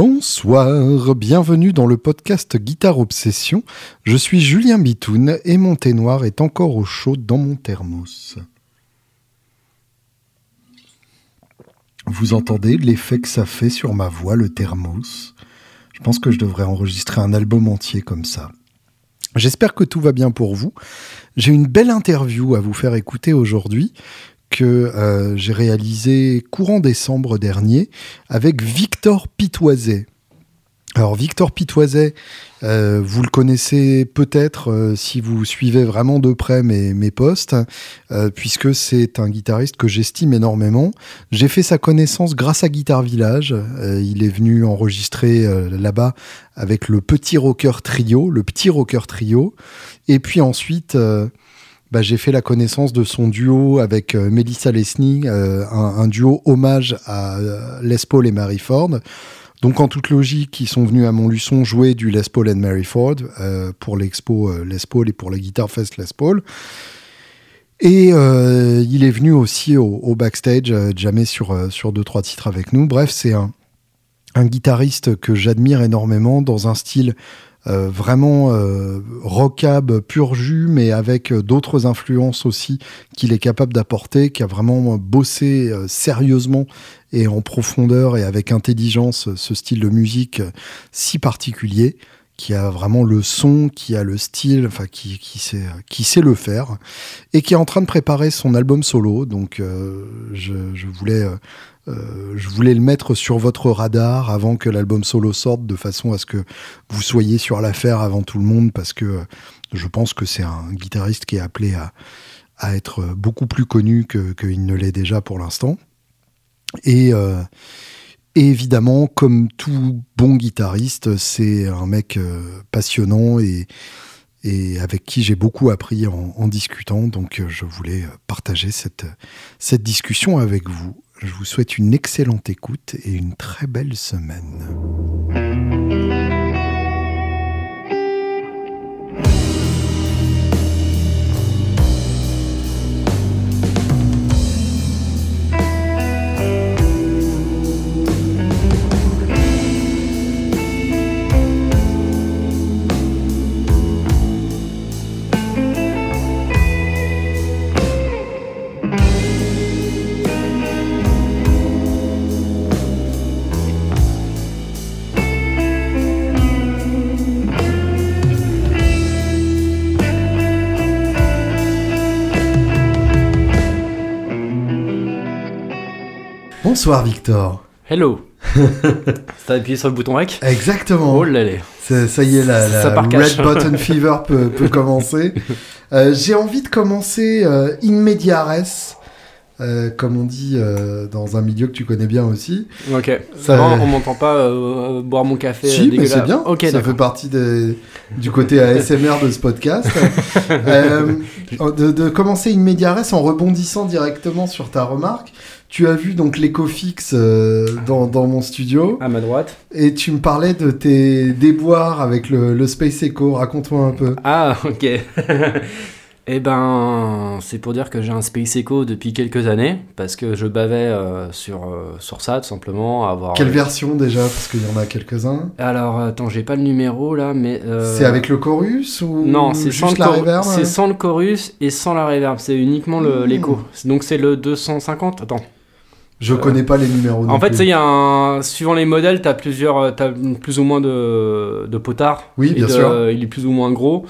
Bonsoir, bienvenue dans le podcast Guitare Obsession. Je suis Julien Bitoun et mon thé noir est encore au chaud dans mon thermos. Vous entendez l'effet que ça fait sur ma voix, le thermos? Je pense que je devrais enregistrer un album entier comme ça. J'espère que tout va bien pour vous. J'ai une belle interview à vous faire écouter aujourd'hui que euh, j'ai réalisé courant décembre dernier avec Victor Pitoiset. Alors Victor Pitoiset, euh, vous le connaissez peut-être euh, si vous suivez vraiment de près mes, mes posts, puisque c'est un guitariste que j'estime énormément. J'ai fait sa connaissance grâce à Guitar Village. il est venu enregistrer là-bas avec le Petit Rocker Trio, le Petit Rocker Trio. Et puis ensuite bah, j'ai fait la connaissance de son duo avec euh, Melissa Lesney, euh, un, duo hommage à euh, Les Paul et Mary Ford. Donc en toute logique, ils sont venus à Montluçon jouer du Les Paul and Mary Ford pour l'expo Les Paul et pour la Guitar Fest Les Paul. Et il est venu aussi au, backstage, jamais sur, sur deux, trois titres avec nous. Bref, c'est un guitariste que j'admire énormément dans un style euh, vraiment euh, rockab pur jus, mais avec euh, d'autres influences aussi qu'il est capable d'apporter, qui a vraiment bossé sérieusement et en profondeur et avec intelligence ce style de musique si particulier qui a vraiment le son, qui a le style, enfin qui, qui, sait, qui sait le faire, et qui est en train de préparer son album solo. Donc je, je, voulais euh, je voulais le mettre sur votre radar avant que l'album solo sorte, de façon à ce que vous soyez sur l'affaire avant tout le monde, parce que euh, je pense que c'est un guitariste qui est appelé à, être beaucoup plus connu qu'il ne l'est déjà pour l'instant. Et, euh, évidemment, comme tout bon guitariste, c'est un mec passionnant et, avec qui j'ai beaucoup appris en, en, discutant. Donc je voulais partager cette, cette discussion avec vous. Je vous souhaite une excellente écoute et une très belle semaine. Bonsoir Victor. Hello. T'as appuyé sur le bouton REC? Exactement. Oh là là. Ça y est, la, la Red Button Fever peut, peut commencer. Euh, J'ai envie de commencer euh, in. Euh, comme on dit euh, dans un milieu que tu connais bien aussi. Ok. Ça va, on m'entend pas euh, boire mon café. Si, mais c'est bien. Ok. Ça fait partie du côté ASMR de ce podcast. de, de, commencer in media res en rebondissant directement sur ta remarque. Tu as vu donc l'éco-fixe euh, dans, dans, mon studio. À ma droite. Et tu me parlais de tes déboires avec le, le Space Echo. Raconte-moi un peu. Ah, ok. Eh ben, c'est pour dire que j'ai un Space Echo depuis quelques années, parce que je bavais euh, sur, euh, sur ça, tout simplement. Avoir... Quelle version déjà? Parce qu'il y en a quelques-uns. Alors, attends, j'ai pas le numéro là, mais. C'est avec le chorus ou Non, c'est sans, la reverb C'est sans le chorus et sans la reverb, c'est uniquement hmm. l'écho. Donc c'est le 250. Attends. Je connais pas les numéros. En fait, il y a un... suivant les modèles, tu as plusieurs, as plus ou moins de, de potards. Oui, bien sûr. il est plus ou moins gros.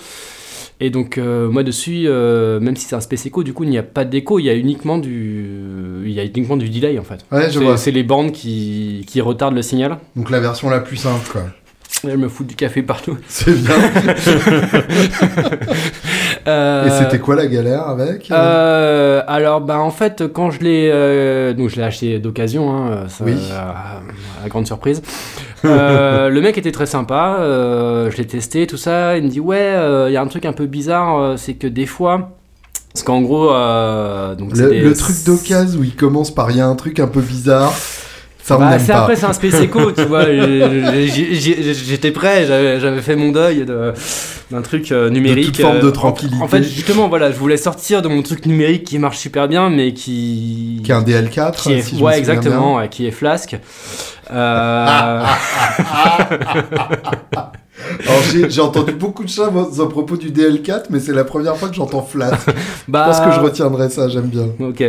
Et donc, euh, moi dessus, euh, même si c'est un Space Echo, du coup, il n'y a pas d'écho, il y a uniquement du, il y a uniquement du delay en fait. Ouais, je vois. C'est les bandes qui, qui retardent le signal. Donc la version la plus simple, quoi. Je me fous du café partout. C'est bien. Euh, Et c'était quoi la galère avec euh, Alors, bah, en fait, quand je l'ai. Euh, donc, je l'ai acheté d'occasion, hein, oui. à, grande surprise. le mec était très sympa. je l'ai testé, tout ça. Il me dit Ouais, il y a un truc un peu bizarre, c'est que des fois. Parce qu'en gros. donc le, le, truc d'occasion où il commence par il y a un truc un peu bizarre. Bah, c'est après, c'est un Space Echo, tu vois. J'étais prêt, j'avais fait mon deuil d'un truc euh, numérique. De toute forme de euh, tranquillité. En, fait, justement, voilà, je voulais sortir de mon truc numérique qui marche super bien, mais qui. Qui est un DL4. Qui est, ouais, exactement, qui est Flask. Euh, Alors, j'ai entendu beaucoup de choses à propos du DL4, mais c'est la première fois que j'entends flat. bah, Je pense que je retiendrai ça, j'aime bien. Ok.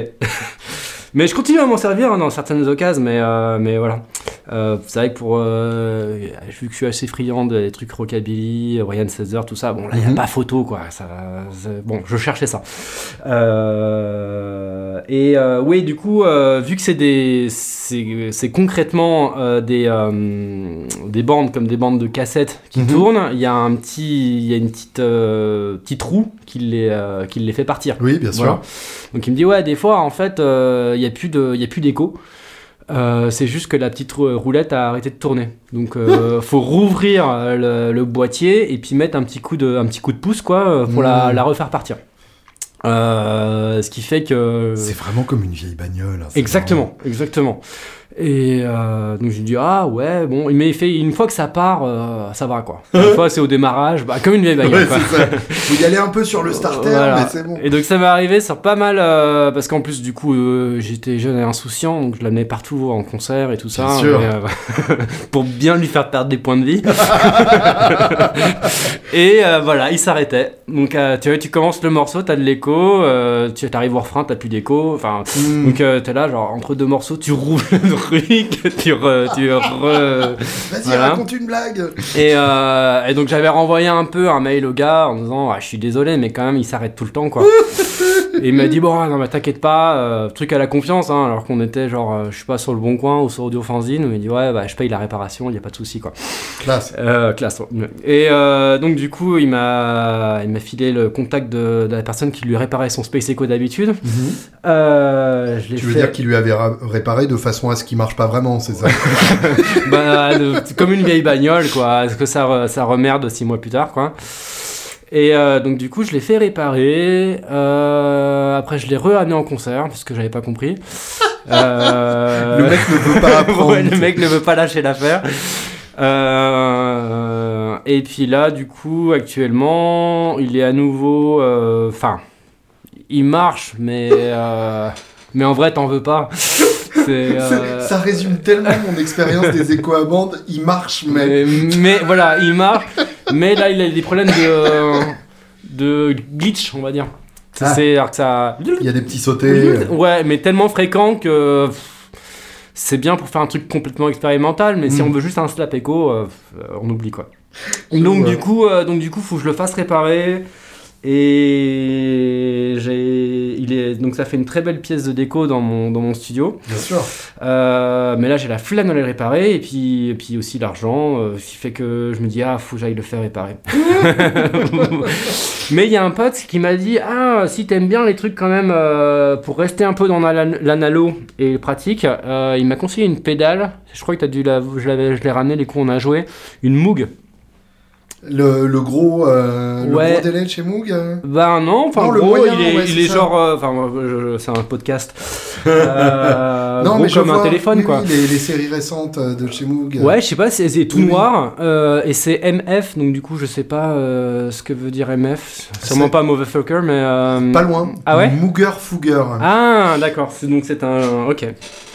Mais je continue à m'en servir hein, dans certaines occasions, mais, euh, mais voilà. Euh, c'est vrai que pour. euh, vu que je suis assez friand des trucs rockabilly, Ryan Cesar, tout ça, bon, là, il n'y a Mhm. pas photo, quoi. Ça, bon, je cherchais ça. Euh, et euh, oui, du coup, euh, vu que c'est des. C'est concrètement euh, des, euh, des bandes comme des bandes de cassettes qui Mhm. tournent, il y a un petit. Il y a une petite. euh, petit trou qui les, euh, qui les fait partir. Oui, bien sûr. Voilà. Donc il me dit ouais des fois en fait il n'y a plus d'écho. Euh, c'est juste que la petite rou- roulette a arrêté de tourner. Donc euh, faut rouvrir euh, le, le boîtier et puis mettre un petit coup de un petit coup de pouce quoi euh, pour la, Mm. la refaire partir. Euh, ce qui fait que C'est vraiment comme une vieille bagnole. hein, Exactement, exactement. Et euh, donc je dis ah ouais bon mais il fait une fois que ça part euh, ça va quoi. Une fois c'est au démarrage bah comme une vieille bagnole Ouais. Faut y aller un peu sur le starter, Voilà. mais c'est bon. Et donc ça m'est arrivé sur pas mal euh, parce qu'en plus du coup j'étais jeune et insouciant donc je l'amenais partout en concert et tout ça Bien sûr. et, pour bien lui faire perdre des points de vie. et voilà il s'arrêtait donc tu vois tu commences le morceau t'as de l'écho tu arrives au refrain t'as plus d'écho enfin Hmm. donc t'es là genre entre deux morceaux tu roules le truc tu re, tu re- Vas-y, voilà. raconte une blague. et, euh, et donc j'avais renvoyé un peu un mail au gars en disant Ah, je suis désolé mais quand même il s'arrête tout le temps quoi. et il m'a dit bon non mais t'inquiète pas euh, truc à la confiance hein, alors qu'on était genre euh, je suis pas sur le bon coin ou sur Audio Fanzine il m'a dit ouais bah je paye la réparation il y a pas de souci quoi. Classe. Euh, classe. ouais. Et euh, donc du coup il m'a il m'a filé le contact de, de la personne qui lui réparait son Space Echo d'habitude. Euh, je l'ai Tu veux fait- dire qu'il lui avait réparé de façon à ce qu'il marche pas vraiment, c'est ça? Bah, comme une vieille bagnole, quoi. Est-ce que ça, re- ça remerde six mois plus tard, quoi. Et euh, donc, du coup, je l'ai fait réparer. Euh, après, je l'ai re-amené en concert, parce que j'avais pas compris. Euh, Le mec ne veut pas apprendre. ouais, le mec ne veut pas lâcher l'affaire. Euh, et puis là, du coup, actuellement, il est à nouveau. euh, Enfin, il marche, mais. euh, mais en vrai, t'en veux pas. Euh, Ça résume tellement mon expérience des échos à bande. Il marche, mais. mais, mais voilà, il marche. mais là, il a des problèmes de, de glitch, on va dire. C'est Ah. Ça. Il y a des petits sautés. Ouais, mais tellement fréquent que c'est bien pour faire un truc complètement expérimental, mais si Mm. on veut juste un slap echo, euh, euh, on oublie quoi. Je Donc vois. du coup, euh, donc du coup, faut que je le fasse réparer. Et j'ai, il est, donc ça fait une très belle pièce de déco dans mon, dans mon studio. Bien sûr. Euh, mais là, j'ai la flemme de le réparer et puis, et puis aussi l'argent, euh, ce qui fait que je me dis, ah, faut que j'aille le faire réparer. mais il y a un pote qui m'a dit, ah, si t'aimes bien les trucs quand même, euh, pour rester un peu dans l'an- l'analo et pratique, euh, il m'a conseillé une pédale. Je crois que t'as dû la, je l'ai ramené les coups on a joué, une Moog. Le, le gros, euh, le Ouais. gros délai de chez Moog. euh, Ben non, enfin le gros, moyen, il est, ouais, il c'est est ça. genre, euh, enfin, je- c'est un podcast, euh, non, gros mais comme un téléphone oui, quoi. les, les séries récentes euh, de chez Moog. euh, Ouais, je sais pas, c'est tout Oui, noir euh, et c'est MF, donc du coup je sais pas euh, ce que veut dire MF. Sûrement pas motherfucker, mais. euh, Pas loin. Ah ouais? Mooger Fouger. Ah, d'accord, donc c'est un. Ok.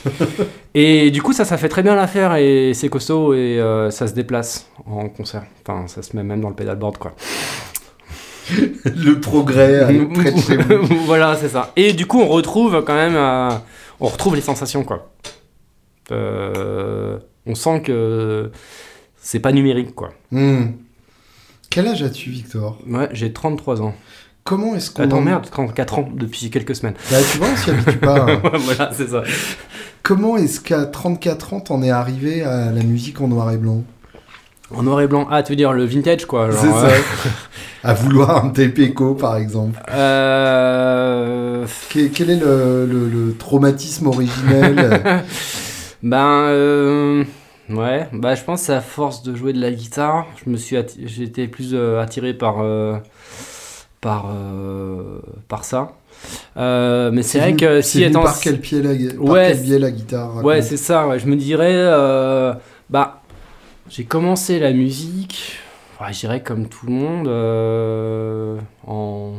et du coup, ça, ça fait très bien l'affaire et c'est costaud et euh, ça se déplace en concert. Enfin, ça se met même dans le pedalboard quoi. Le progrès euh, près de chez voilà, c'est ça. Et du coup, on retrouve quand même. euh, on retrouve les sensations quoi. Euh, on sent que c'est pas numérique quoi. Hmm. Quel âge as-tu, Victor? Ouais, j'ai 33 ans. Comment est-ce qu'on. Attends, en- merde, 34 ans depuis quelques semaines. Bah, tu vois, on s'y habitue pas. hein. voilà, c'est ça. Comment est-ce qu'à 34 ans, t'en es arrivé à la musique en noir et blanc? En noir et blanc. Ah, tu veux dire le vintage, quoi. genre, C'est ça. euh, À vouloir un TPco, par exemple. euh, Quel, quel est le, le- le traumatisme originel? Ben, euh, ouais. Bah, je pense que c'est à force de jouer de la guitare. Je me suis, été plus euh, attiré par, par, euh, par ça. Euh, mais c'est vrai que si étant par quel pied la, par Ouais, quel biais la guitare Ouais, c'est ça. ouais. Je me dirais, euh, bah, j'ai commencé la musique, ouais, je dirais comme tout le monde, en,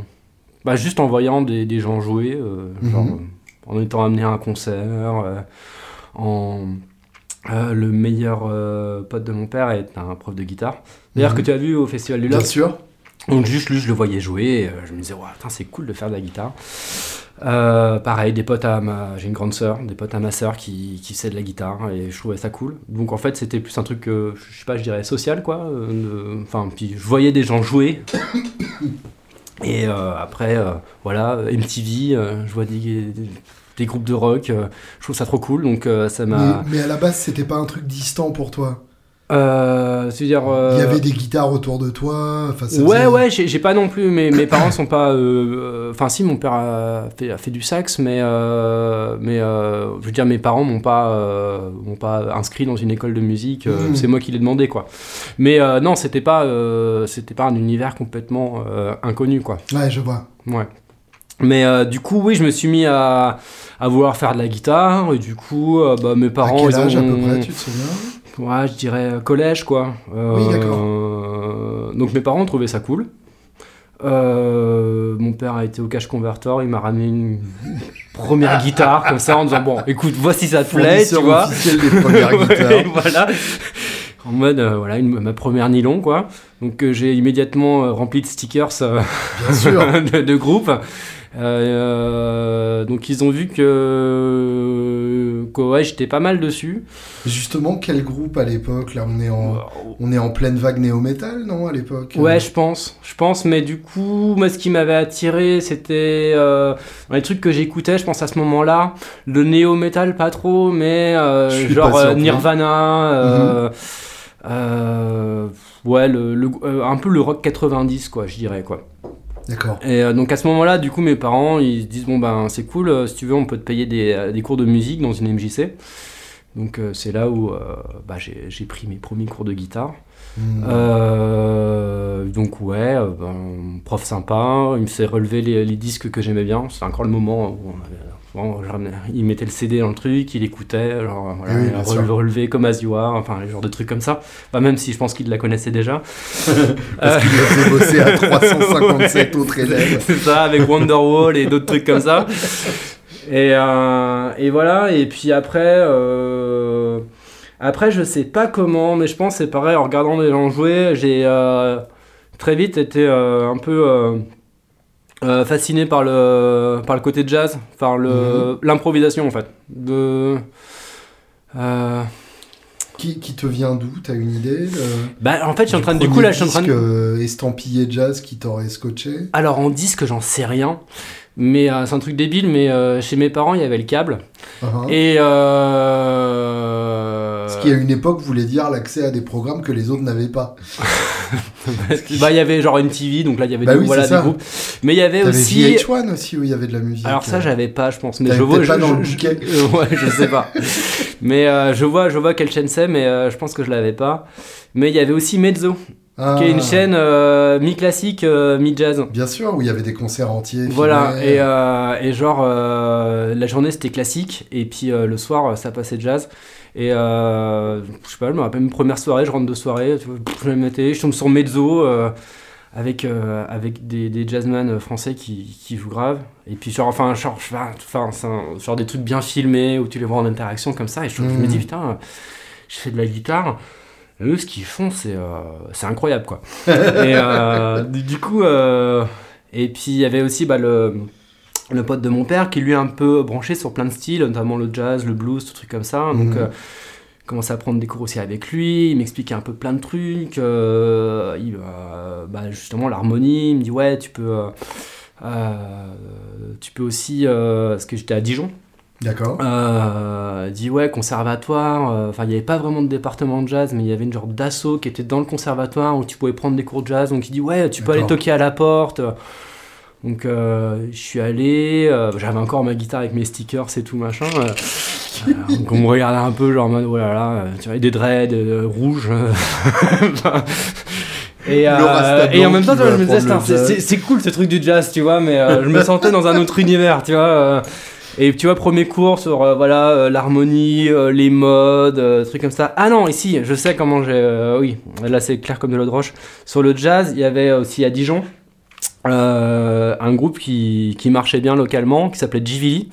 bah, juste en voyant des, des gens jouer, Mhm. genre, en étant amené à un concert, euh, en, le meilleur pote de mon père est un prof de guitare. D'ailleurs, Mhm. que tu as vu au Festival du Bien Loft. sûr. Donc juste lui, je le voyais jouer, euh, je me disais, ouais, c'est cool de faire de la guitare. Euh, pareil, des potes à ma... J'ai une grande sœur, des potes à ma sœur qui, qui sait de la guitare, et je trouvais ça cool. Donc en fait, c'était plus un truc, euh, je sais pas, je dirais social, quoi. euh, Enfin, puis je voyais des gens jouer. Et après, voilà, MTV, je vois des, des, groupes de rock, je trouve ça trop cool, donc ça Mais, m'a... mais à la base, c'était pas un truc distant pour toi? Euh, C'est-à-dire... Il y euh, avait des guitares autour de toi. enfin, ça Ouais, faisait- ouais, j'ai pas non plus. Mes, mes parents sont pas. euh, euh, Enfin, si, mon père a fait, a fait du sax, mais, euh, mais euh, je veux dire, mes parents m'ont pas, euh, m'ont pas inscrit dans une école de musique. euh, Mhm. C'est moi qui l'ai demandé, quoi. Mais euh, non, c'était pas, euh, c'était pas un univers complètement euh, inconnu, quoi. Ouais, je vois. Ouais. Mais euh, du coup, oui, je me suis mis à, à vouloir faire de la guitare, et du coup, euh, bah, mes parents. à quel âge à peu ont- près, tu te souviens? Ouais, je dirais euh, collège, quoi. Oui, d'accord. Euh, donc mes parents trouvaient ça cool. Euh, mon père a été au cash converter, il m'a ramené une première guitare comme ça en disant bon, écoute, voici ça te plaît, tu vois. Ouais, voilà. En mode euh, voilà une- ma première nylon quoi. Donc euh, j'ai immédiatement rempli de stickers Bien sûr. de, de groupe. Euh, donc ils ont vu que, ouais, j'étais pas mal dessus. Justement, quel groupe à l'époque Là, on est en, on est en pleine vague néo-metal, non, à l'époque Ouais, je pense, je pense, mais du coup, moi, ce qui m'avait attiré, c'était euh, les trucs que j'écoutais, je pense à ce moment-là, le néo-metal pas trop, mais euh, genre euh. Nirvana, euh, euh, ouais, le, le- euh, un peu le rock 90, quoi, je dirais, quoi. D'accord. Et euh, donc à ce moment-là, du coup, mes parents, ils se disent bon ben c'est cool, euh, si tu veux, on peut te payer des, euh, des cours de musique dans une MJC. Donc euh, c'est là où bah, j'ai pris mes premiers cours de guitare. Hmm. Donc ouais, ben, prof sympa, il me fait relever les, les disques que j'aimais bien. C'est encore le moment où on avait, bon, ramenais- il mettait le CD dans le truc, il écoutait, genre voilà, Oui, relevé, comme As You Are, enfin les genres de trucs comme ça. Enfin, même si je pense qu'il la connaissait déjà. Parce qu'il a fait bosser à 357 autres élèves. C'est ça, avec Wonderwall et d'autres trucs comme ça. Et, euh, et voilà, et puis après, euh, après, je sais pas comment, mais je pense c'est pareil, en regardant les gens jouer, j'ai euh, très vite été un peu euh, euh, fasciné par le, par le côté jazz, par le- l'improvisation en fait. De, euh, Qui, qui te vient d'où? T'as une idée le- bah, en fait, je suis en train de, du coup, là, je suis en train de. euh, estampillé jazz qui t'aurait scotché? Alors en disque, j'en sais rien. Mais euh, c'est un truc débile, mais euh, chez mes parents, il y avait le câble. Uh-huh. Et euh... Ce qui à une époque voulait dire l'accès à des programmes que les autres n'avaient pas. bah il y avait genre une TV, donc là il y avait Bah des, oui, voilà, des groupes. Mais il y avait aussi. VH1 aussi où il y avait de la musique. Alors ça euh. j'avais pas, je pense. Mais je vois. peut-être Je, pas dans le je- bouquet. euh, ouais, je sais pas. mais euh, je vois, je vois quelle chaîne c'est, mais euh, je pense que je l'avais pas. Mais il y avait aussi Mezzo, Ah, qui est une chaîne euh, mi-classique, euh, mi-jazz. Bien sûr, où il y avait des concerts entiers. Voilà, et, euh, et genre, la journée c'était classique, et puis le soir ça passait jazz. Et je sais pas, je me rappelle une première soirée, je rentre de soirée, je me mettais, je tombe sur Mezzo avec, euh, avec des, des jazzmen français qui, qui jouent grave. Et puis, genre, enfin, genre, enfin, un- genre des trucs bien filmés où tu les vois en interaction comme ça, et je, je me Mhm. dis, putain, je fais de la guitare. Eux, ce qu'ils font, c'est euh, incroyable, quoi. et euh, du, coup, euh, et puis il y avait aussi bah, le, le pote de mon père qui lui est un peu branché sur plein de styles, notamment le jazz, le blues, tout truc comme ça. Donc, Mhm. Commençais à prendre des cours aussi avec lui, il m'expliquait un peu plein de trucs. euh, il, euh, bah, justement, l'harmonie, il me dit ouais, tu peux, euh, tu peux aussi, parce que j'étais à Dijon. D'accord. Euh, dit ouais conservatoire euh, enfin il n'y avait pas vraiment de département de jazz mais il y avait une genre d'assaut qui était dans le conservatoire où tu pouvais prendre des cours de jazz donc il dit ouais tu peux aller toquer à la porte donc euh, je suis allé j'avais encore ma guitare avec mes stickers et tout machin donc on me regardait un peu genre en mode oh là là tu vois des dreads euh, rouges et, euh, et en même temps va je me disais c'est- cool ce truc du jazz tu vois mais euh, je me sentais dans un autre univers tu vois euh, et tu vois, premier cours sur euh, voilà l'harmonie, les modes, trucs comme ça. Ah non, ici, je sais comment j'ai. oui, là c'est clair comme de l'eau de roche. Sur le jazz, il y avait aussi à Dijon un groupe qui, qui marchait bien localement, qui s'appelait Jivili.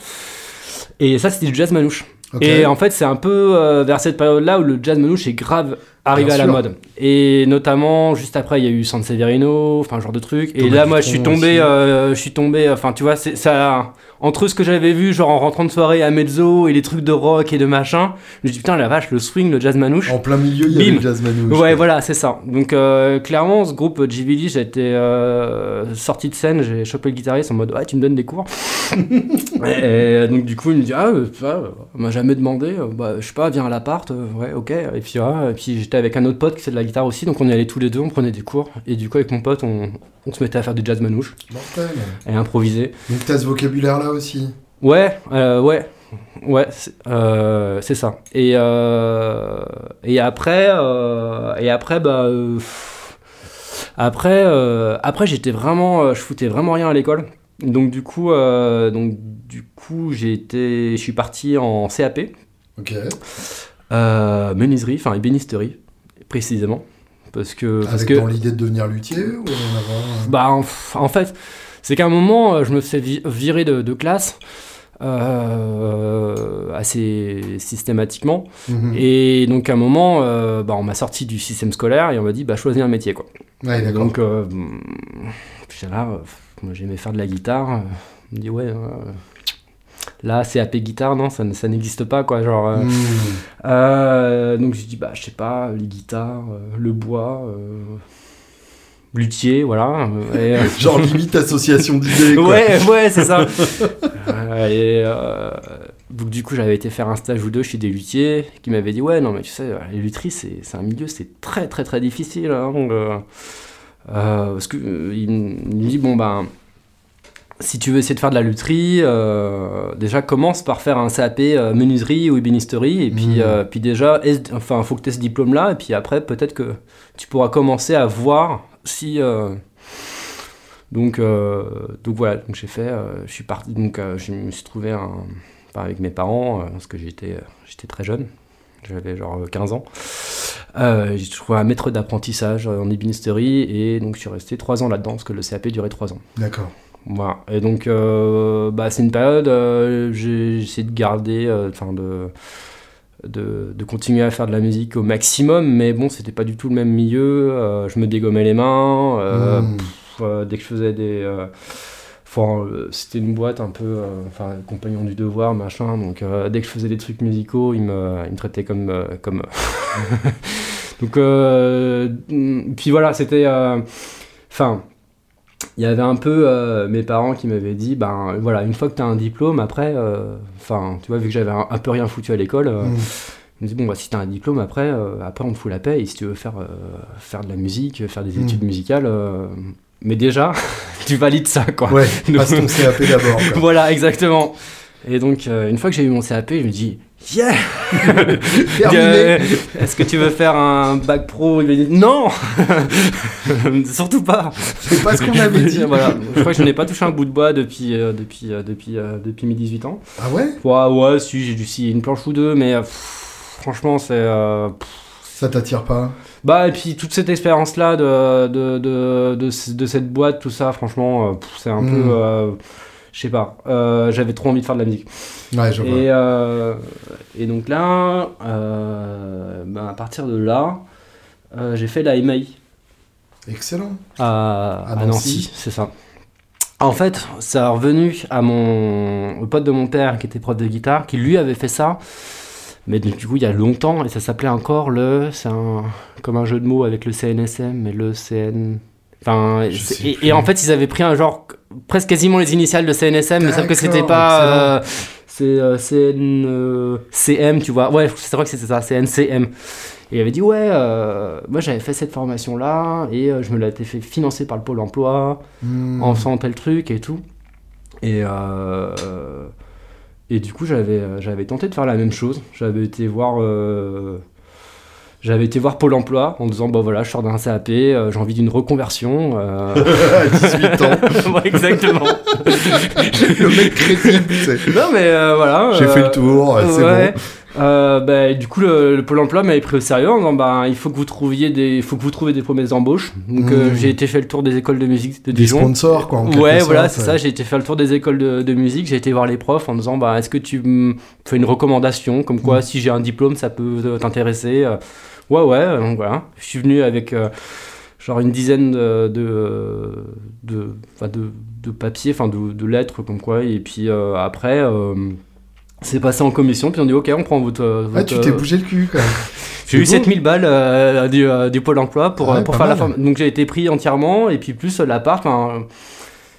Et ça, c'était du jazz manouche. Et en fait, c'est un peu euh, vers cette période-là où le jazz manouche est grave arrivé Bien à la sûr. mode. Et notamment, juste après, il y a eu San Severino, enfin, genre de truc. Et Thomas là, moi, je suis tombé, euh, je suis tombé, enfin, tu vois, c'est ça. Entre ce que j'avais vu, genre en rentrant de soirée à mezzo et les trucs de rock et de machin, je me dis putain, la vache, le swing, le jazz manouche. En plein milieu, il y avait le jazz manouche. Ouais, voilà, c'est ça. Donc, euh, clairement, ce groupe JVD, j'ai été euh, sorti de scène, j'ai chopé le guitariste en mode Ouais, tu me donnes des cours. et, donc, du coup, il me dit Ah, euh, euh, on m'a jamais demandé. Euh, Bah, je sais pas, viens à l'appart. Euh, ouais, ok. Et puis, ouais, et puis j'étais avec un autre pote qui fait de la guitare aussi, donc on y allait tous les deux, on prenait des cours. Et du coup, avec mon pote, on, on se mettait à faire du jazz manouche Mortel. et improviser. Donc t'as ce vocabulaire-là aussi. Ouais, euh, ouais, ouais, c'est euh, ça. Et, euh, et après, euh, et après, bah, euh, après, euh, après j'étais vraiment, je foutais vraiment rien à l'école. Donc du coup, donc du coup, j'ai été, je suis parti en CAP, Ok. menuiserie, enfin ébénisterie, précisément, parce que, parce Avec que, dans l'idée de devenir luthier ou en avant euh, bah, en, en fait, c'est qu'à un moment, euh, je me fais vi- virer de, de classe euh, assez systématiquement. mhm. Et donc, à un moment, euh, bah, on m'a sorti du système scolaire et on m'a dit, bah, choisis un métier, quoi. Ouais, Et d'accord. donc, euh, j'étais là, euh, moi, j'aimais faire de la guitare. euh, On me dit, ouais, euh, là, CAP guitare, non, ça, ça n'existe pas, quoi. Genre, euh, euh, donc j'ai dit bah je sais pas les guitares, euh, le bois, euh, luthier, voilà. euh, et, euh, Genre limite association d'idées. quoi. ouais ouais c'est ça. Euh, et donc du coup j'avais été faire un stage ou deux chez des luthiers qui m'avaient dit ouais non mais tu sais les lutheries c'est c'est un milieu c'est très très très difficile hein, donc, euh, parce que euh, il, m- il me dit bon ben si tu veux essayer de faire de la lutherie, euh, déjà commence par faire un CAP menuiserie ou ébénisterie, et puis, euh, puis déjà, est- enfin, faut que tu aies ce diplôme-là, et puis après, peut-être que tu pourras commencer à voir si. euh, donc, euh, donc voilà, donc j'ai fait, euh, je suis parti, donc je me suis trouvé un, avec mes parents, parce que j'étais, j'étais très jeune, j'avais genre euh, 15 ans. Euh, j'ai trouvé un maître d'apprentissage en ébénisterie, et donc je suis resté 3 ans là-dedans, parce que le CAP durait 3 ans. D'accord. Voilà. Et donc, euh, bah, c'est une période, euh, j'ai essayé de garder, enfin, de, de, de continuer à faire de la musique au maximum, mais bon, c'était pas du tout le même milieu. euh, je me dégommais les mains. euh, Hmm. pff, euh, dès que je faisais des. Enfin, c'était une boîte un peu, euh, enfin, compagnon du devoir, machin. Donc, euh, dès que je faisais des trucs musicaux, ils me, ils me traitaient comme, euh, comme. donc, euh, mm, puis voilà, c'était, enfin, il y avait un peu euh, mes parents qui m'avaient dit, ben voilà, une fois que tu as un diplôme, après, euh, enfin, tu vois, vu que j'avais un, un peu rien foutu à l'école, euh, ils me disaient, bon, bah, si tu as un diplôme, après, euh, après, on te fout la paix, et si tu veux faire, faire de la musique, faire des Mm. études musicales, mais déjà, tu valides ça, quoi. Ouais, passe ton CAP d'abord. Voilà, exactement. Et donc, une fois que j'ai eu mon CAP, je me dis, yeah Terminé. Euh, Est-ce que tu veux faire un bac pro non Surtout pas C'est pas ce qu'on avait dit. voilà. Je crois que je n'ai pas touché un bout de bois depuis, euh, depuis, euh, depuis, euh, depuis mes 18 ans. Ah ouais? Ouais, ouais, si, j'ai dû scier une planche ou deux, mais pff, franchement, c'est. Ça t'attire pas? Bah, et puis toute cette expérience-là de, de, de, de, ce- de cette boîte, tout ça, franchement, c'est un Mm. peu. Je sais pas. euh, J'avais trop envie de faire de la musique. Ouais, je vois. Et, euh, et donc là, euh, ben, à partir de là, j'ai fait la MAI Excellent. à, À à Nancy. Nancy, c'est ça. En fait, ça a revenu à mon au pote de mon père qui était prof de guitare, qui lui avait fait ça, mais du coup il y a longtemps et ça s'appelait encore le, c'est un comme un jeu de mots avec le CNSM, mais le CN. Enfin, et, et en fait ils avaient pris un genre presque quasiment les initiales de CNSM, mais sauf que c'était pas. euh, c'est euh, CN, euh, CM, tu vois. Ouais, c'est vrai que c'était ça, CNCM. Et il avait dit, ouais, euh, moi j'avais fait cette formation-là, et euh, je me l'avais fait financer par le Pôle emploi, Hmm. en faisant tel truc et tout. Et, et du coup, j'avais, j'avais tenté de faire la même chose. J'avais été voir. Euh, j'avais été voir Pôle emploi en disant, bah voilà, je sors d'un CAP, euh, j'ai envie d'une reconversion. euh. à 18 ans. Ouais, exactement. le mec crédible, tu sais. non, mais euh, voilà. J'ai euh, fait le tour, c'est ouais. bon. Euh, bah, du coup, le, le Pôle emploi m'avait pris au sérieux en disant bah, il faut que vous trouviez des, il faut que vous trouviez des promesses d'embauche. Donc euh, Mm. j'ai été faire le tour des écoles de musique de Des Dijon. sponsors, quoi. en Ouais, voilà, c'est ça. J'ai été faire le tour des écoles de, de musique. J'ai été voir les profs en disant bah, est-ce que tu me fais une recommandation? Comme quoi, Mm. si j'ai un diplôme, ça peut t'intéresser. Euh, Ouais, ouais, donc voilà. Je suis venu avec euh, genre une dizaine de, de, de, enfin, de, de papiers, enfin de, lettres, comme quoi. Et puis euh, après. Euh, c'est passé en commission, puis on dit ok, on prend votre. Ah, tu t'es bougé le cul, quand même. j'ai eu C'est beau. 7000 balles euh, du, euh, du Pôle emploi pour, Ouais, euh, pour faire la formation. Donc j'ai été pris entièrement, et puis plus euh, l'appart.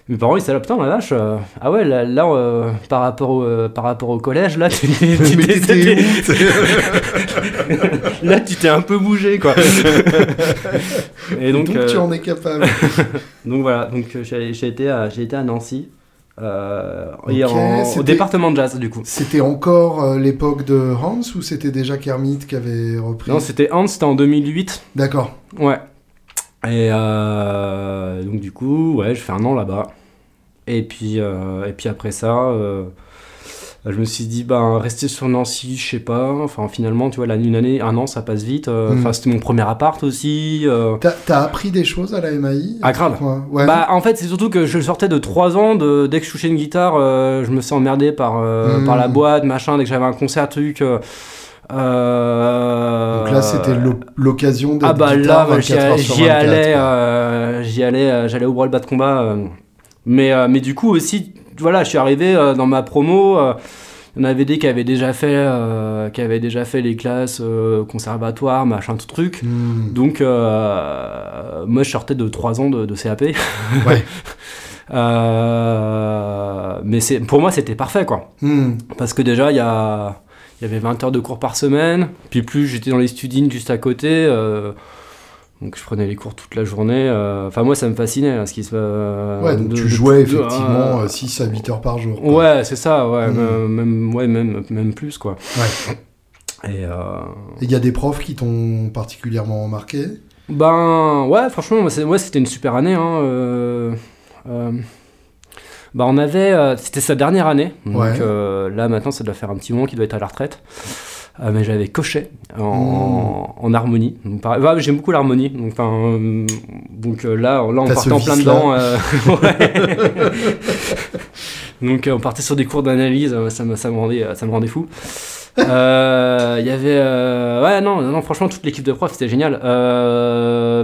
mes parents ils étaient là, putain, la vache. euh, ah ouais, là, là, euh, par, rapport au, euh, par rapport au collège, là, tu t'es- là, tu t'es un peu bougé, quoi. et donc, Donc, euh, tu en es capable. donc voilà, donc euh, j'ai été, à- été à Nancy. Euh, en- au département de jazz, du coup. C'était encore euh, l'époque de Hans ou c'était déjà Kermit qui avait repris? Non, c'était Hans, c'était en 2008. D'accord. Ouais. Et euh, donc du coup, ouais, je fais un an là-bas. Et puis, et puis après ça, je me suis dit, ben, rester sur Nancy, je sais pas. Enfin, finalement, tu vois, là, une année, un an, ça passe vite. Euh, Mm. Enfin, c'était mon premier appart aussi. euh. T'as appris des choses à la MAI Ah, grave. Ouais. Bah, en fait, c'est surtout que je sortais de 3 ans. De, dès que je touchais une guitare, euh, je me suis emmerdé par, euh, Mm. par la boîte, machin. Dès que j'avais un concert, truc. euh, euh, Donc là, c'était l'o- l'occasion d'être Ah bah là, j'y 24 heures sur j'y 24, allais, euh, j'y allais, euh, j'allais au bras le bas de combat. euh. mais, euh, mais du coup aussi, voilà, je suis arrivé euh, dans ma promo. euh, il y en avait des qui avaient déjà fait, euh, qui avaient déjà fait les classes conservatoire, machin, tout truc. Hmm. Donc moi, je sortais de 3 ans de, de CAP. Ouais. Euh, mais c'est, pour moi, c'était parfait, quoi. Hmm. Parce que déjà, il y, a, il y avait 20 heures de cours par semaine. Puis plus, j'étais dans les studines juste à côté. euh, donc je prenais les cours toute la journée. euh, Enfin, moi, ça me fascinait. hein, ce qui se, euh, Ouais, donc de- tu jouais de- effectivement euh, euh, 6 à 8 heures par jour. quoi. Ouais, c'est ça, ouais, Mm. euh, même, ouais même, même plus, quoi. Ouais. Et euh, il y a des profs qui t'ont particulièrement marqué? Ben, ouais, franchement, moi, ouais, c'était une super année. Hein, euh, euh, bah, on avait, euh, c'était sa dernière année. Donc Ouais. euh, là, maintenant, ça doit faire un petit moment qu'il doit être à la retraite. Euh, mais j'avais Cochet en, Hmm. en harmonie. J'aime beaucoup l'harmonie. Donc, euh, donc euh, là, là, on partait en plein dedans. donc, on partait sur des cours d'analyse. Ça me, ça me rendait, ça me rendait fou. Il y avait, ouais, non, non, franchement, toute l'équipe de profs, c'était génial.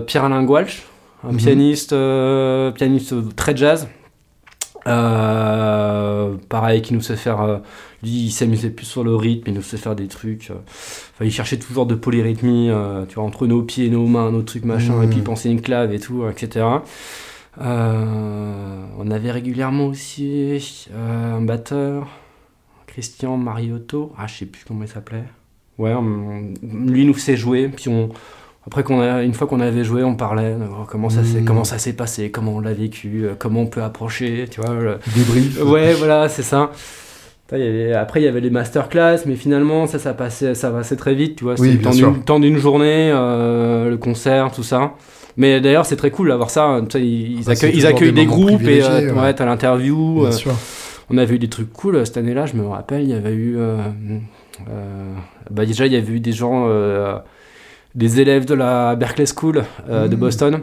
Pierre-Alain Goualch, un Mhm. pianiste, pianiste très jazz. Pareil, qui nous sait faire. Lui, il s'amusait plus sur le rythme, il nous sait faire des trucs. euh, Enfin, il cherchait toujours de polyrythmie, euh, tu vois, entre nos pieds nos mains, nos trucs, machin, et puis il pensait une clave et tout, etc. Euh, on avait régulièrement aussi euh, un batteur, Christian Mariotto, ah, je sais plus comment il s'appelait. Ouais, on- lui nous faisait jouer, puis on. Après qu'on a, une fois qu'on avait joué, on parlait de comment ça s'est, Mhm. comment ça s'est passé, comment on l'a vécu, comment on peut approcher, tu vois. le- Débrief Ouais, voilà, c'est ça. Putain, il y avait- après, il y avait les masterclass, mais finalement, ça, ça passait, ça passait très vite, tu vois. Oui, le bien temps sûr. d'une- temps d'une journée, euh, le concert, tout ça. Mais d'ailleurs, c'est très cool d'avoir ça. Sais, ils, Bah, c'est accueillent, ils accueillent des groupes et euh, ouais. ouais, t'as l'interview. Euh, on avait eu des trucs cool cette année-là, je me rappelle. Il y avait eu. euh, euh, bah déjà, il y avait eu des gens, euh, des élèves de la Berkeley School euh, de Mhm. Boston.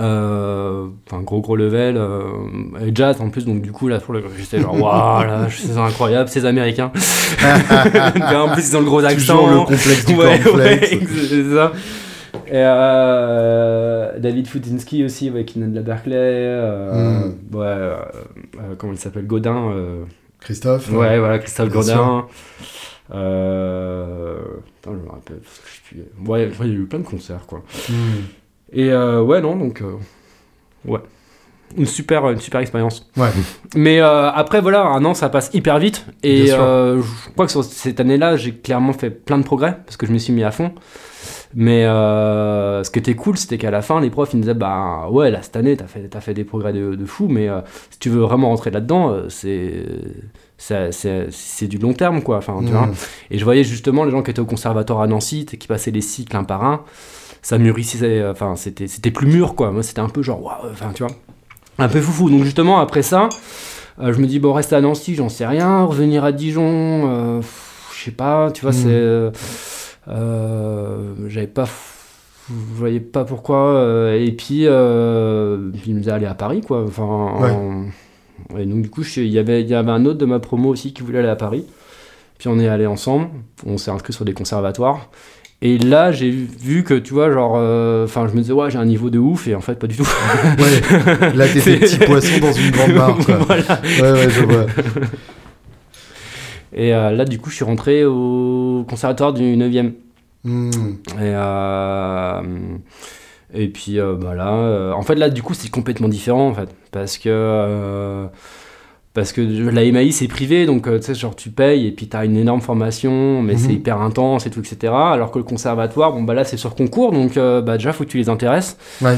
Euh, Enfin, gros gros level. euh, et jazz en plus, donc du coup, là, pour le- j'étais genre, waouh, là, c'est incroyable, ces américains. en plus, ils ont le gros accent. Toujours le complexe du ouais, ouais, c'est ça. Et euh, David Fudzinski aussi, ouais, qui de la Berkeley. euh, Mm. ouais, euh, comment il s'appelle Godin. Christophe ouais, voilà, Christophe Godin. Euh, putain, je me rappelle. ouais, il y a eu plein de concerts, quoi. Hmm. Et euh, ouais, non, donc. euh, ouais. Une super, une super expérience. Ouais. Mais euh, après, voilà, un an, ça passe hyper vite. Et je crois que sur cette année-là, j'ai clairement fait plein de progrès parce que je me suis mis à fond. Mais euh, ce qui était cool, c'était qu'à la fin, les profs ils nous disaient Bah ouais, là, cette année, t'as fait, t'as fait des progrès de, de fou, mais euh, si tu veux vraiment rentrer là-dedans, euh, c'est. c'est- C'est c'est du long terme, quoi. Enfin, tu Hmm. vois. Et je voyais justement les gens qui étaient au conservatoire à Nancy, qui passaient les cycles un par un, ça mûrissait, enfin c'était c'était plus mûr quoi. Moi c'était un peu genre, waouh, enfin tu vois, un peu foufou. Donc justement après ça, euh, je me dis bon rester à Nancy, j'en sais rien, revenir à Dijon, euh, je sais pas, tu vois, Mhm. c'est. euh, euh, J'avais pas. Je voyais pas pourquoi. euh, et puis, euh, il me disait aller à Paris, quoi. Enfin. en- Et donc, du coup, il y avait, il y avait un autre de ma promo aussi qui voulait aller à Paris. Puis on est allé ensemble. On s'est inscrit sur des conservatoires. Et là, j'ai vu que, tu vois, genre. euh, Enfin, je me disais, ouais, j'ai un niveau de ouf. Et en fait, pas du tout. Ouais. Là, t'étais petit poisson dans une grande mare, quoi. Voilà. Ouais, ouais, je vois. Et euh, là, du coup, je suis rentré au conservatoire du 9e. Hmm. Et, euh, et puis bah là, en fait là du coup c'est complètement différent en fait parce que parce que la MAI c'est privé donc euh, tu sais genre tu payes et puis t'as une énorme formation mais c'est Mhm. hyper intense et tout etc alors que le conservatoire bon bah là c'est sur concours donc euh, bah déjà faut que tu les intéresses. Ouais.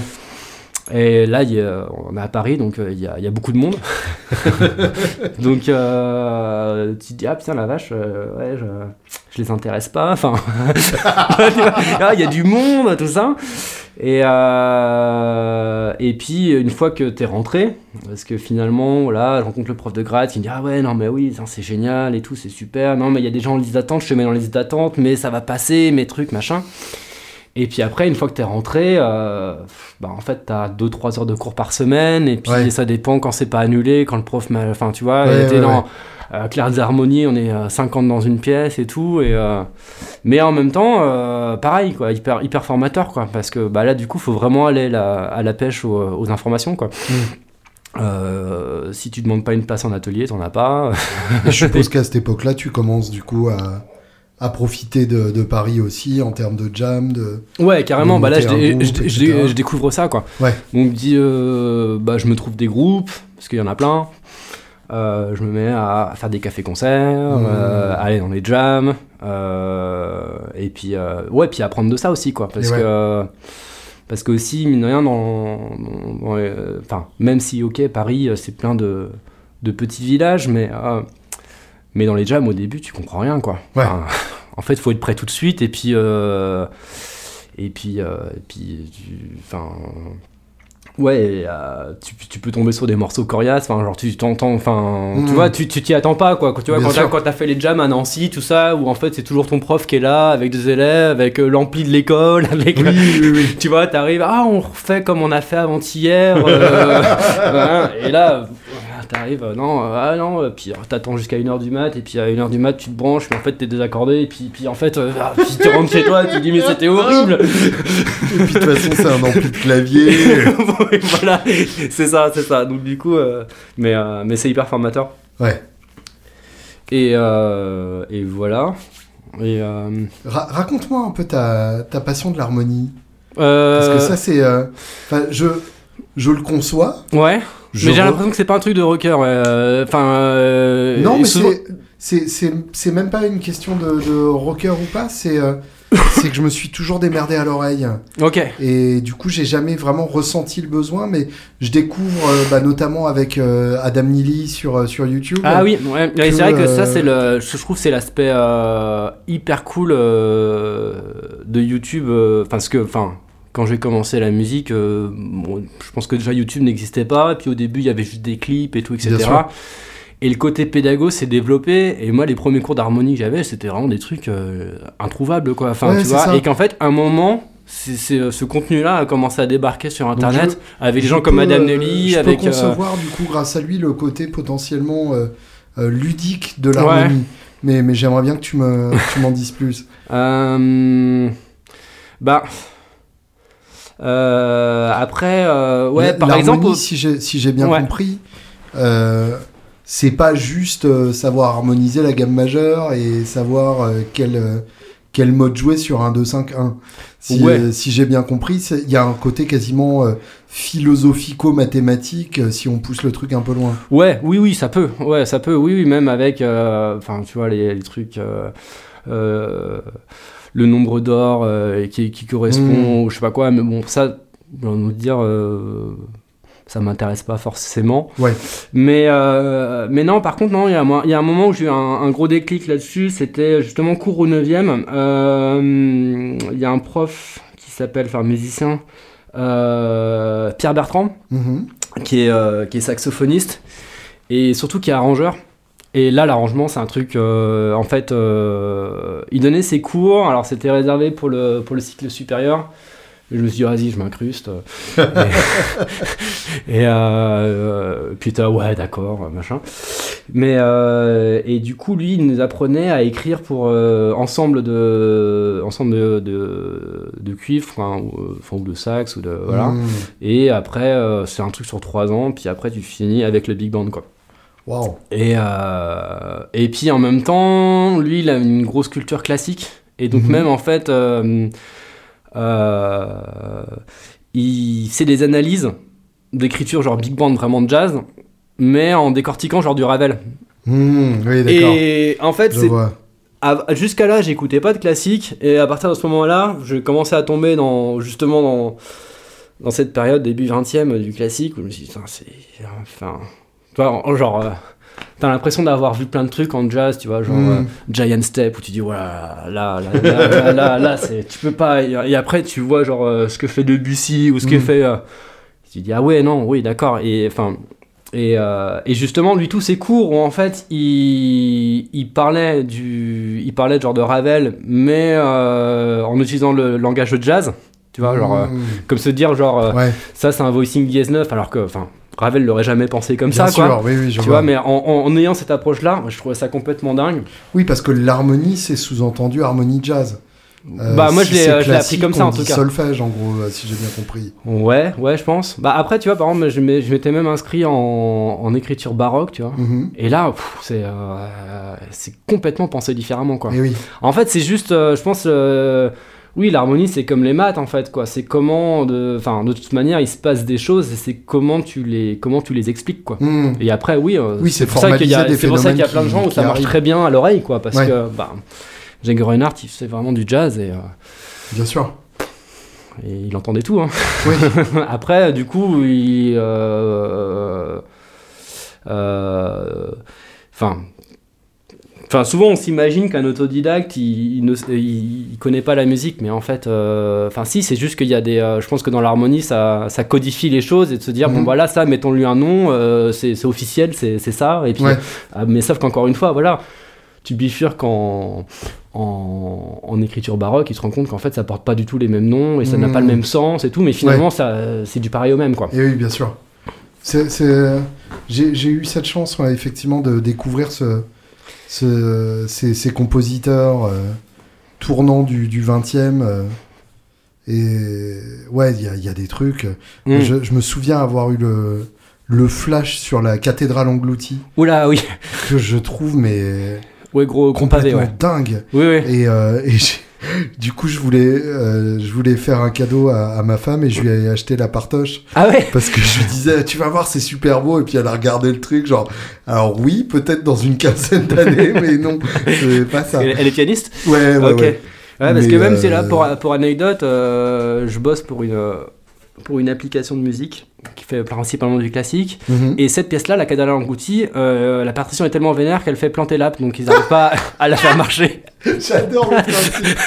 et là il y a- on est à Paris donc euh, il y, a, il y a beaucoup de monde. Donc euh, tu te dis ah putain la vache euh, ouais je, je les intéresse pas enfin. Ah, il y a du monde tout ça et euh, et puis une fois que t'es rentré parce que finalement voilà je rencontre le prof de grade qui me dit ah ouais non mais oui c'est génial et tout c'est super non mais il y a des gens en liste d'attente je te mets dans la liste d'attente mais ça va passer mes trucs machin et puis après, une fois que t'es rentré, euh, bah en fait, t'as 2-3 heures de cours par semaine, et puis Ouais. ça dépend quand c'est pas annulé, quand le prof m'a. Enfin, tu vois, Ouais, ouais, dans. Euh, Claire des Harmonies, on est euh, 50 dans une pièce et tout, et. euh, mais en même temps, euh, pareil, quoi, hyper, hyper formateur, quoi, parce que bah, là, du coup, faut vraiment aller la- à la pêche aux, aux informations, quoi. Mm. Euh, si tu demandes pas une place en atelier, t'en as pas. Je suppose qu'à cette époque-là, tu commences du coup à, à profiter de, de Paris aussi en termes de jam, de. Ouais, carrément. de Bah là, je, dé- groupe, je découvre ça, quoi. Ouais. On me dit, euh, bah, je me trouve des groupes, parce qu'il y en a plein. Euh, je me mets à faire des cafés-concerts, Mmh. euh, aller dans les jams, euh, et puis, ouais, puis apprendre de ça aussi, quoi. Parce ouais. que. Parce que aussi, mine de rien, dans, enfin, même si, ok, Paris, c'est plein de, de petits villages, mais, mais dans les jams, au début, tu comprends rien, quoi. Ouais. Enfin, en fait, faut être prêt tout de suite, et puis, et puis, et puis, enfin, ouais, euh, tu, tu peux tomber sur des morceaux coriaces, enfin, genre, tu t'entends, enfin, tu vois, tu tu t'y attends pas, quoi. Tu vois, Bien quand t'as, quand fait les jams à Nancy, tout ça, où en fait, c'est toujours ton prof qui est là, avec des élèves, avec euh, l'ampli de l'école, avec, Oui, oui, oui. tu vois, t'arrives, ah, on refait comme on a fait avant-hier. euh, voilà, et là, t'arrives, euh, non, euh, ah non, euh, puis t'attends jusqu'à 1h du mat, et puis à 1h du mat, tu te branches, mais en fait, t'es désaccordé, et puis, puis en fait, ah, puis tu rentres chez toi, tu te dis, mais c'était horrible. Et puis de toute façon, c'est un ampli de clavier. Voilà, c'est ça, c'est ça. Donc, du coup, euh, mais, euh, mais c'est hyper formateur. Ouais. Et, euh, et voilà. Et, Ra- Raconte-moi un peu ta, ta passion de l'harmonie. Parce que ça, c'est. je, je le conçois. ouais. Je mais j'ai re- l'impression que c'est pas un truc de rocker. ouais. Euh, Enfin. euh, Non, mais souvent- c'est- même pas une question de, de rocker ou pas. C'est euh, c'est que je me suis toujours démerdé à l'oreille. Ok. Et du coup, j'ai jamais vraiment ressenti le besoin. Mais je découvre, euh, bah, notamment avec Adam Neely sur, sur YouTube. Ah oui, ouais, c'est vrai que ça, c'est le. Je trouve que c'est l'aspect hyper cool de YouTube. euh, Parce que, enfin. Quand j'ai commencé la musique, euh, bon, je pense que déjà YouTube n'existait pas, et puis au début il y avait juste des clips et tout, etc. Et le côté pédago s'est développé, et moi les premiers cours d'harmonie que j'avais, c'était vraiment des trucs euh, introuvables, quoi. Enfin, Ouais, tu vois, ça. et qu'en fait, à un moment, c'est- ce contenu-là a commencé à débarquer sur Internet, avec des gens comme Madame euh, Nelly, Je avec... peux euh, concevoir, du coup, grâce à lui, le côté potentiellement euh, euh, ludique de l'harmonie. Mais, mais j'aimerais bien que tu me- m'en dises plus. Euh, bah. Euh, après, euh, ouais, par exemple. si j'ai si bien Ouais. compris, euh, c'est pas juste savoir harmoniser la gamme majeure et savoir quel, quel mode jouer sur un 2-5-1. Si, Ouais. euh, si j'ai bien compris, il y a un côté quasiment euh, philosophico-mathématique euh, si on pousse le truc un peu loin. Ouais, oui, oui, ça peut. Ouais, ça peut. Oui, oui, même avec. Enfin, tu vois, les, les trucs. Le nombre d'or euh, qui, qui correspond Mm. ou je sais pas quoi. Mais bon, ça, j'ai envie de dire. euh, ça m'intéresse pas forcément. Ouais. Mais, euh, mais non, par contre, non, il y, a un- il y a un moment où j'ai eu un, un gros déclic là-dessus. C'était justement cours au 9ème. Euh, Il y a un prof qui s'appelle, enfin, musicien, Pierre Bertrand Mhm. qui est, qui est saxophoniste et surtout qui est arrangeur. Et là, l'arrangement, c'est un truc. euh, en fait, euh, il donnait ses cours. Alors, c'était réservé pour le, pour le cycle supérieur. Je me suis dit, vas-y, je m'incruste. et et euh, putain, ouais, d'accord, machin. Mais, euh, et du coup, lui, il nous apprenait à écrire pour ensemble de, ensemble de, de, de cuivre, ou, enfin, ou de sax, ou de. Voilà. Mmh. Et après, c'est un truc sur trois ans, puis après, tu finis avec le big band, quoi. Et, euh, et puis en même temps, lui, il a une grosse culture classique. Et donc, Mhm. même en fait, euh, euh, il fait des analyses d'écriture, genre big band, vraiment de jazz, mais en décortiquant, genre du Ravel. Mmh, oui, d'accord. Et en fait, c'est jusqu'à là, j'écoutais pas de classique, et à partir de ce moment-là, je commençais à tomber dans justement dans, dans cette période début 20e du classique où je me suis dit, c'est. Enfin. Tu vois, en- genre. euh, T'as l'impression d'avoir vu plein de trucs en jazz, tu vois, genre Mm. euh, Giant Step, où tu dis, voilà, là, là, là, là, là, tu peux pas. Et, et après, tu vois, genre, euh, ce que fait Debussy ou ce que Mm. fait. euh, tu dis, ah ouais, non, oui, d'accord. Et enfin. Et, et justement, lui, tous ses cours où en fait, il, il parlait du, il parlait genre de Ravel, mais en utilisant le langage de jazz, tu vois, genre, euh, Mmh. comme se dire, genre, euh, Ouais, ça c'est un voicing dièse 9, alors que, enfin, Ravel l'aurait jamais pensé comme bien ça, sûr, quoi. oui, oui, je Tu vois. vois, mais en, en- en ayant cette approche-là, je trouvais ça complètement dingue. Oui, parce que l'harmonie, c'est sous-entendu harmonie jazz. Euh, bah, moi, si je l'ai c'est euh, je l'ai appris comme ça, en tout cas. solfège, en gros, euh, si j'ai bien compris. Ouais, ouais, je pense. Bah, après, tu vois, par exemple, je m'étais même inscrit en, en écriture baroque, tu vois. Mhm. Et là, c'est euh, c'est complètement pensé différemment, quoi. Et oui, En fait, c'est juste, je pense, oui, l'harmonie, c'est comme les maths, en fait, quoi. C'est comment, de, enfin, de toute manière, il se passe des choses, et c'est comment tu les, comment tu les expliques, quoi. Mmh. Et après, oui, euh, Oui, c'est pour ça qu'il y a, pour ça qu'il y a plein de gens où ça marche très bien à l'oreille, quoi, parce Ouais. que, bah, Django Reinhardt, il fait vraiment du jazz et, euh, bien sûr. et il entendait tout. Hein. Oui. Après, du coup, il, euh, euh, enfin. Souvent on s'imagine qu'un autodidacte, il, il ne il- il connaît pas la musique, mais en fait, euh, enfin si, c'est juste qu'il y a des, euh, je pense que dans l'harmonie, ça, ça codifie les choses et de se dire bon Mhm. voilà ça, mettons-lui un nom, euh, c'est officiel, c'est ça, et puis, Ouais. ah, mais sauf qu'encore une fois, voilà, tu bifurques en, en, en écriture baroque, il se rend compte qu'en fait ça porte pas du tout les mêmes noms et ça n'a Mhm. pas le même sens et tout, mais finalement ça, c'est du pareil au même quoi. Et oui, bien sûr. J'ai, j'ai eu cette chance, ouais, effectivement, de découvrir ce, ce- ces, ces compositeurs euh, tournants du, du 20e. euh, et ouais, il y a, y a des trucs. Mm. Je, je me souviens avoir eu le, le flash sur la cathédrale engloutie, Oula, oui, que je trouve mais ouais gros, gros pavé, ouais. dingue. Oui, oui. Et, euh, et j'ai- du coup, je voulais, euh, je voulais faire un cadeau à, à ma femme et je lui ai acheté la partoche. Ah ouais Parce que je lui disais, tu vas voir, c'est super beau. Et puis elle a regardé le truc, genre, alors oui, peut-être dans une quinzaine d'années, mais non, c'est pas ça. elle, elle est pianiste Ouais, ouais, Ok. ouais. Ouais, parce Mais, que même, euh, c'est là, pour, pour anecdote, euh, je bosse pour une, euh, pour une application de musique qui fait principalement du classique. Mhm. Et cette pièce-là, la Cadala Angouti, euh, la partition est tellement vénère qu'elle fait planter l'app, donc ils n'arrivent pas à la faire marcher. J'adore le principe.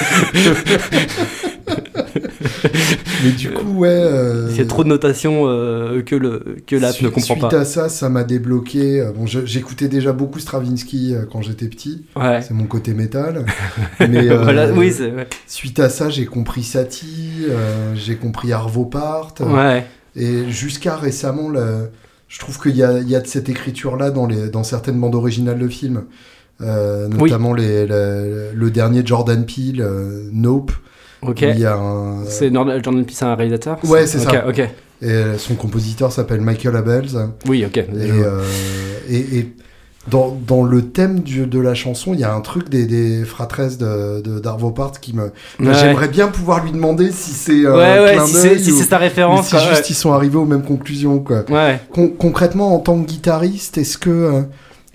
mais du coup, ouais. euh, C'est trop de notation euh, que le que l'app suite- ne comprend suite pas. à ça, ça m'a débloqué. euh, Bon, je- j'écoutais déjà beaucoup Stravinsky euh, quand j'étais petit. Ouais. C'est mon côté métal. Mais euh, voilà, oui, c'est ouais. suite à ça, j'ai compris Satie, euh, j'ai compris Arvo Part. ouais. Et jusqu'à récemment, je trouve qu'il y a, il y a de cette écriture-là dans, les, dans certaines bandes originales de films. Euh, Oui. notamment les, le, dernier Jordan Peele, euh, Nope. Ok. un, C'est Jordan Peele, c'est un réalisateur Ouais, c'est ça. Ok. et son compositeur s'appelle Michael Abels. Oui, ok. Et, euh, et, et dans, dans le thème du- de la chanson, il y a un truc des, des fratresses de, d'Arvo Part qui me. Ouais. J'aimerais bien pouvoir lui demander si c'est un Ouais, ouais, clin si c'est si sa référence. si quoi, juste ils sont arrivés aux mêmes conclusions, quoi. Con- concrètement, en tant que guitariste, est-ce que, euh,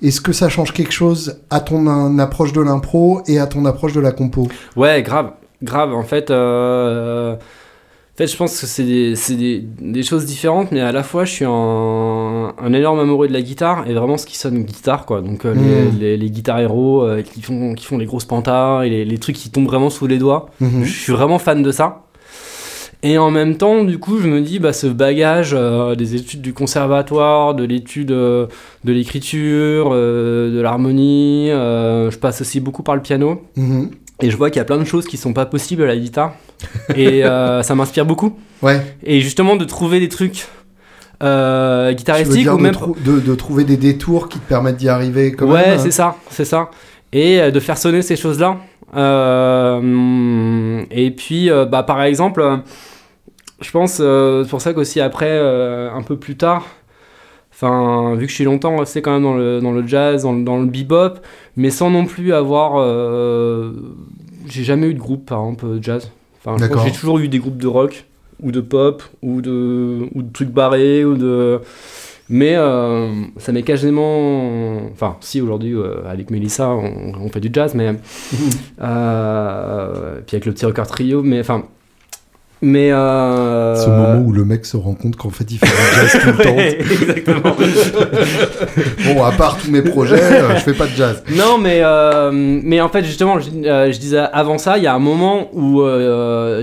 est-ce que ça change quelque chose à ton approche de l'impro et à ton approche de la compo? Ouais, grave, grave. En fait, euh, en fait je pense que c'est des, des, des choses différentes, mais à la fois, je suis un, un énorme amoureux de la guitare et vraiment ce qui sonne guitare, quoi. Donc, euh, les, Mm. les, les guitares héros euh, qui, font, qui font les grosses pantas et les, les trucs qui tombent vraiment sous les doigts. Mhm. Je suis vraiment fan de ça. Et en même temps, du coup, je me dis, bah, ce bagage euh, des études du conservatoire, de l'étude euh, de l'écriture, euh, de l'harmonie, je passe aussi beaucoup par le piano. Mhm. Et je vois qu'il y a plein de choses qui sont pas possibles à la guitare. Et ça m'inspire beaucoup. Ouais. Et justement, de trouver des trucs euh, guitaristiques ou de, même. trou- de, de trouver des détours qui te permettent d'y arriver quand ouais, même hein. c'est ça, c'est ça. Et de faire sonner ces choses-là. Euh, et puis, euh, bah, par exemple, je pense, euh, c'est pour ça qu'aussi après, un peu plus tard, enfin, vu que je suis longtemps resté quand même dans le, dans le jazz, dans, le- dans le bebop, mais sans non plus avoir. euh, j'ai jamais eu de groupe, par exemple, jazz. Enfin, j'ai toujours eu des groupes de rock, ou de pop, ou de, ou de trucs barrés, ou de. Mais euh, ça m'est quasiment. Enfin, si aujourd'hui, euh, avec Mélissa, on, on fait du jazz, mais. euh, puis avec le petit record trio, mais enfin. Mais. Euh... Ce moment où le mec se rend compte qu'en fait il fait du jazz tout le temps. Ouais, Exactement. Bon, à part tous mes projets, euh, je fais pas de jazz. non, mais, euh, mais en fait, justement, je, euh, je disais avant ça, il y a un moment où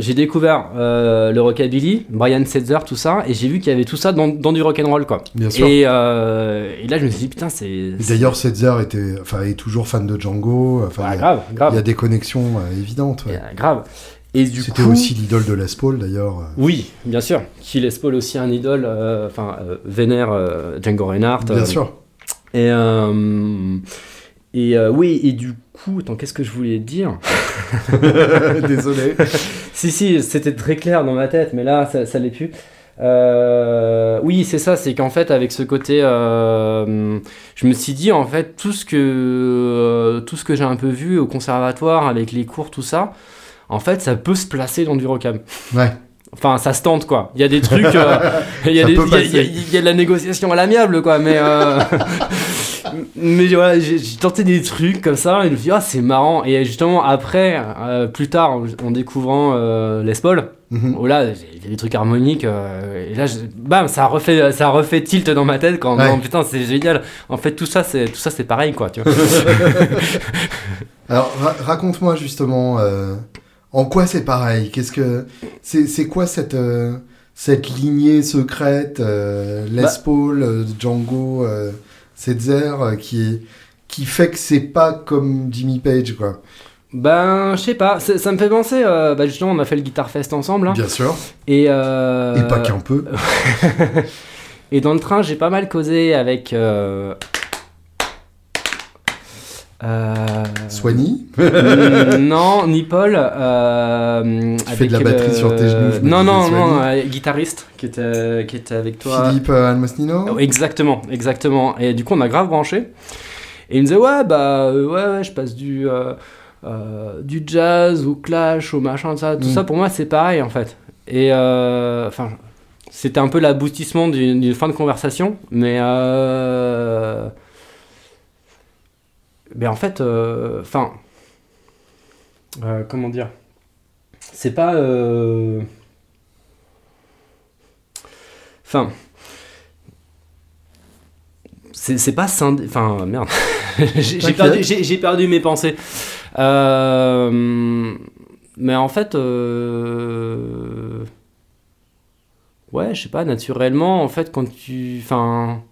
j'ai découvert le rockabilly, Brian Setzer, tout ça, et j'ai vu qu'il y avait tout ça dans, dans du rock'n'roll, quoi. Bien sûr. Et, et là, je me suis dit, putain, c'est. D'ailleurs, Setzer était, enfin, est toujours fan de Django. Enfin, Ouais, il y a- grave, grave. il y a des connexions évidentes. ouais. Et, euh, grave. Et du C'était coup, aussi l'idole de Les Paul d'ailleurs. Oui, bien sûr. Qui laisse Paul aussi un idole, euh, enfin, euh, vénère euh, Django Reinhardt. Bien sûr. Et, et oui, et du coup, attends, qu'est-ce que je voulais dire Désolé. Si, si, c'était très clair dans ma tête, mais là, ça, ça l'est plus. Euh, oui, c'est ça, c'est qu'en fait, avec ce côté, euh, je me suis dit, en fait, tout ce que, euh, tout ce que j'ai un peu vu au conservatoire, avec les cours, tout ça, en fait, ça peut se placer dans du rock'n'roll. Ouais. Enfin, ça se tente, quoi. Il y a des trucs, euh, il y, a Ça des- peut il y a- il y a- passer. il y a de la négociation à l'amiable, quoi, mais... euh, mais voilà, j'ai tenté des trucs comme ça, et je me suis dit, ah, c'est marrant. Et justement, après, euh, plus tard, en, en découvrant euh, Les Paul, Mhm. Oh là, il y a des trucs harmoniques, euh, et là, je- bam, ça refait, ça refait tilt dans ma tête quand, Ouais. non, putain, c'est génial. En fait, tout ça, c'est tout ça, c'est pareil, quoi. Tu vois. Alors, ra- raconte-moi justement, en quoi c'est pareil? Qu'est-ce que c'est quoi cette euh, cette lignée secrète euh, Les Bah- Paul, euh, Django, Setzer, qui qui fait que c'est pas comme Jimmy Page, quoi? ben, je sais pas, ça, ça me fait penser, euh, bah, justement, on a fait le Guitar Fest ensemble, hein, Bien sûr. et euh, Et pas qu'un peu. et dans le train, j'ai pas mal causé avec. Euh, euh, Soigny. Mm, non, ni Paul. Euh, Tu fais de la batterie sur tes genoux, Non, non, non, euh, guitariste qui était, qui était avec toi. Philippe euh, Almosnino. Oh, Exactement, exactement. Et du coup, on a grave branché. Et il me disait, ouais, bah, ouais, ouais, je passe du, du jazz au clash, au machin, ça. Tout Mm. ça, pour moi, c'est pareil, en fait. Et, enfin, c'était un peu l'aboutissement d'une d'une fin de conversation. Mais, euh, mais en fait, euh, enfin, euh, comment dire? C'est pas. euh, Enfin. C'est pas scindé. Enfin, merde. J'ai- perdu, mes pensées. Mais en fait. Ouais, je sais pas, naturellement, en fait, quand tu. Enfin.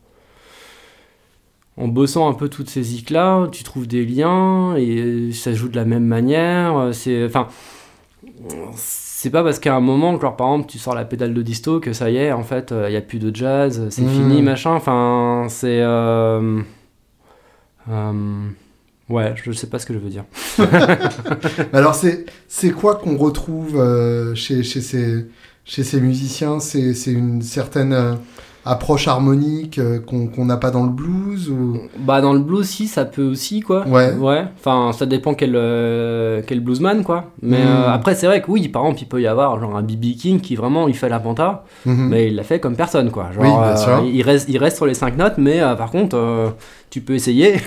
En bossant un peu toutes ces zik là, tu trouves des liens et ça joue de la même manière. C'est. Enfin. C'est pas parce qu'à un moment, genre par exemple, tu sors la pédale de disto que ça y est, en fait, il n'y a plus de jazz, c'est Mhm. fini, machin. Enfin, c'est. euh, euh, ouais, je sais pas ce que je veux dire. Alors c'est c'est quoi qu'on retrouve euh, chez chez ces chez ces musiciens? C'est c'est une certaine euh, approche harmonique euh, qu'on n'a pas dans le blues ou? Bah, dans le blues, si, ça peut aussi, quoi. Ouais. Ouais, enfin, ça dépend quel, euh, quel bluesman, quoi. Mais Mhm. euh, après, c'est vrai que oui, par exemple, il peut y avoir genre un B.B. King qui vraiment, il fait la penta, Mhm. mais il l'a fait comme personne, quoi. Genre, Oui, bien sûr. il, reste, il reste sur les 5 notes, mais par contre, tu peux essayer.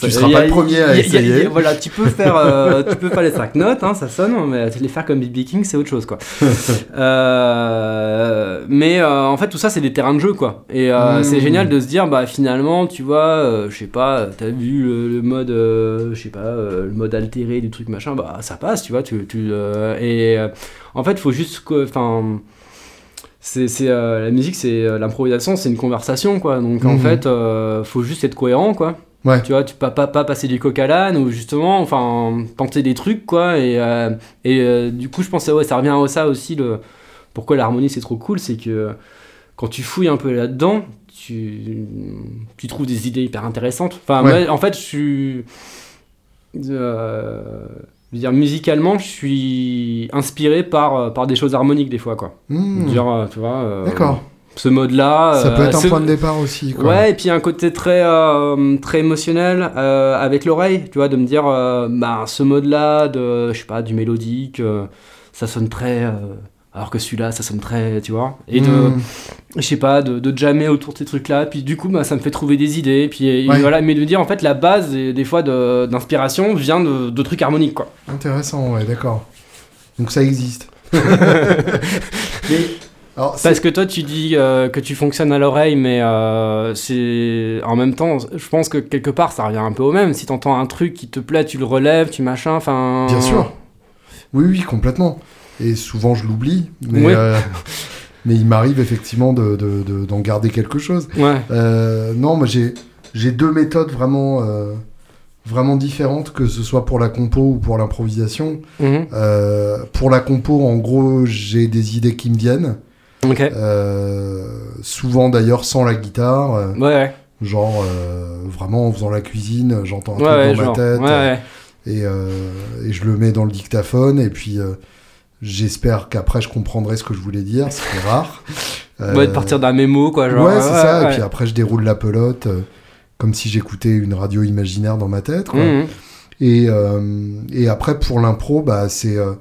Tu seras pas le premier à a- a- essayer. voilà, tu peux faire, euh, tu peux faire les 5 notes, hein, ça sonne, mais les faire comme B.B. King, c'est autre chose, quoi. Euh, Mais euh, en fait, tout ça, c'est des terrains de jeu, quoi. Et euh, Mm. c'est génial de se dire, bah finalement, tu vois, je sais pas, t'as vu le, le mode, je sais pas, le mode altéré du truc machin, bah ça passe, tu vois. Tu, tu, et en fait, faut juste, que- enfin, c'est, euh, la musique, c'est euh, l'improvisation, c'est une conversation, quoi. Donc en Mhm. fait, euh, faut juste être cohérent, quoi. Ouais. Tu vois, tu peux pas, pas passer du coq à l'âne ou justement, enfin, tenter des trucs, quoi. Et, euh, et euh, du coup, je pense que ouais, ça revient à ça aussi. Le... Pourquoi l'harmonie c'est trop cool, c'est que quand tu fouilles un peu là-dedans, tu, tu trouves des idées hyper intéressantes. Enfin, Ouais. moi, en fait, je suis. Je veux dire, musicalement, je suis inspiré par, euh, par des choses harmoniques des fois, quoi. Genre, euh, tu vois. euh, D'accord. Ce mode-là. Ça peut être un point de départ aussi. Quoi. Ouais, et puis un côté très, euh, très émotionnel euh, avec l'oreille, tu vois, de me dire, bah, ce mode-là, de, je sais pas, du mélodique, ça sonne très. Alors que celui-là, ça sonne très, tu vois. Et de, Hmm. je sais pas, de, de jammer autour de ces trucs-là, puis du coup, bah, ça me fait trouver des idées, puis et Ouais. voilà, mais de dire, en fait, la base, des, fois, d'inspiration vient de, de trucs harmoniques, quoi. Intéressant, ouais, d'accord. Donc ça existe. Mais, alors, c'est- Parce que toi, tu dis euh, que tu fonctionnes à l'oreille, mais euh, c'est en même temps, je pense que quelque part, ça revient un peu au même. Si t'entends un truc qui te plaît, tu le relèves, tu machin, enfin. Bien sûr. Oui, oui, complètement. Et souvent, je l'oublie. Mais, euh, mais il m'arrive effectivement de- de- de- d'en garder quelque chose. Ouais. Euh, non, moi, j'ai deux méthodes vraiment, euh, vraiment différentes, que ce soit pour la compo ou pour l'improvisation. Mhm. Pour la compo, en gros, j'ai des idées qui me viennent. Souvent, d'ailleurs, sans la guitare. Ouais. Genre, vraiment, en faisant la cuisine, j'entends un Ouais, truc dans genre. ma tête. Et, et je le mets dans le dictaphone et puis j'espère qu'après je comprendrai ce que je voulais dire, ce qui est rare. Euh, Ouais, de partir d'un mémo, quoi. Genre, ouais, c'est ça. ouais. Et puis après je déroule la pelote euh, comme si j'écoutais une radio imaginaire dans ma tête. quoi. Mhm. Et, euh, et après pour l'impro, bah c'est euh,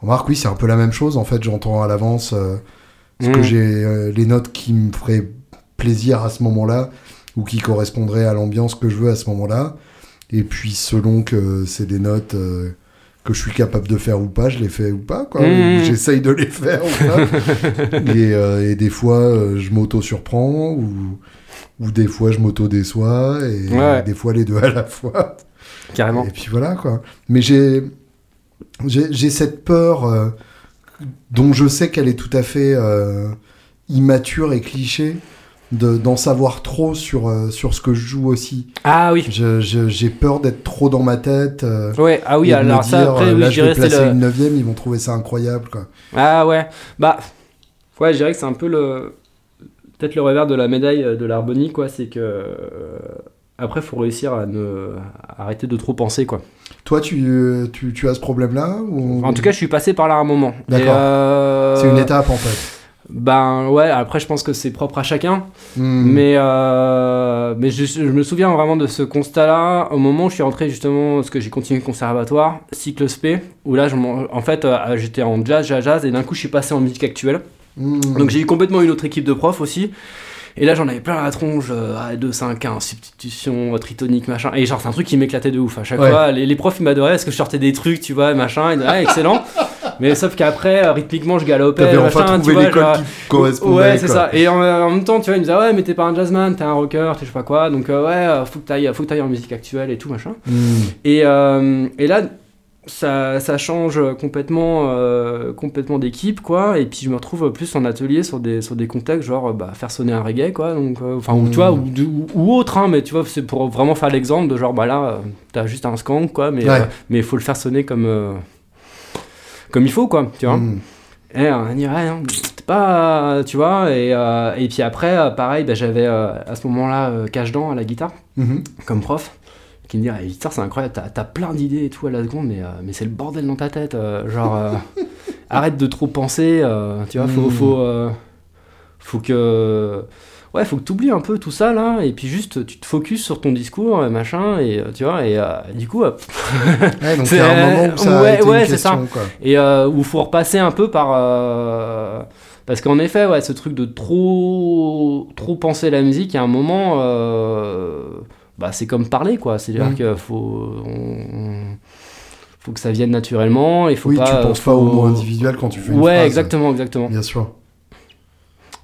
remarque oui c'est un peu la même chose. En fait j'entends à l'avance ce que Mhm. j'ai les notes qui me feraient plaisir à ce moment-là ou qui correspondraient à l'ambiance que je veux à ce moment-là. Et puis selon que c'est des notes que je suis capable de faire ou pas, je les fais ou pas. quoi. Ou J'essaye de les faire ou pas. et, euh, et des fois euh, je m'auto-surprends ou, ou des fois je m'auto-déçois et Ouais. des fois les deux à la fois. Carrément. Et puis voilà, quoi. Mais j'ai, j'ai, j'ai cette peur euh, dont je sais qu'elle est tout à fait immature et cliché de, d'en savoir trop sur, euh, sur ce que je joue aussi. Ah oui. J'ai peur d'être trop dans ma tête. euh, Ouais, ah oui, alors ça, après, euh, oui, là, je vais placer le. une neuvième, ils vont trouver ça incroyable, quoi. Ah ouais, bah ouais, je dirais que c'est un peu le peut-être le revers de la médaille euh, de l'harmonie quoi, c'est que après faut réussir à ne à arrêter de trop penser quoi. Toi, tu, tu, tu as ce problème-là ou... En tout cas, je suis passé par là un moment. D'accord. c'est une étape, en fait. Ben ouais, après je pense que c'est propre à chacun, Hmm. mais euh, mais je, je me souviens vraiment de ce constat-là au moment où je suis rentré justement parce que j'ai continué le conservatoire, cycle SP, où là je en fait euh, j'étais en jazz, jazz, jazz et d'un coup je suis passé en musique actuelle. Hmm. Donc j'ai eu complètement une autre équipe de profs aussi. Et là j'en avais plein la tronche, euh, ah, 2, 5, 1, substitution, tritonique, machin. Et genre c'est un truc qui m'éclatait de ouf. À chaque Ouais. fois, les, les profs ils m'adoraient parce que je sortais des trucs, tu vois, machin. Et, ah, excellent. Mais sauf qu'après, euh, rythmiquement, je galopais. T'avais enfin tu trouvé l'école qui correspondait. Ouais, c'est ça. Et en, en même temps, tu vois, ils me disaient, ouais, mais t'es pas un jazzman, t'es un rocker, t'es je sais pas quoi. Donc, euh, ouais, euh, faut que t'ailles faut que t'ailles en musique actuelle et tout, machin. Hmm. Et, euh, et là, ça, ça change complètement, euh, complètement d'équipe, quoi. Et puis je me retrouve plus en atelier sur des, sur des contextes, genre euh, bah, faire sonner un reggae, quoi. Donc, euh, enfin, ou, tu vois, ou, ou- ou autre, hein, mais tu vois, c'est pour vraiment faire l'exemple de genre, bah là, euh, t'as juste un skank, quoi, mais Ouais. euh, il faut le faire sonner comme, euh, comme il faut, quoi, tu vois. Hmm. Et on va dire, ouais, non, pas, tu vois. Et, euh, et puis après, euh, pareil, bah, j'avais euh, à ce moment-là euh, Cache-Dent à la guitare Mhm. comme prof qui me dit ah, guitare c'est incroyable t'as, t'as plein d'idées et tout à la seconde mais, euh, mais c'est le bordel dans ta tête euh, genre euh, arrête de trop penser euh, tu vois faut Mm. faut euh, faut que ouais faut que t'oublies un peu tout ça là et puis juste tu te focuses sur ton discours euh, machin et euh, tu vois et euh, du coup Ouais, donc C'est- un moment où ça a ouais, été ouais, une c'est ça. question, quoi. et euh, où faut repasser un peu par euh, parce qu'en effet ouais ce truc de trop trop penser la musique a un moment bah c'est comme parler quoi c'est à dire Mhm. qu'il faut on- faut que ça vienne naturellement il faut Oui, pas tu penses pas au mot individuel quand tu fais une ouais phrase. exactement exactement Bien sûr.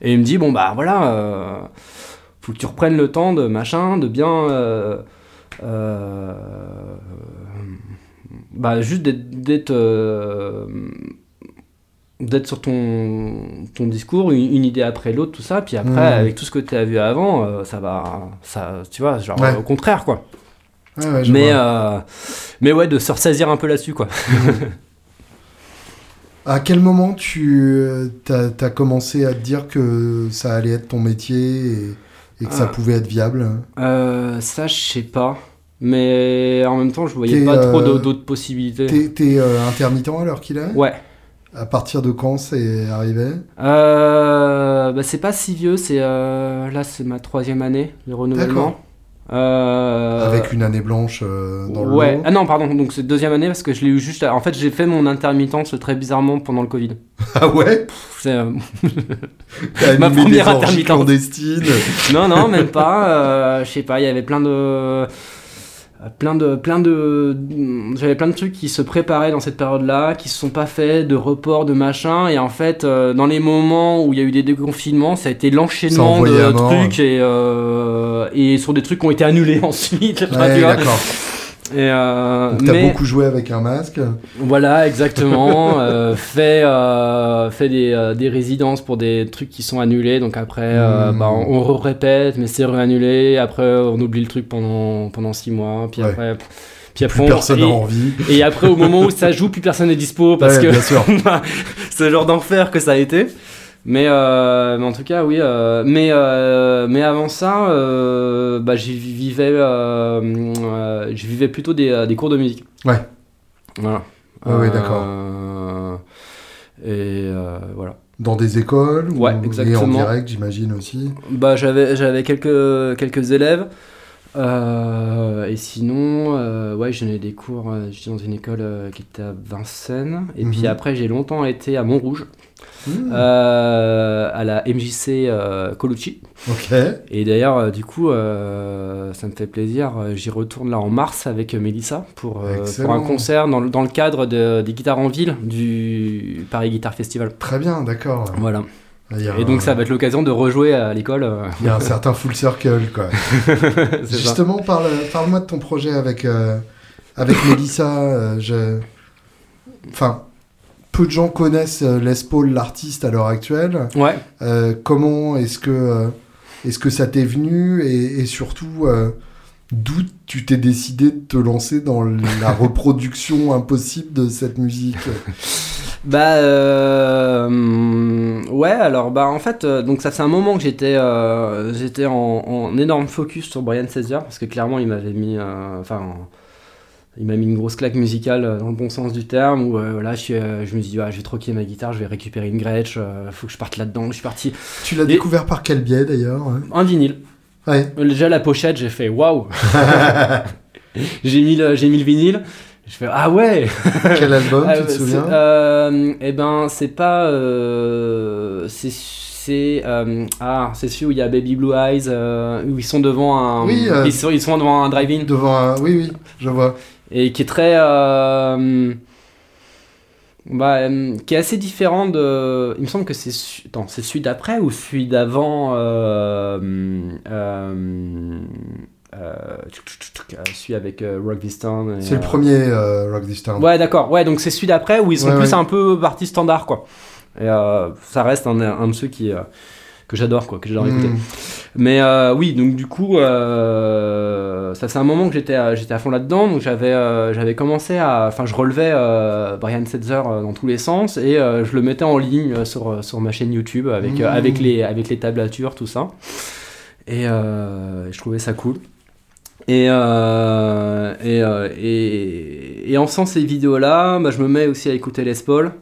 Et il me dit, bon, bah voilà, euh, faut que tu reprennes le temps de machin, de bien. euh, euh, bah, juste d'être. d'être sur ton, ton discours, une, une idée après l'autre, tout ça, puis après, Mhm. avec tout ce que tu as vu avant, ça va, ça, tu vois, genre Ouais. au contraire, quoi. Ouais, ouais, je Mais, mais ouais, de se ressaisir un peu là-dessus, quoi. À quel moment tu as, commencé à te dire que ça allait être ton métier et, et que ça Ah. pouvait être viable? Euh, ça, je sais pas. Mais en même temps, je voyais pas trop euh, d'au- d'autres possibilités. T'es euh, intermittent à l'heure qu'il est? Ouais. À partir de quand c'est arrivé? Euh, bah, c'est pas si vieux, c'est euh, là c'est ma troisième année de renouvellement. Euh, Avec une année blanche euh, dans le ouais. lot Ah non, pardon, donc c'est deuxième année parce que je l'ai eu juste. En fait, j'ai fait mon intermittence très bizarrement pendant le Covid. Ah ouais? Pff, euh, Ma première des intermittence. clandestines? Non, non, même pas. je sais pas, il y avait plein de. Plein de, plein de, j'avais plein de trucs qui se préparaient dans cette période-là, qui se sont pas faits, de reports, de machin, et en fait, euh, dans les moments où il y a eu des déconfinements, ça a été l'enchaînement de trucs et, euh, et sur des trucs qui ont été annulés ensuite. Ouais, d'accord. Et, euh, Donc mais beaucoup joué avec un masque voilà, exactement. euh, fait euh, fait des, euh, des résidences pour des trucs qui sont annulés. Donc après, Hmm. bah, on, on répète, mais c'est réannulé. Après, on oublie le truc pendant, pendant six mois. Puis Ouais. après, puis après Plus on- personne n'a envie. et après, au moment où ça joue, plus personne n'est dispo parce Ouais, que c'est le genre d'enfer que ça a été. Mais, euh, mais en tout cas, oui. euh, mais, euh, mais avant ça, bah, j'y vivais, je vivais plutôt des, des cours de musique. Ouais. Voilà. Ouais, ouais, d'accord. Et voilà. Dans des écoles ou- Ouais, Et en exactement. direct, j'imagine aussi. Bah, j'avais, j'avais quelques, quelques élèves. Euh, et sinon, euh, ouais, j'en ai des cours. euh, J'étais dans une école qui était à Vincennes. Et Mhm. puis après, j'ai longtemps été à Montrouge, Hmm, euh, à la MJC euh, Colucci. Ok. Et d'ailleurs, euh, du coup, euh, ça me fait plaisir. J'y retourne là en mars avec Mélissa pour, un concert dans, le- dans le cadre de- des guitares en ville du Paris Guitar Festival. Très bien, d'accord. Voilà. Et donc, un- ça va être l'occasion de rejouer à l'école. Il y a un certain full circle, quoi. Justement, parle, parle-moi de ton projet avec, avec Mélissa. je... Enfin, peu de gens connaissent euh, Les Paul, l'artiste, à l'heure actuelle. Ouais. Euh, comment est-ce que, euh, est-ce que ça t'est venu et, et surtout, euh, d'où tu t'es décidé de te lancer dans la reproduction impossible de cette musique? Bah euh, ouais alors bah en fait euh, donc ça fait un moment que j'étais euh, j'étais en, en énorme focus sur Brian Setzer parce que clairement il m'avait mis enfin il m'a mis une grosse claque musicale euh, dans le bon sens du terme où euh, là je, suis, euh, je me suis dit ah, je vais troquer ma guitare je vais récupérer une Gretsch euh, faut que je parte là-dedans je suis parti Tu l'as Et- découvert par quel biais d'ailleurs hein? Un vinyle Ouais. déjà la pochette j'ai fait waouh j'ai mis le j'ai mis le vinyle je fais ah ouais Quel album, Ah, tu te souviens? Eh ben, c'est pas. c'est. c'est, euh, ah, c'est celui où il y a Baby Blue Eyes, euh, où ils sont devant un. Oui, euh, ils, sont, ils sont devant un drive-in. Devant un... Oui, oui, je vois. Et qui est très. euh, bah, euh, qui est assez différent de. Il me semble que c'est. Attends, c'est celui d'après ou celui d'avant euh, euh, Celui avec euh, Rock This Town. C'est le premier Rock This Town. Ouais, d'accord. Ouais, donc c'est celui d'après où ils sont Ouais, plus ouais. un peu partie standard, quoi. Et ça reste un, un de ceux qui, que j'adore, quoi, que j'adore Hmm. écouter. Mais euh, oui, donc du coup, euh, ça fait un moment que j'étais à, j'étais à fond là-dedans. Donc j'avais euh, j'avais commencé à. Enfin, je relevais Brian Setzer dans tous les sens et je le mettais en ligne sur, sur ma chaîne YouTube avec, Mmh. avec, les, avec les tablatures, tout ça. Et je trouvais ça cool. Et, euh, et, euh, et, et en faisant ces vidéos-là, bah, je me mets aussi à écouter Les Paul.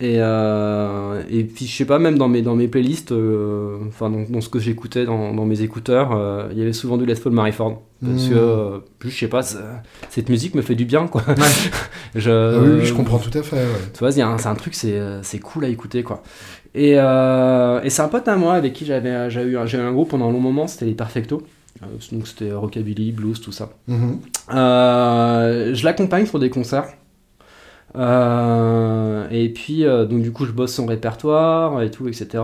Et, euh, et puis, je sais pas, même dans mes, dans mes playlists, euh, enfin, dans, dans ce que j'écoutais dans, dans mes écouteurs, euh, il y avait souvent du Les Paul Maryford. Parce Mm. que, je sais pas, cette musique me fait du bien, quoi. je, Ah oui, je comprends tout à fait. ouais. tu vois, un- c'est un truc, c'est cool à écouter, quoi. Et, et c'est un pote à moi avec qui j'avais j'ai eu, eu un groupe pendant un long moment, c'était les Perfecto. Donc c'était rockabilly, blues, tout ça. Mhm. Euh, je l'accompagne pour des concerts. Euh, et puis, euh, donc du coup, je bosse son répertoire et tout, etc.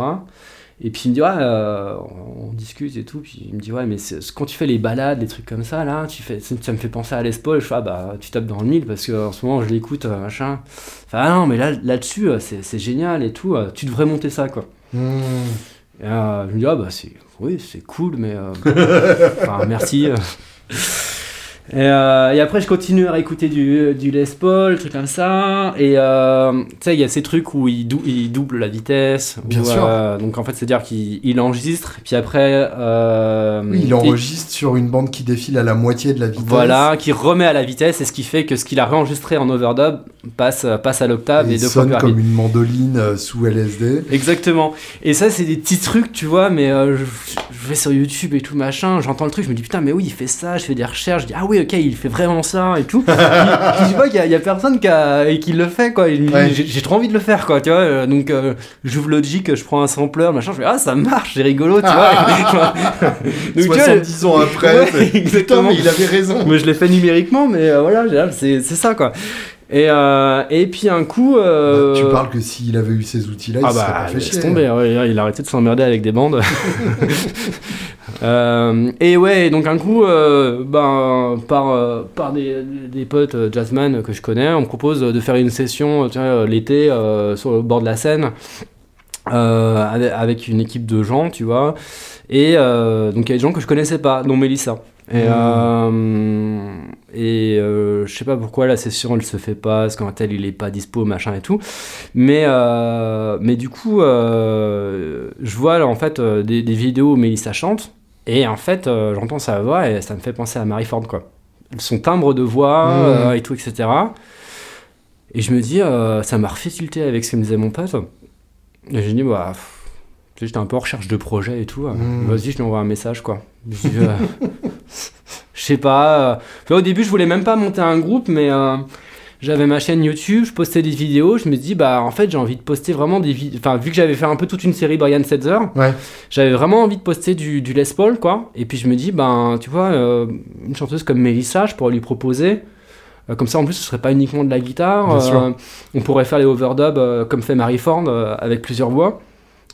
Et puis il me dit, ouais, euh, on discute et tout. Puis il me dit, ouais, mais quand tu fais les balades, les trucs comme ça, là, tu fais, ça me fait penser à Les Paul. Je fais, ah, bah, tu tapes dans le mille parce qu'en ce moment, je l'écoute, euh, machin. Enfin, ah non, mais là, là-dessus, euh, c'est génial et tout. Tu devrais monter ça, quoi. Hmm. Et, je me dis, ah, bah, c'est, oui, c'est cool, mais. enfin, merci. Euh, et, après, je continue à écouter du, du Les Paul, trucs comme ça. Et euh, tu sais, il y a ces trucs où il, il double la vitesse. Bien sûr. Euh, donc en fait, c'est-à-dire qu'il enregistre, puis après. oui, il enregistre sur une bande qui défile à la moitié de la vitesse. Voilà, qui remet à la vitesse, et ce qui fait que ce qu'il a réenregistré en overdub passe, passe à l'octave et, et deux sonne fois plus comme une mandoline sous LSD. Exactement. Et ça, c'est des petits trucs, tu vois, mais je, je, vais sur YouTube et tout machin, j'entends le truc, je me dis putain, mais oui, il fait ça, je fais des recherches, je dis ah oui, ok, il fait vraiment ça et tout. je vois qu'il y, a personne qui, a, qui le fait, quoi. J'ai trop envie de le faire, quoi, tu vois. Euh, donc, euh, j'ouvre Logic, je prends un sampler, machin, je fais, ah, ça marche, c'est rigolo, tu vois. donc, 70 ans après, exactement. mais il avait raison. Mais je l'ai fait numériquement, mais euh, voilà, c'est ça, quoi. Et, et puis un coup. Bah, tu parles que s'il avait eu ces outils-là, il ah serait bah, pas fait chier. Tombé, ouais, il a arrêté de s'emmerder avec des bandes. Euh, et ouais, donc un coup, euh, ben, par, euh, par des, des potes jazzman que je connais, on me propose de faire une session l'été sur le bord de la Seine. avec une équipe de gens, tu vois. Et donc il y a des gens que je connaissais pas, dont Mélissa. Et, mmh. Et je sais pas pourquoi la session elle se fait pas, parce qu'un tel il est pas dispo, machin et tout. Mais, mais du coup, je vois en fait des, des vidéos où Mélissa chante. Et en fait, euh, j'entends sa voix et ça me fait penser à Marie Ford, quoi. Son timbre de voix mmh. euh, et tout, etc. Et je me dis, euh, ça m'a refait tilter avec ce que me disait mon pote. Et j'ai dit, bah, j'étais un peu en recherche de projet et tout. Mmh. Vas-y, je lui envoie un message, quoi. Je sais pas. au début, je voulais même pas monter un groupe, mais j'avais ma chaîne YouTube, je postais des vidéos, je me dis bah en fait j'ai envie de poster vraiment des vidéos, enfin vu que j'avais fait un peu toute une série Brian Setzer, ouais. j'avais vraiment envie de poster du, du, Les Paul quoi, et puis je me dis ben tu vois euh, une chanteuse comme Melissa, je pourrais lui proposer, euh, comme ça en plus ce serait pas uniquement de la guitare, euh, on pourrait faire les overdubs comme fait Marie Ford avec plusieurs voix.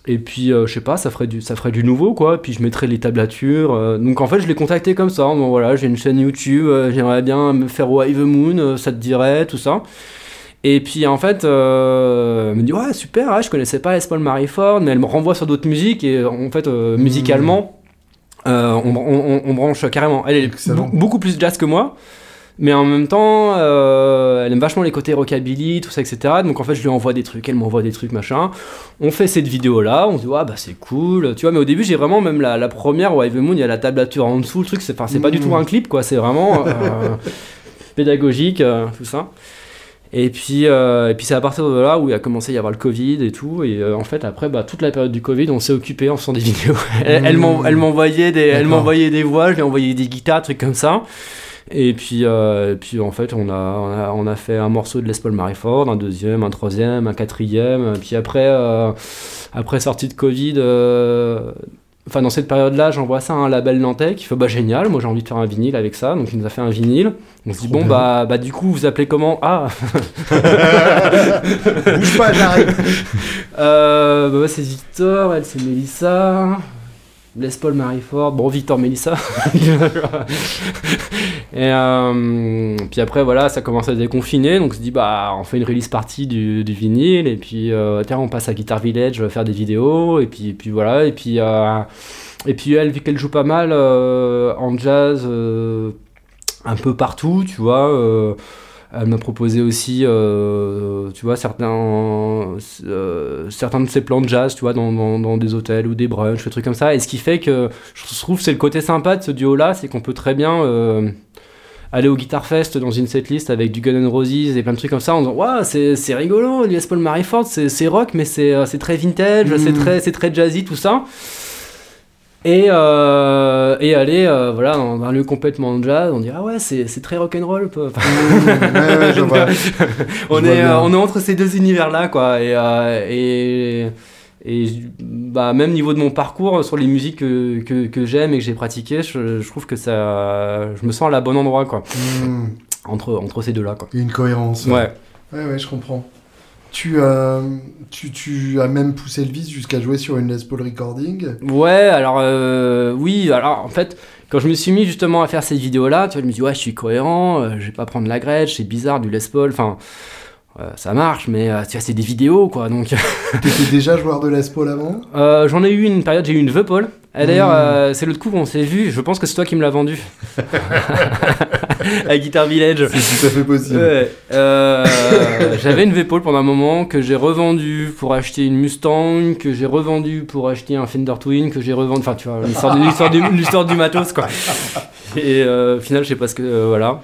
Et puis, euh, je sais pas, ça ferait, du, ça ferait du nouveau, quoi. Et puis, je mettrais les tablatures. Euh. donc, en fait, je l'ai contacté comme ça. Bon, voilà, j'ai une chaîne YouTube, euh, j'aimerais bien me faire Wave Moon, ça te dirait, tout ça. Et puis, en fait, elle me dit, ouais, super, je connaissais pas Paul Marie-Ford, mais elle me renvoie sur d'autres musiques. Et en fait, musicalement, on, on, on, branche carrément. Elle est beaucoup plus jazz que moi. Mais en même temps, euh, elle aime vachement les côtés rockabilly, tout ça, etc. Donc en fait, je lui envoie des trucs, elle m'envoie des trucs, machin. On fait cette vidéo-là, on se dit, ah bah c'est cool, tu vois. Mais au début, j'ai vraiment, même la, première, Wave Moon, il y a la tablature en dessous, le truc, c'est pas du tout un clip, quoi. C'est vraiment euh, pédagogique, euh, tout ça. Et puis, et puis c'est à partir de là où il a commencé à y avoir le Covid et tout. Et en fait, après, bah, toute la période du Covid, on s'est occupé en faisant des vidéos. elle, elle m'envoyait des, des voix, je lui envoyais des guitares, trucs comme ça. Et puis, euh, puis en fait, on a, on a, on, a, fait un morceau de Les Paul Marie-Ford, un deuxième, un troisième, un quatrième. Puis après, euh, après sortie de Covid, euh, enfin dans cette période-là, j'envoie ça à un label nantais qui fait bah génial, moi j'ai envie de faire un vinyle avec ça, donc il nous a fait un vinyle. On se dit bon bah, bah du coup vous appelez comment? Ah Bouge pas, j'arrive. bah, c'est Victor, elle c'est Mélissa. Les Paul Marie Ford, bon Victor Melissa. et euh, puis après voilà, ça commence à déconfiner, donc on se dit bah on fait une release partie du, vinyle et puis euh, on passe à Guitar Village faire des vidéos et puis, puis voilà et puis euh, et puis elle vu qu'elle joue pas mal en jazz un peu partout, tu vois elle m'a proposé aussi, euh, tu vois, certains, euh, certains de ses plans de jazz, tu vois, dans, dans, des hôtels ou des brunchs, des trucs comme ça. Et ce qui fait que je trouve c'est le côté sympa de ce duo-là, c'est qu'on peut très bien euh, aller au Guitar Fest dans une setlist avec du Gun N' Roses et plein de trucs comme ça en disant Waouh, c'est rigolo, Les Paul Marie-Ford, c'est rock, mais c'est très vintage, c'est mmh. très, très jazzy, tout ça et, euh, et aller euh, voilà, dans un lieu complètement jazz, on dit ah ouais, c'est, c'est très rock'n'roll. Enfin, on, est, euh, on est entre ces deux univers-là, quoi. Et, euh, et, et bah, même niveau de mon parcours sur les musiques que, que, que j'aime et que j'ai pratiquées, je, je, trouve que ça, je me sens à la bon endroit, quoi. Hmm. Entre, entre ces deux-là, quoi. Une cohérence. Ouais. Ouais, ouais, je comprends. Tu, euh, tu, tu as même poussé le vice jusqu'à jouer sur une Les Paul Recording. Ouais, alors euh, oui, alors en fait, quand je me suis mis justement à faire ces vidéos-là, tu vois, je me dis ouais, je suis cohérent, euh, je vais pas prendre la Gretsch, c'est bizarre du Les Paul, enfin. Euh, ça marche, mais euh, tu vois, c'est des vidéos quoi, donc. T'étais déjà joueur de Les Paul avant? Euh, J'en ai eu une période, j'ai eu une Paul. Et d'ailleurs, Mmh. c'est l'autre coup qu'on s'est vu, je pense que c'est toi qui me l'as vendu. à Guitar Village. C'est tout à fait possible. Ouais, J'avais une V-Pole pendant un moment que j'ai revendu pour acheter une Mustang, que j'ai revendu pour acheter un Fender Twin, que j'ai revendu. Enfin, tu vois, l'histoire du, du matos, quoi. Et au final, je sais pas ce que. voilà.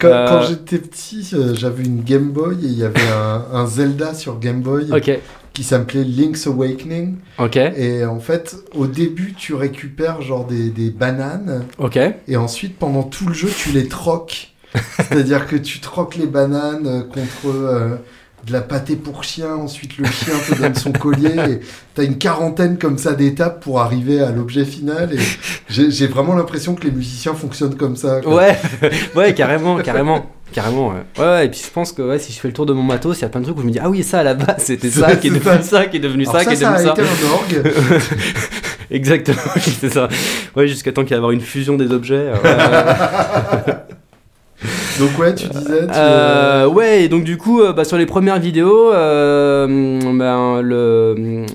Quand, Euh, quand j'étais petit, euh, j'avais une Game Boy et il y avait un, un Zelda sur Game Boy Ok, qui s'appelait Link's Awakening. ok, Et en fait, au début, tu récupères genre des, des bananes ok. et ensuite, pendant tout le jeu, tu les troques. C'est-à-dire que tu troques les bananes euh, contre euh, de la pâté pour chien, ensuite le chien te donne son collier et t'as une quarantaine comme ça d'étapes pour arriver à l'objet final et j'ai vraiment l'impression que les musiciens fonctionnent comme ça. quoi. Ouais, ouais, carrément, carrément. Carrément, ouais. et puis je pense que ouais, si je fais le tour de mon matos, il y a plein de trucs où je me dis, ah oui, ça à la base, c'était ça, qui est devenu ça. qui est devenu ça, qui est devenu ça ça. a été un orgue. Exactement, c'est ça. Ouais, jusqu'à temps qu'il y ait avoir une fusion des objets. euh, Donc ouais, tu disais. Tu, Euh, ouais, et donc du coup, euh, bah, sur les premières vidéos, euh, ben, le, euh,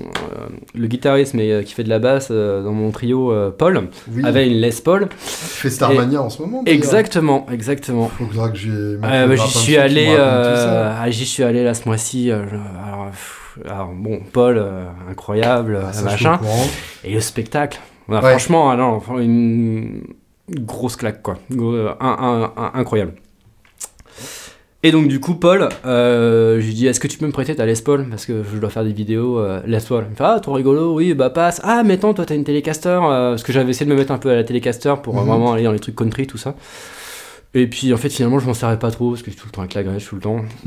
le guitariste mais, qui fait de la basse dans mon trio, Paul, oui, avait une Les Paul. tu fais Starmania en ce moment. Exactement, exactement. Faudra que j'y bah, j'y suis allé, ah, j'y suis allé là ce mois-ci. je- alors, alors, bon, Paul, incroyable, Ah, ça, je machin. Et le spectacle, bah, Ouais. franchement, une grosse claque, quoi. Euh, un- un- un- incroyable. Et donc, du coup, Paul, euh, je lui dis Est-ce que tu peux me prêter ta Les Paul? Parce que je dois faire des vidéos euh, Les Paul. Il me fait Ah, trop rigolo, oui, bah passe. Ah, mais attends, toi, t'as une Telecaster. euh, parce que j'avais essayé de me mettre un peu à la Telecaster pour Mhm. vraiment aller dans les trucs country, tout ça. Et puis, en fait, finalement, je m'en servais pas trop parce que je suis tout le temps avec la grèche, tout le temps.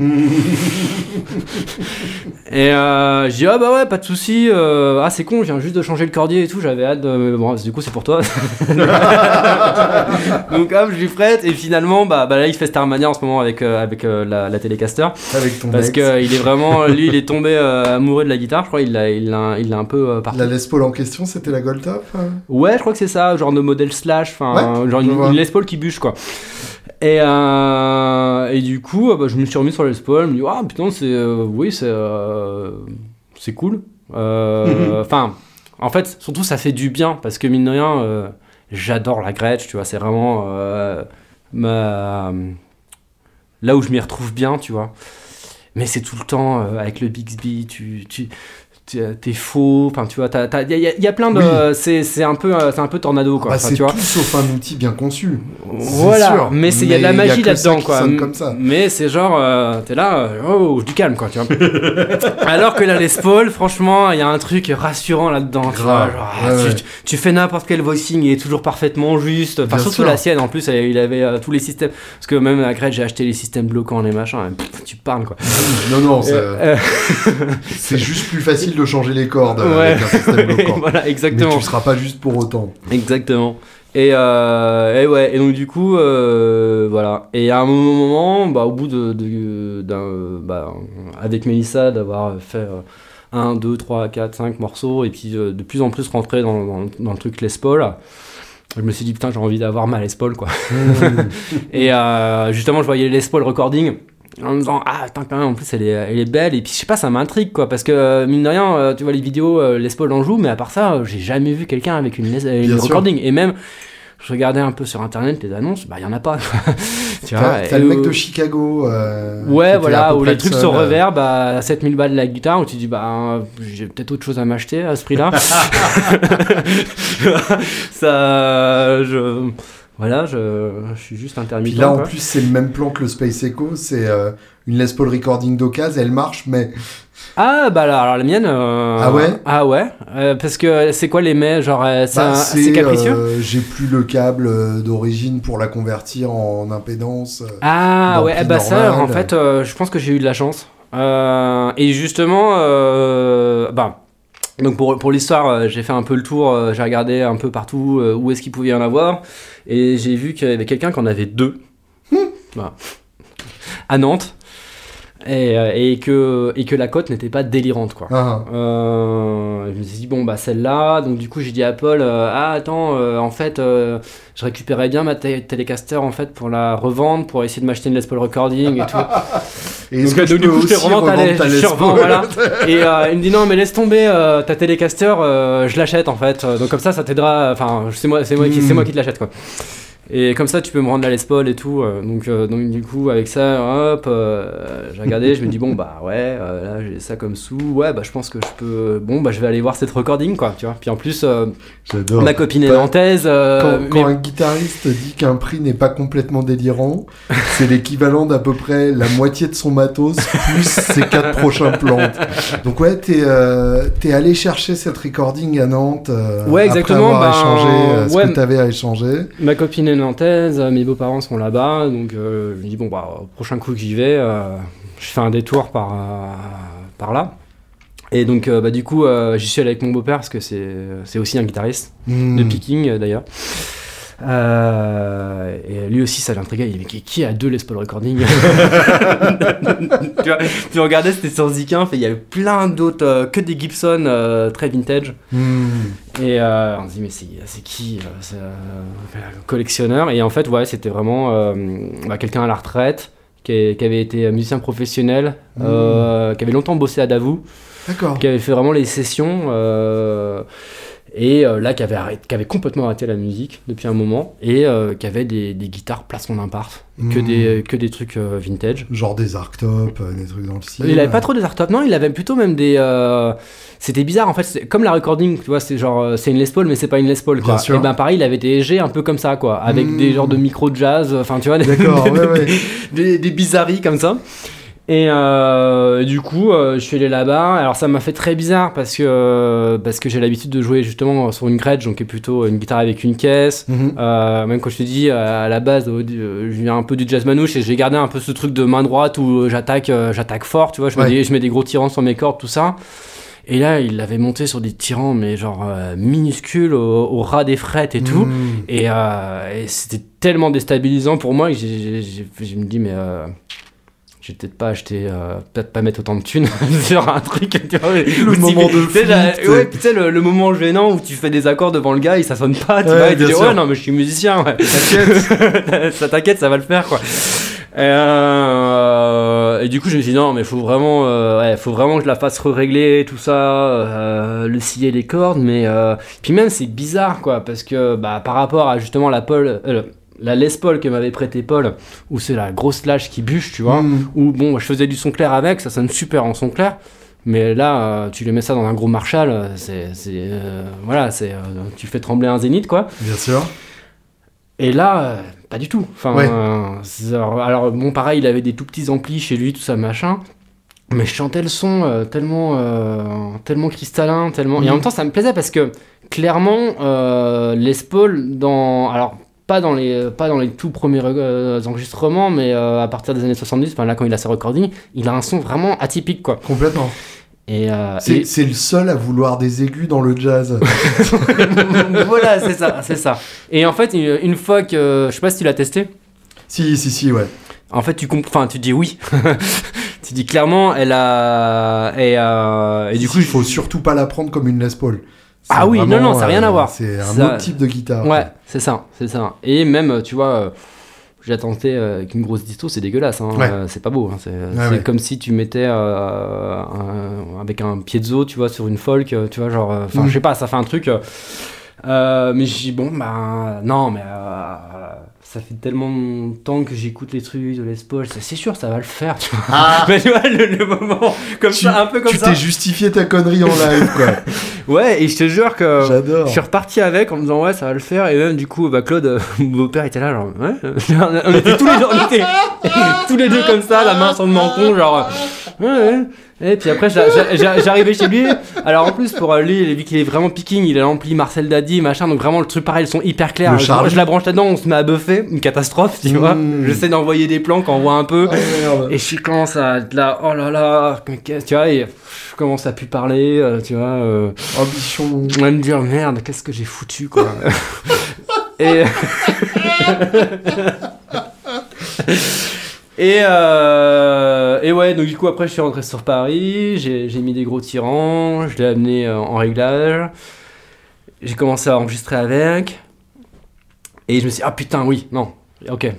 Et euh, je dis ah bah ouais pas de souci euh, ah c'est con je viens juste de changer le cordier et tout j'avais hâte de... mais bon du coup c'est pour toi donc hop je lui prête et finalement bah, bah là il fait Starmania en ce moment avec euh, avec euh, la, la Telecaster Avec ton parce ex. que euh, il est vraiment lui il est tombé amoureux de la guitare je crois il l'a il l'a il l'a un peu partout La Les Paul en question, c'était la Gold Top hein? Ouais, je crois que c'est ça, genre de modèle slash, enfin, Ouais, genre une, une Les Paul qui bûche, quoi. Et, euh, et du coup, euh, bah, je me suis remis sur les Paul, je me dis, ah putain, c'est. euh, oui, c'est. euh, c'est cool. Enfin, en fait, surtout, ça fait du bien, parce que mine de rien, j'adore la Gretsch, tu vois, c'est vraiment. ma. Là où je m'y retrouve bien, tu vois. Mais c'est tout le temps avec le Bixby, tu- T'es faux, enfin tu vois, il y, a- y a plein de, Oui. c'est c'est un peu, euh, c'est un peu tornado quoi. Bah, Enfin, c'est tu vois. tout sauf un outil bien conçu. Voilà, sûr. mais il y a de la magie là-dedans, qui quoi. sonne comme ça. Mais c'est genre, euh, t'es là, euh, oh, du calme, quoi, tu vois. Alors que la Les Paul, franchement, il y a un truc rassurant tu vois. Genre, Ouais, tu, ouais. tu- tu fais n'importe quel voicing, il est toujours parfaitement juste. Enfin, surtout sûr. la sienne, en plus, elle- il avait euh, tous les systèmes. Parce que même à Greg, j'ai acheté les systèmes bloquants, les machins. et pff, tu parles, quoi. Non, non, c'est Euh, c'est juste plus facile de changer les cordes Ouais. avec un système bloquant. voilà, Mais exactement. tu seras pas juste pour autant. Exactement. Et, euh, et ouais, et donc du coup, euh, voilà. Et à un moment, bah, au bout de, de- d'un, bah, avec Mélissa, d'avoir fait 1, 2, 3, 4, 5 morceaux, et puis euh, de plus en plus rentrer dans, dans, dans le truc Les Paul, je me suis dit, putain, j'ai envie d'avoir ma Les Paul, quoi. Et euh, justement, je voyais les Paul recording. En me disant, ah, putain, quand même, en plus, elle est, elle est belle. Et puis, je sais pas, ça m'intrigue, quoi. Parce que, euh, mine de rien, euh, tu vois les vidéos, euh, Les Paul en joue, mais à part ça, j'ai jamais vu quelqu'un avec une, une sûr. recording. Et même, je regardais un peu sur internet les annonces, bah, il y en a pas. tu vois, T'as le mec où- de Chicago. euh, Ouais, voilà, près les le trucs seul, sur euh, reverb à 7000 balles la guitare, où tu dis, bah, euh, j'ai peut-être autre chose à m'acheter à ce prix-là. ça, je. Voilà, je, je suis juste Puis intermittent. là, en quoi. plus, c'est le même plan que le Space Echo. C'est euh, une Les Paul recording d'occasion. Elle marche, mais Ah bah alors, alors la mienne. euh, Ah ouais? Ah ouais. euh, parce que c'est quoi les mets Genre c'est bah, un- c'est capricieux? J'ai plus le câble d'origine pour la convertir en impédance. Ah ouais. Eh bah ça en fait je pense que j'ai eu de la chance. Et justement bah donc pour, pour l'histoire euh, j'ai fait un peu le tour. euh, j'ai regardé un peu partout euh, où est-ce qu'il pouvait y en avoir et j'ai vu qu'il y avait quelqu'un qui en avait deux. Hmm. Voilà. À Nantes. Et, euh, et que, et que la cote n'était pas délirante, quoi. Ah, Euh, je me suis dit, bon, bah celle-là. Donc, du coup, j'ai dit à Paul, euh, ah, attends, euh, en fait, euh, je récupérais bien ma Telecaster, en fait, pour la revendre, pour essayer de m'acheter une Les Paul Recording et tout. Et Donc, que donc, du coup, je revends ta, Les Paul voilà. Et euh, il me dit, non, mais laisse tomber euh, ta Telecaster, euh, je l'achète, en fait. Donc, comme ça, ça t'aidera. Enfin, c'est moi, c'est moi, qui- c'est Hmm. moi qui te l'achète, quoi. Et comme ça, tu peux me rendre la Les Paul et tout. euh, donc, euh, donc, du coup, avec ça, hop, euh, j'ai regardé, je me dis, bon, bah ouais, là, j'ai ça comme sous. Ouais, bah je pense que je peux. Bon, bah je vais aller voir cette recording, quoi, tu vois. Puis en plus, ma copine est nantaise. Quand, quand mais- un guitariste dit qu'un prix n'est pas complètement délirant, c'est l'équivalent d'à peu près la moitié de son matos plus ses quatre prochains plantes. Donc ouais, t'es allé chercher cette recording à Nantes. Ouais, exactement, Après avoir échangé euh, ce que t'avais à échanger. Ma copine est nantaise, euh, mes beaux-parents sont là-bas, donc euh, je me dis bon bah au prochain coup que j'y vais, euh, je fais un détour par, par là. Et donc euh, bah, du coup euh, j'y suis allé avec mon beau-père parce que c'est aussi un guitariste Hmm. de picking euh, d'ailleurs. Euh, et lui aussi ça l'intriguait, il dit mais qui, a deux Les Paul Recording tu, vois, tu regardais c'était sur Zikin, il y avait plein d'autres, euh, que des Gibson euh, très vintage. Hmm. Et on se dit, mais c'est qui c'est, collectionneur? Et en fait, ouais, c'était vraiment bah, quelqu'un à la retraite, qui, avait été musicien professionnel, euh, qui avait longtemps bossé à Davou, D'accord. qui avait fait vraiment les sessions, et euh, là, qui avait, arrêté, qui avait complètement arrêté la musique depuis un moment, et euh, qui avait des, des guitares d'impart, que, Mmh. des, que des trucs euh, vintage. Genre des arctop, euh, des trucs dans le style. Il avait pas trop des hardtop, non, il avait plutôt même des. C'était bizarre en fait, comme la recording, tu vois, c'est genre c'est une Les Paul mais c'est pas une Les Paul quoi. Et ben pareil, il avait des G un peu comme ça quoi, avec des genres de micro jazz, enfin tu vois, des, D'accord, ouais, ouais. des, des bizarreries comme ça. Et euh, du coup, euh, je suis allé là-bas. Alors ça m'a fait très bizarre parce que euh, parce que j'ai l'habitude de jouer justement sur une Gretsch, donc qui est plutôt une guitare avec une caisse. Mhm. Même quand je te dis à la base je viens un peu du jazz manouche et j'ai gardé un peu ce truc de main droite où j'attaque j'attaque fort tu vois je, Ouais. mets des, je mets des gros tirants sur mes cordes tout ça et là il l'avait monté sur des tirants mais genre euh, minuscules au, au ras des frettes et tout Hmm. et, euh, et c'était tellement déstabilisant pour moi que je me dis mais euh, j'ai peut-être pas acheté, euh, peut-être pas mettre autant de thunes sur un truc. Tu vois, Le moment de tu sais, flip, la- t'sais. ouais, tu sais, le, le moment gênant où tu fais des accords devant le gars et ça sonne pas, tu Ouais, vois, et tu dis, ouais, non, mais je suis musicien, ouais. T'inquiète. ça t'inquiète, ça va le faire, quoi. Et, euh, et du coup, je me suis dit, non, mais faut vraiment, euh, ouais, faut vraiment que je la fasse régler tout ça, euh, le scier les cordes, mais euh, puis même c'est bizarre, quoi, parce que bah, par rapport à justement la Paul, euh, la Les Paul que m'avait prêté Paul, où c'est la grosse lâche qui bûche, tu vois, Hmm. où bon, je faisais du son clair avec, ça sonne super en son clair. Mais là, euh, tu lui mets ça dans un gros Marshall, euh, c'est, euh, voilà, c'est, euh, tu fais trembler un zénith, quoi. Bien sûr. Et là, euh, pas du tout. Enfin, Ouais. alors, bon, pareil, il avait des tout petits amplis chez lui, tout ça, machin. Mais je chantais le son tellement, tellement cristallin, tellement. Et en Mhm. même temps, ça me plaisait parce que clairement, Les Paul, dans. Alors, pas dans les, pas dans les tout premiers euh, enregistrements, mais euh, à partir des années 70, enfin là, quand il a ses recordings, il a un son vraiment atypique, quoi. Complètement. Et, euh, C'est et- c'est le seul à vouloir des aigus dans le jazz. voilà, c'est ça, c'est ça. Et en fait, une, une fois que. Je sais pas si tu l'as testé. si, si, si, ouais. En fait, tu comp- enfin, tu dis oui. tu dis clairement, elle a. Et, euh, et du coup, il je- faut surtout pas la prendre comme une Les Paul. Ah oui, non, vraiment, non, ça a rien à voir. C'est un Ça- autre type de guitare. Ouais, c'est ça, c'est ça. Et même, tu vois, euh, j'ai tenté euh, avec une grosse disto, c'est dégueulasse. hein. Ouais. Euh, c'est pas beau. hein. C'est ouais. comme si tu mettais euh, un- avec un piezo, tu vois, sur une folk, euh, tu vois, genre. euh, Enfin, Mm. je sais pas, ça fait un truc. euh, euh, mais j'ai dit, bon, bah, non, mais. Ça fait tellement longtemps que j'écoute les trucs de Les Paul, c'est sûr, ça va le faire, tu vois. Ah, Mais tu vois, le, le moment, comme tu ça, un peu comme tu ça. t'es justifié ta connerie en live, quoi. Ouais, et je te jure que. J'adore. Je suis reparti avec en me disant ouais ça va le faire et même du coup bah Claude euh, mon beau-père était là genre ouais on était tous les deux on était tous les deux comme ça la main sur le menton genre ouais ouais et puis après j'a- j'a- j'a- j'arrivais chez lui. Alors en plus pour euh, lui vu qu'il est vraiment picking il a l'ampli Marcel Daddy machin donc vraiment le truc pareil le son hyper clair. Le je, je la branche là-dedans on se met à buffer une catastrophe tu vois. Mm. j'essaie d'envoyer des plans quand on voit un peu. Oh, et je commence à être là oh là là qu'est-ce- tu vois et je commence à plus parler euh, tu vois euh, Oh, bichon. on va me dire merde, qu'est-ce que j'ai foutu quoi. et et, euh, et ouais, donc du coup, après, je suis rentré sur Paris, j'ai mis des gros tirants, je l'ai amené euh, en réglage, j'ai commencé à enregistrer avec, et je me suis dit, ah putain, oui, non, ok,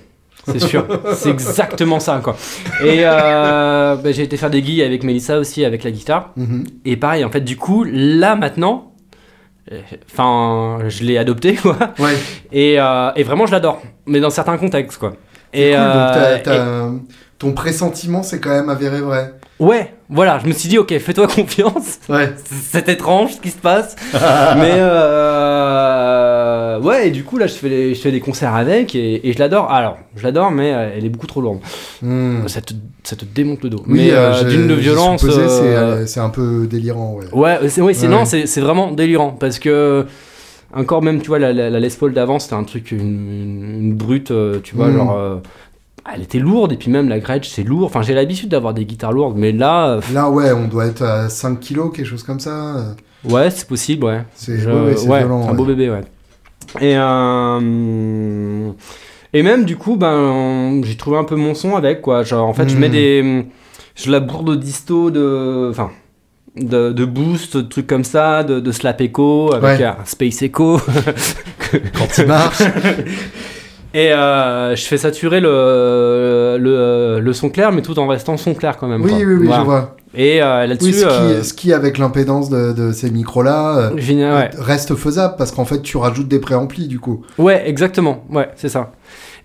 c'est sûr, c'est exactement ça, quoi. Et euh, bah, j'ai été faire des guilles avec Melissa aussi, avec la guitare, Mhm. et pareil, en fait, du coup, là, maintenant, enfin, je l'ai adopté, quoi, Ouais. et, euh, et vraiment, je l'adore, mais dans certains contextes, quoi. Et cool, donc euh, et- ton pressentiment c'est quand même avéré vrai. Ouais, voilà, je me suis dit, ok, fais-toi confiance. Ouais. C'est étrange ce qui se passe. mais euh, ouais, et du coup, là, je fais, les- je fais des concerts avec et, et je l'adore. Alors, je l'adore, mais euh, elle est beaucoup trop lourde. Hmm. Ça, te, ça te démonte le dos. Oui, mais euh, d'une de violence. euh, c'est un peu délirant, ouais. Ouais, c'est c'est Ouais. non, c'est c'est vraiment délirant parce que encore même, tu vois, la, la, la Les Paul d'avant, c'était un truc, une, une- une brute, euh, tu vois, Mm. genre. euh, elle était lourde et puis même la Gretsch c'est lourd. Enfin, j'ai l'habitude d'avoir des guitares lourdes, mais là, euh, Là, ouais, on doit être à 5 kilos, quelque chose comme ça. ouais, c'est possible, ouais. C'est Je- ouais, ouais, violent. un ouais. beau bébé, ouais. Et, euh, et même, du coup, ben, j'ai trouvé un peu mon son avec, quoi. Genre, en fait, je Mm. mets des. Je la bourre de disto, de. Enfin. De, de boost, de trucs comme ça, de, de slap echo, avec Ouais. un space echo. Quand il marche. Et euh, je fais saturer le, le, le son clair, mais tout en restant son clair quand même. oui, quoi. oui, oui, Voilà. je vois. Et euh, là-dessus. Oui, ce qui, euh, ce qui, avec l'impédance de, de ces micros-là, ouais. reste faisable parce qu'en fait, tu rajoutes des préamplis du coup. Ouais, exactement. Ouais, c'est ça.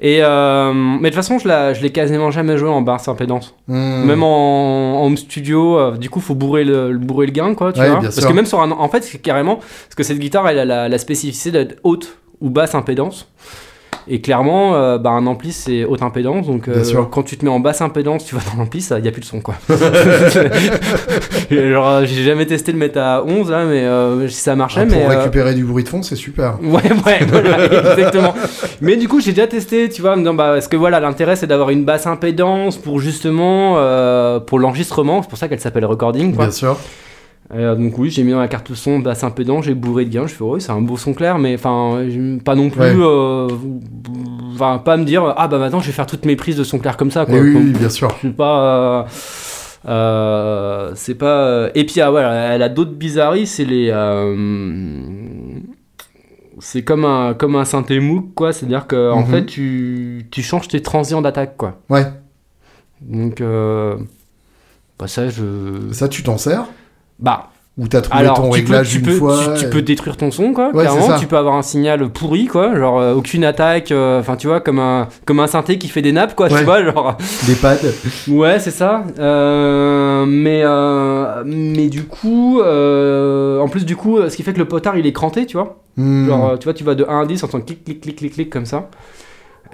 Et euh, mais de toute façon, je, la, je l'ai quasiment jamais joué en basse impédance. Hmm. Même en, en home studio, euh, du coup, faut bourrer le, le- bourrer le gain, quoi. Tu Ouais, vois parce sûr. que même sur un, en fait, c'est carrément parce que cette guitare, elle a la, la spécificité d'être haute ou basse impédance. Et clairement, euh, bah, un ampli c'est haute impédance, donc euh, quand tu te mets en basse impédance, tu vas dans l'ampli, il n'y a plus de son quoi. Genre, euh, j'ai jamais testé de le mettre à 11 là, mais euh, ça marchait, Ah, pour mais. récupérer du bruit de fond, c'est super. Ouais, ouais, voilà, exactement. Mais du coup, j'ai déjà testé, tu vois, en me disant, bah, parce que voilà, l'intérêt c'est d'avoir une basse impédance pour justement, pour l'enregistrement, c'est pour ça qu'elle s'appelle recording, quoi. Bien sûr. Euh, donc oui, j'ai mis dans la carte son basse impédance, j'ai bourré de gain, je fais, ouais, c'est un beau son clair, mais enfin, pas non plus, Ouais. euh, enfin, pas me dire, ah bah maintenant je vais faire toutes mes prises de son clair comme ça, quoi. Oui, oui, bien sûr. je suis pas. euh, c'est pas. Et puis, ah, voilà, elle a d'autres bizarreries. C'est les. c'est comme un, comme un synthé MOOC, quoi. C'est-à-dire que, en Mhm. fait, tu, tu changes tes transients d'attaque, quoi. Ouais. Donc, bah, ça, je. Ça, tu t'en sers Bah, Ou t'as trouvé alors, ton tu peux, réglage tu une peux, fois tu, tu et- peux détruire ton son, quoi. Ouais, clairement, tu peux avoir un signal pourri, quoi. Genre, euh, aucune attaque. euh, Enfin, tu vois, comme un, comme un synthé qui fait des nappes, quoi. Ouais. Tu vois, genre. Des pads. Ouais, c'est ça. Euh, mais, euh, mais du coup, euh, en plus, du coup, ce qui fait que le potard il est cranté, tu vois. Hmm. Genre, euh, tu vois, tu vas de 1 à 10 en faisant clic, clic, clic, clic, clic, comme ça.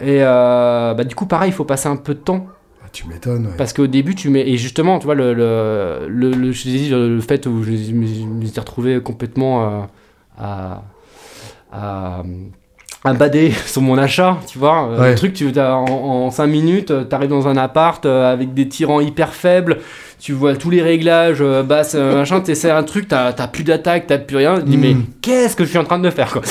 Et euh, bah, du coup, pareil, il faut passer un peu de temps. Tu m'étonnes. ouais. Parce qu'au début, tu mets. Et justement, tu vois, le, le, le, le- je te dis, le, fait où je me je me suis retrouvé complètement euh, à. à à bader sur mon achat, tu vois. euh, Ouais. Le truc, tu, t'as- en, 5 minutes, tu arrives dans un appart euh, avec des tirants hyper faibles, tu vois tous les réglages, euh, basse, euh, machin, t'essaies un truc, t'as t'as plus d'attaque, t'as plus rien, tu te dis, Mm. mais qu'est-ce que je suis en train de faire, quoi?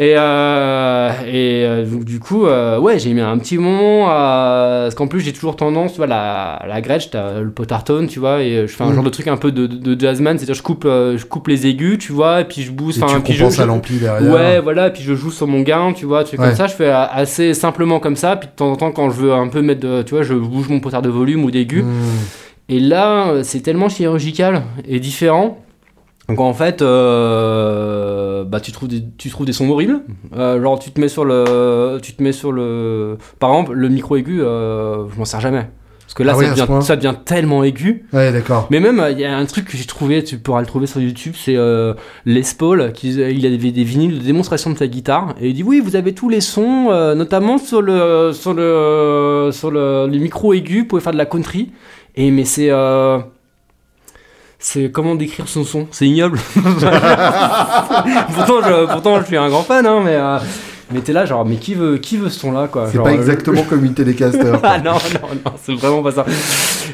Et, euh, et euh, donc, du coup, euh, ouais, j'ai mis un petit moment à... Parce qu'en plus, j'ai toujours tendance, tu vois, la, la Gretsch, t'as le potard-tone, tu vois, et je fais un Mm. genre de truc un peu de, de, de jazzman, c'est-à-dire je coupe, je coupe les aigus, tu vois, et puis je booste, Et enfin, tu puis je, à l'ampli derrière. Ouais, voilà, et puis je joue sur mon gain, tu vois, tu Ouais. comme ça, je fais assez simplement comme ça, puis de temps en temps, quand je veux un peu mettre de, tu vois, je bouge mon potard de volume ou d'aigus, Hmm. et là, c'est tellement chirurgical et différent. Donc en fait, euh, bah tu trouves des, tu trouves des sons horribles. Euh, genre tu te mets sur le, tu te mets sur le, par exemple le micro aigu, euh, je m'en sers jamais. Parce que là, Ah ça, devient, ça devient tellement aigu. Ouais, d'accord. Mais même, il y a un truc que j'ai trouvé, tu pourras le trouver sur YouTube, c'est euh, Les Paul, qui il avait des vinyles de démonstration de sa guitare, et il dit oui, vous avez tous les sons, euh, notamment sur le sur le sur le, les micros aigus, vous pouvez faire de la country. Et mais c'est euh, c'est comment décrire son son? C'est ignoble. pourtant, je, pourtant, je suis un grand fan, hein, mais euh, Mais t'es là, genre, mais qui veut, qui veut ce son-là, quoi C'est pas euh, exactement comme une télécaster. ah non, non, non, c'est vraiment pas ça.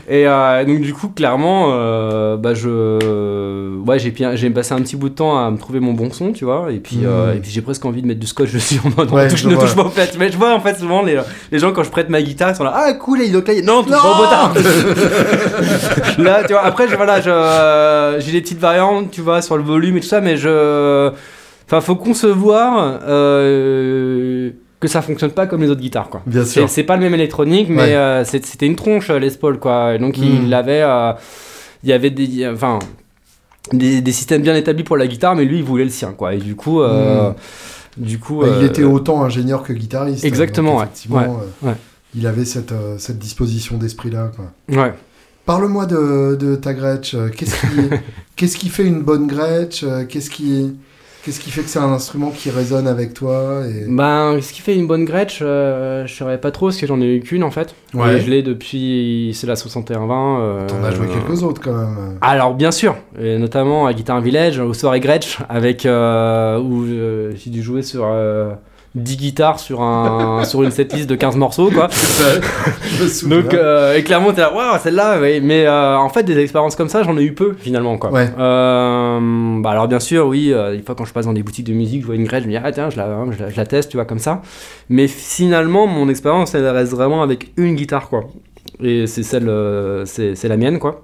Et euh, donc, du coup, clairement, euh, bah, je. Ouais, j'ai, j'ai passé un petit bout de temps à me trouver mon bon son, tu vois. Et puis, euh, Mm. et puis j'ai presque envie de mettre du scotch dessus en mode Ouais, touche, je ne touche pas au plat. Mais je vois, en fait, souvent, les, les gens, quand je prête ma guitare, ils sont là, ah cool, et donc là, non, au botard. là, tu vois, après, je, voilà, je, j'ai des petites variantes, tu vois, sur le volume et tout ça, mais je. Enfin, faut concevoir euh, que ça fonctionne pas comme les autres guitares, quoi. Bien C'est sûr. c'est pas le même électronique, mais Ouais. euh, c'était une tronche, euh, Les Paul, quoi. Et donc, il avait. euh, il y avait des. Enfin. Des, des systèmes bien établis pour la guitare, mais lui, il voulait le sien, quoi. Et du coup. euh, Mm. Du coup. Bah, il était autant ingénieur que guitariste. Exactement, donc ouais. Ouais. Il avait cette, cette disposition d'esprit-là. Ouais. Parle-moi de, de ta Gretsch. Qu'est-ce qui, qui fait une bonne Gretsch Qu'est-ce qui, qu'est-ce qui fait que c'est un instrument qui résonne avec toi et... Ben, ce qui fait une bonne Gretsch, euh, je saurais pas trop, parce que j'en ai eu qu'une, en fait. Ouais. Et je l'ai depuis. C'est la 6120. euh, T'en as joué quelques autres quand même. Alors bien sûr, et notamment à Guitar Village, aux soirées Gretsch, avec euh, où euh, j'ai dû jouer sur euh, 10 guitares sur, un, sur une setlist de 15 morceaux quoi. Je me souviens. Donc euh, et clairement t'es là, waouh celle-là, ouais. mais euh, en fait des expériences comme ça j'en ai eu peu finalement quoi. Ouais. Euh, bah alors bien sûr oui, euh, des fois quand je passe dans des boutiques de musique, je vois une Gretsch, je me dis ah tiens je la, je la, je la teste tu vois comme ça. Mais finalement mon expérience elle reste vraiment avec une guitare quoi. Et c'est celle, euh, c'est c'est la mienne quoi.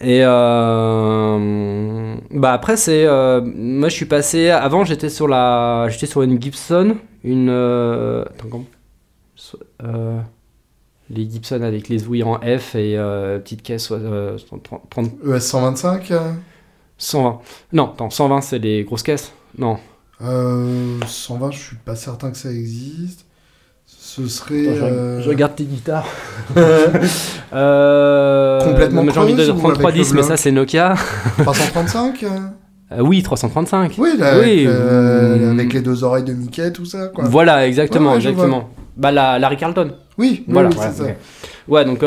Et euh, bah après c'est euh, moi je suis passé avant j'étais sur la j'étais sur une Gibson une euh, attends comment? Les Gibson avec les ouïes en F et petite caisse euh, 30, 30 ES 125 euh, 120 non attends 120 c'est les grosses caisses. Non. Euh, 120, je suis pas certain que ça existe. Ce serait. Attends, je, euh, je regarde tes guitares euh, Complètement j'ai envie de creuse ou 3310 avec le mais ça c'est Nokia 335 euh Euh, oui 335 Oui, là, Oui, avec, euh, mm. avec les deux oreilles de Mickey, tout ça, quoi. Voilà, exactement, Ouais, ouais, je exactement. Bah la Larry Carlton. Oui, Voilà, oui, ouais, donc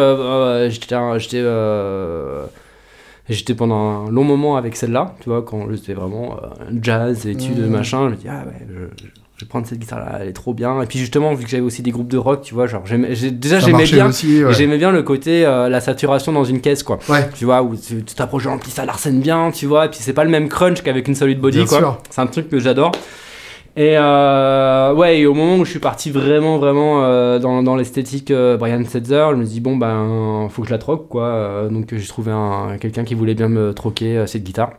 j'étais, j'étais, pendant un long moment avec celle-là, tu vois, quand j'étais vraiment euh, jazz, études, Mhm. machin. Je me dis ah ouais, je vais prendre cette guitare-là, elle est trop bien. Et puis justement, vu que j'avais aussi des groupes de rock, tu vois, genre déjà j'aimais bien. ouais. J'aimais bien le côté euh, la saturation dans une caisse quoi. Ouais. Tu vois où tu t'approches de ça l'arsène bien, tu vois, et puis c'est pas le même crunch qu'avec une solid body Bien quoi. sûr. C'est un truc que j'adore. Et euh, ouais, et au moment où je suis parti vraiment, vraiment euh, dans, dans l'esthétique euh, Brian Setzer, je me dis bon ben faut que je la troque quoi. Donc j'ai trouvé un, quelqu'un qui voulait bien me troquer cette guitare.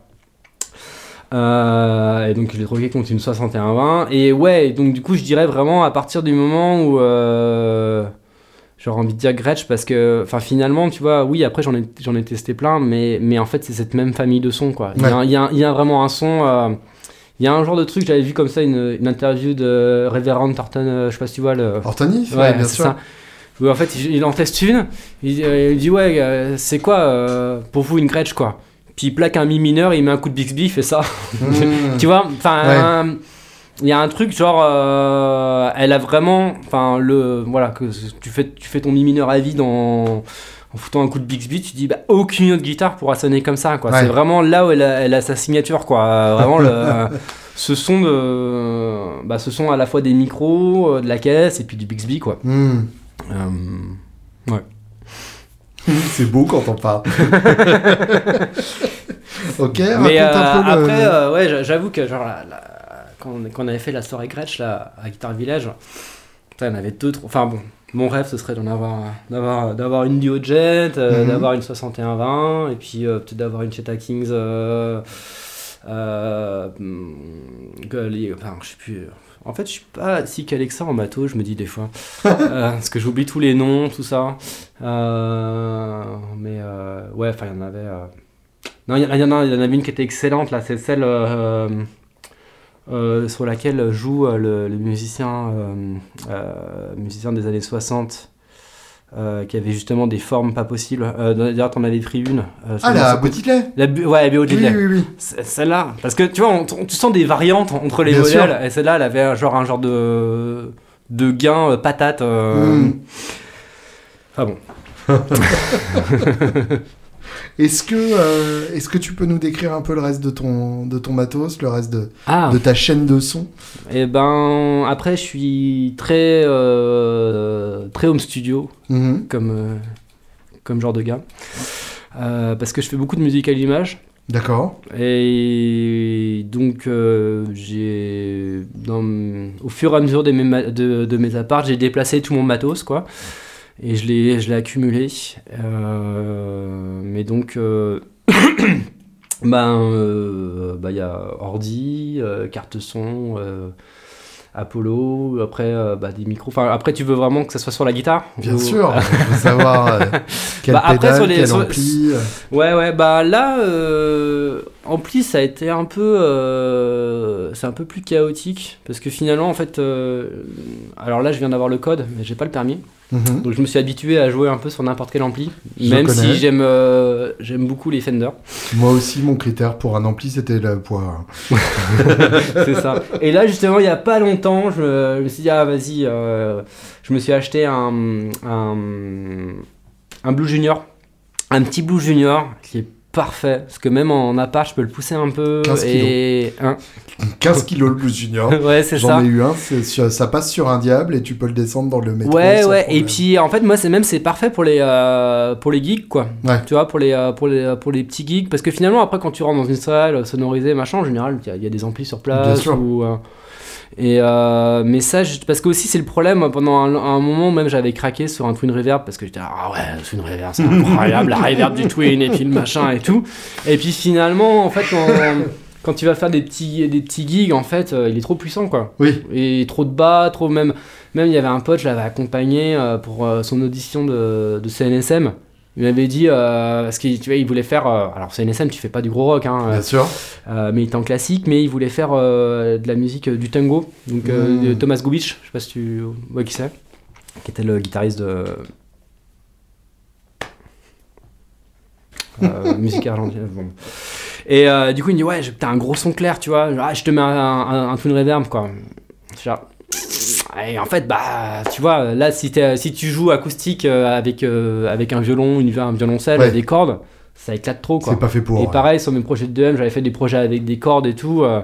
Euh, et donc je l'ai troqué contre une 6120. Et ouais, donc du coup je dirais vraiment à partir du moment où euh, j'aurais envie de dire Gretsch parce que enfin finalement tu vois oui après j'en ai, j'en ai testé plein mais, mais en fait c'est cette même famille de sons quoi. Il y a, y y vraiment un son... euh, il y a un genre de truc, j'avais vu comme ça une, une interview de Reverend Thornton, euh, je sais pas si tu vois le. Ortonis Ouais, Ouais, bien c'est sûr. ça. Où en fait, il, il en teste une, il, il dit Ouais, c'est quoi euh, pour vous une Gretsch quoi? Puis il plaque un mi mineur, il met un coup de Bixby, il fait ça. Mmh. tu vois Enfin, Ouais. il y a un truc genre. euh, elle a vraiment. Enfin, le. Voilà, que tu fais, tu fais ton mi mineur à vide en. En foutant un coup de Bixby, tu dis bah, aucune autre guitare pourra sonner comme ça. quoi. Ouais. C'est vraiment là où elle a, elle a sa signature. quoi. Euh, Vraiment, le, ce son de. Bah, ce son à la fois des micros, euh, de la caisse et puis du Bixby. quoi. Mmh. Euh, C'est beau quand on parle. ok, Mais euh, un peu le- après, euh, ouais, j'a- j'avoue que genre, la- la- quand, on, quand on avait fait la soirée Gretsch là, à Guitar Village, putain, il y en avait deux, trois. Enfin bon, mon rêve ce serait d'en avoir, d'avoir, d'avoir une Duo Jet, euh, Mhm. d'avoir une 6120, et puis euh, peut-être d'avoir une Cheta Kings. Euh, euh, les- enfin, je sais plus. En fait, je suis pas si calé que ça en matos, je me dis des fois. Euh, parce que j'oublie tous les noms, tout ça. Euh, mais euh, ouais, enfin, il y en avait. non, il y, en avait une qui était excellente, là, c'est celle sur laquelle joue le, le musicien, musicien des années 60, euh, qui avait justement des formes pas possibles. Euh, D'ailleurs, t'en avais pris une. euh, Ah, la Botitley la Ouais, la BO Oui, oui, oui. Celle-là, parce que tu vois, on, on- tu sens des variantes entre les Bien sûr. et celle-là, elle avait un genre, un genre de, de gain euh, patate. Mm. Ah bon. Est-ce que, euh, est-ce que tu peux nous décrire un peu le reste de ton, de ton matos, le reste de, Ah, de ta chaîne de son? Et ben après, je suis très, euh, très home studio Mhm. comme, euh, comme genre de gars. Parce que je fais beaucoup de musique à l'image. D'accord. Et donc, euh, j'ai, au fur et à mesure de mes, de mes apparts, j'ai déplacé tout mon matos, quoi. Et je l'ai, je l'ai accumulé. Euh, mais donc, euh, ben, euh, bah, il y a ordi, carte son, Apollo, après euh, bah, des micros. Enfin, après, tu veux vraiment que ça soit sur la guitare Bien Ou- sûr. Je veux savoir euh, quel Bah, après, pédale, sur les- quel sur- ampli. Ouais, ouais, bah là, euh, Ampli, ça a été un peu. c'est un peu plus chaotique. Parce que finalement, en fait. alors là, je viens d'avoir le code, mais j'ai pas le permis. Mhm. Donc je me suis habitué à jouer un peu sur n'importe quel ampli. Je même connais. si j'aime euh, j'aime beaucoup les Fender. Moi aussi, mon critère pour un ampli, c'était le poids. c'est ça. Et là, justement, il y a pas longtemps, je, me- je me suis dit, ah, vas-y, euh, je me suis acheté un, un, un Blue Junior. Un petit Blue Junior qui est parfait. Parce que même en appart, je peux le pousser un peu. 15 et... Hein 15 kilos le Blues Junior. ouais, c'est J'en ça. ai eu un, ça passe sur un diable et tu peux le descendre dans le métro. Ouais, ouais. Et puis, en fait, moi, c'est même c'est parfait pour les euh, pour les geeks, quoi. Ouais. Tu vois, pour les euh, pour les pour les petits geeks, parce que finalement, après, quand tu rentres dans une salle euh, sonorisée, machin, en général, il y a- il y, a des amplis sur Bien place sûr. ou. euh, et euh, mais ça, je- parce que aussi c'est le problème. Pendant un, un moment même, j'avais craqué sur un Twin Reverb parce que j'étais ah ouais, le Twin Reverb, c'est incroyable, la reverb du Twin et puis le machin et tout. Et puis finalement, en fait, quand, quand tu vas faire des petits des petits gigs, en fait, euh, il est trop puissant, quoi Oui, et trop de bas, trop même. Même il y avait un pote, je l'avais accompagné euh, pour son audition de, de CNSM. Il m'avait dit, euh, parce qu'il tu vois, il voulait faire. euh, alors CNSM, tu fais pas du gros rock, hein, bien sûr. euh, mais il était en classique, mais il voulait faire de la musique du tango. Donc euh, Mm. de Thomas Gubich, je sais pas si tu vois qui c'est, qui était le guitariste de. Musique argentine. bon. Et du coup, il me dit Ouais, t'as un gros son clair, tu vois. Ah, je te mets un, un, un twin reverb, quoi. Genre, et en fait, bah, tu vois, là, si, tu joues acoustique euh, avec, euh, avec un violon, une, un violoncelle, Ouais. des cordes, ça éclate trop, quoi. C'est pas fait pour. Et ouais. pareil, sur mes projets de 2M, j'avais fait des projets avec des cordes et tout. euh,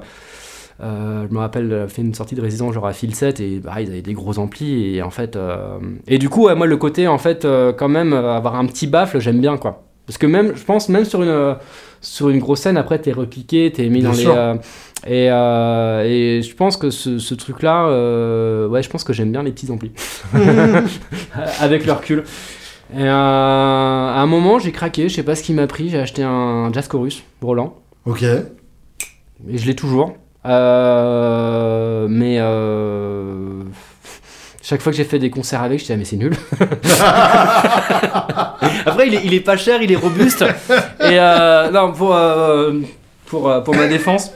je me rappelle, j'avais fait une sortie de résidence genre à Filset et pareil, ils avaient des gros amplis et en fait. euh, Et du coup, ouais, moi, le côté, en fait, euh, quand même, avoir un petit baffle, j'aime bien quoi. Parce que même, je pense, même sur une, sur une grosse scène, après, t'es repiqué, t'es mis Bien dans les. sûr. euh, et, euh, et je pense que ce, ce truc-là, euh, ouais, je pense que j'aime bien les petits amplis. avec le recul. Et euh, à un moment, j'ai craqué, je sais pas ce qui m'a pris, j'ai acheté un Jazz Chorus Roland, Ok. et je l'ai toujours. Euh, mais euh, chaque fois que j'ai fait des concerts avec, je disais, ah, mais c'est nul. Après, il est, pas cher, il est robuste. Et euh, non, pour, euh, pour, euh, pour ma défense.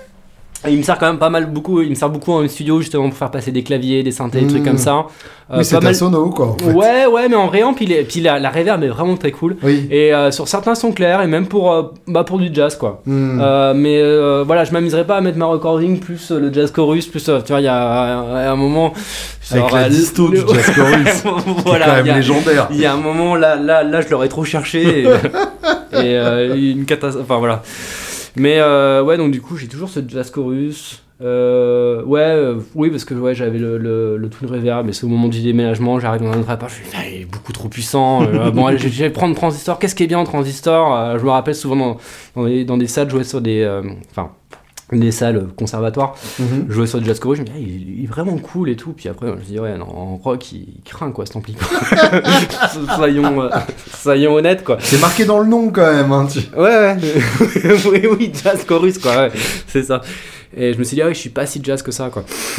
Il me sert quand même pas mal beaucoup, il me sert beaucoup en studio justement pour faire passer des claviers, des synthés, des trucs Mmh. comme ça. Euh, oui, c'est mal- sono, quoi. en fait. Ouais, ouais, mais en réamp, il est... puis la, la reverb est vraiment très cool. Oui. Et euh, sur certains sons clairs, et même pour, euh, bah, pour du jazz, quoi. Hmm. Euh, mais euh, voilà, je m'amuserais pas à mettre ma recording plus le jazz chorus, plus, tu vois, il y a un moment. Avec la disto le- du jazz chorus. voilà, quand il y même a- légendaire. il y a un moment, là, là, là je l'aurais trop cherché. Et, et, euh, une catastrophe. Enfin voilà. Mais euh, ouais, donc du coup, j'ai toujours ce jazz chorus. Euh, ouais, euh, oui, parce que ouais, j'avais le, le, le Twin Reverb, mais c'est au moment du déménagement, j'arrive dans un autre appart, je Ah, il est beaucoup trop puissant. Euh, bon, allez, je vais prendre transistor. Qu'est-ce qui est bien en transistor? Euh, Je me rappelle souvent dans, dans, des, dans des salles, jouer sur des. euh, Enfin. Des salles conservatoires, Mhm. jouais sur du jazz chorus, je me dis, ah, il, il est vraiment cool et tout. Puis après, je me dis, ouais, non, en rock, il, il craint quoi, cet ampli. quoi. soyons, euh, soyons honnêtes, quoi. C'est marqué dans le nom, quand même. hein, tu- Ouais, ouais. oui, oui, jazz chorus, quoi, ouais. C'est ça. Et je me suis dit, ah oui, je suis pas si jazz que ça, quoi.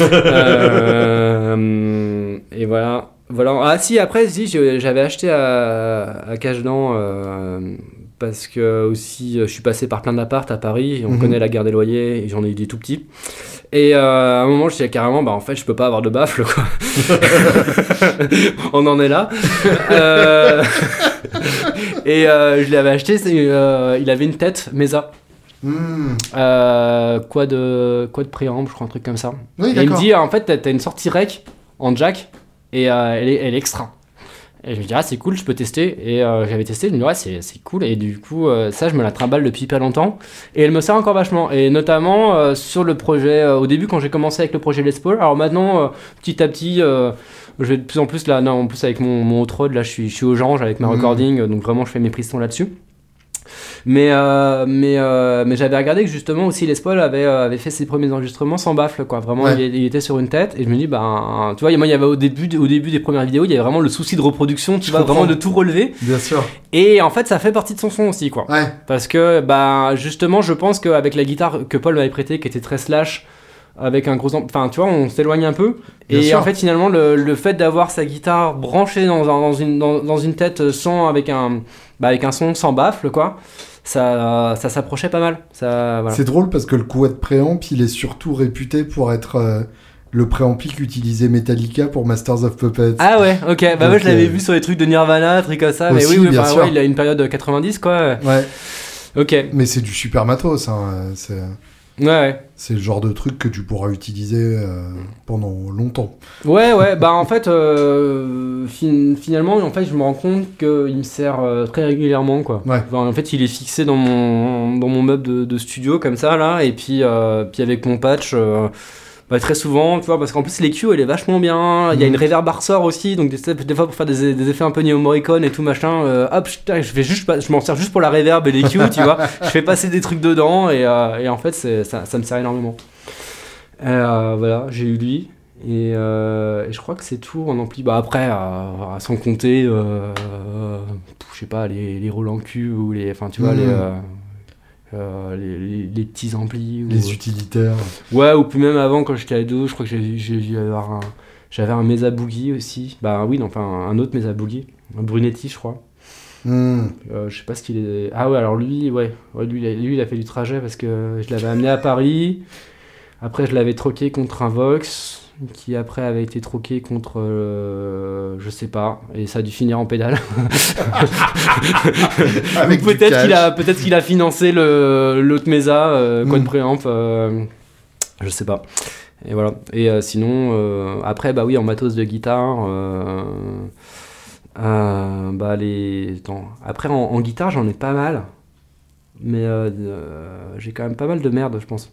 Euh, et voilà. Voilà. Ah si, après, si, j'avais acheté à, à Cachedan, euh, parce que aussi, je suis passé par plein d'appartes à Paris, et on Mhm. connaît la guerre des loyers, et j'en ai eu des tout petits. Et euh, à un moment, je disais carrément, bah en fait, je peux pas avoir de baffle, quoi. on en est là. Euh, et euh, je l'avais acheté, euh, il avait une tête Mesa. Hmm. Euh, quoi de quoi de préamble, je crois un truc comme ça. Oui, et il me dit en fait t'as, une sortie rec en jack et euh, elle, est, elle est extra. Et je me dis, ah, c'est cool, je peux tester. Et euh, j'avais testé, je me dis, ouais, c'est, c'est cool. Et du coup, euh, ça, je me la trimballe depuis pas longtemps. Et elle me sert encore vachement. Et notamment euh, sur le projet, euh, au début, quand j'ai commencé avec le projet Les Paul. Alors maintenant, euh, petit à petit, euh, je vais de plus en plus là, non, en plus avec mon, mon Rod, là, je suis, je suis au Jange avec ma Mhm. recording. Donc vraiment, je fais mes son là-dessus. Mais, euh, mais, euh, mais j'avais regardé que justement aussi Les Paul avait, euh, avait fait ses premiers enregistrements sans baffle, quoi. Vraiment, Ouais. il, il était sur une tête. Et je me dis, ben, tu vois, moi, il y avait au début, au début des premières vidéos, il y avait vraiment le souci de reproduction, tu Je vois, comprends. vraiment de tout relever. Bien sûr. Et en fait, ça fait partie de son son aussi, quoi. Ouais. Parce que, bah, justement, je pense qu'avec la guitare que Paul m'avait prêtée, qui était très slash, avec un gros. amp- Enfin, tu vois, on s'éloigne un peu. Bien et sûr. en fait, finalement, le, le fait d'avoir sa guitare branchée dans, un- dans, une, dans, dans une tête sans. avec un, bah, avec un son sans baffle, quoi, ça, ça s'approchait pas mal. Ça, voilà. C'est drôle parce que le Quad Préamp, il est surtout réputé pour être euh, le préampli qu'utilisait Metallica pour Masters of Puppets. Ah ouais, ok, bah moi Donc, je l'avais euh, vu sur les trucs de Nirvana, trucs comme ça, mais oui, oui, bien bah, sûr. ouais, il a une période 90 quoi. Ouais, Ok, mais c'est du super matos. hein, C'est ouais, ouais. c'est le genre de truc que tu pourras utiliser euh, pendant longtemps. Ouais, ouais, bah en fait, euh, fin- finalement, en fait, je me rends compte qu'il me sert euh, très régulièrement, quoi. Ouais. Enfin, en fait, il est fixé dans mon, dans mon meuble de, de studio, comme ça, là, et puis, puis avec mon patch, bah, très souvent, tu vois, parce qu'en plus, l'EQ, elle est vachement bien, il y a Mhm. une reverb ressort aussi, donc des, des fois, pour faire des, des effets un peu Neo Morricone et tout, machin, euh, hop, je, vais juste, je m'en sers juste pour la reverb et l'EQ, tu vois, je fais passer des trucs dedans, et, euh, et en fait, ça, ça me sert énormément. Euh, voilà, j'ai eu lui. Et, euh, et je crois que c'est tout en ampli. Bah après, sans compter, je sais pas, les, les Roland Q ou les. Enfin, tu vois, les, euh, euh, les, les- les petits amplis. Ou, Les utilitaires. ouais, ou puis même avant, quand j'étais ado, je crois que avoir un. J'avais un Mesa Boogie aussi. Bah oui, non, enfin un autre Mesa Boogie. Un Brunetti, je crois. Hmm. Euh, je sais pas ce qu'il est. Ah ouais, alors lui, ouais, ouais lui, lui, il a fait du trajet parce que je l'avais amené à Paris. Après, je l'avais troqué contre un Vox qui après avait été troqué contre, euh, je sais pas, et ça a dû finir en pédale. Peut-être qu'il a, peut-être qu'il a financé le l'autre Mesa, euh, Quad Mm. Préamp, euh, je sais pas. Et voilà. Et euh, sinon, après, bah oui, en matos de guitare. bah les. attends. Après, en, en guitare, j'en ai pas mal. Mais j'ai quand même pas mal de merde, je pense.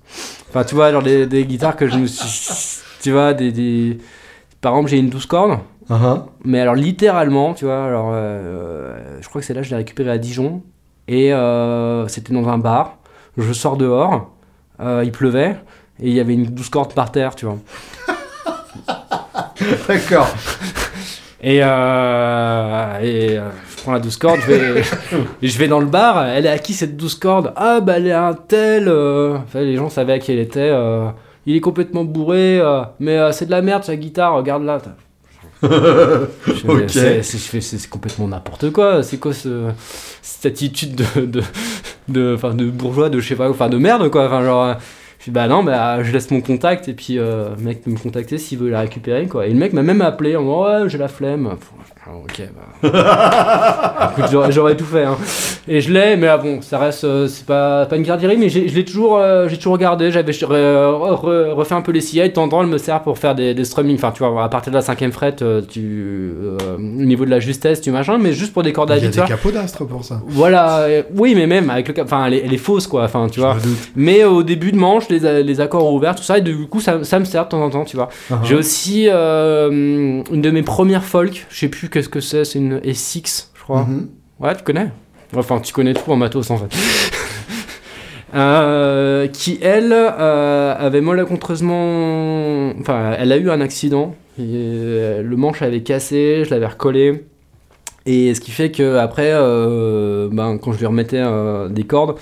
Enfin, tu vois, genre des, des guitares que je me suis. Tu vois, des. des- Par exemple, j'ai une 12 cordes. Uh-huh. Mais alors littéralement, tu vois, alors euh, je crois que c'est là que je l'ai récupéré à Dijon et euh, c'était dans un bar. Je sors dehors, euh, il pleuvait et il y avait une douce corde par terre, tu vois. D'accord. Et, et je prends la douce corde, je vais, je vais dans le bar. Elle est à qui cette douce corde Ah bah elle est à un tel. Enfin, les gens savaient à qui elle était. Il est complètement bourré, euh, mais euh, c'est de la merde sa guitare. Regarde là. Je fais, mais Ok. c'est- complètement n'importe quoi. C'est quoi ce, cette attitude de, de, de bourgeois, de je sais pas, enfin de merde quoi. Enfin, genre, euh, je dis bah non, bah je laisse mon contact et puis euh, le mec peut me contacter s'il veut la récupérer quoi. Et le mec m'a même appelé en disant ouais, j'ai la flemme. Ok, bah. J'aurais, tout fait. hein. Et je l'ai, mais ah, bon, ça reste, euh, c'est pas, pas une garderie, mais je l'ai toujours, euh, j'ai toujours regardé. J'avais re- refait un peu les en temps, elle me sert pour faire des, des strumming. Enfin, tu vois, à partir de la cinquième frette, euh, tu, au niveau de la justesse, tu machin, mais juste pour des cordes à Il y a des capots d'astre pour ça. Voilà, oui, mais même avec le enfin, elle, est- elle est fausse, quoi. Enfin, tu Je vois. Mais au début de manche, les, les accords ouverts, tout ça, et du coup, ça, ça me sert de temps en temps, tu vois. Uh-huh. J'ai aussi euh, une de mes premières folk, je sais plus qu'est-ce que c'est, c'est une S6, je crois. Mhm. Ouais, tu connais? Enfin, tu connais tout en matos en fait. Euh, qui elle euh, avait malencontreusement. Enfin, elle a eu un accident. Et, le manche avait cassé, je l'avais recollé. Et ce qui fait que après, euh, ben, quand je lui remettais euh, des cordes,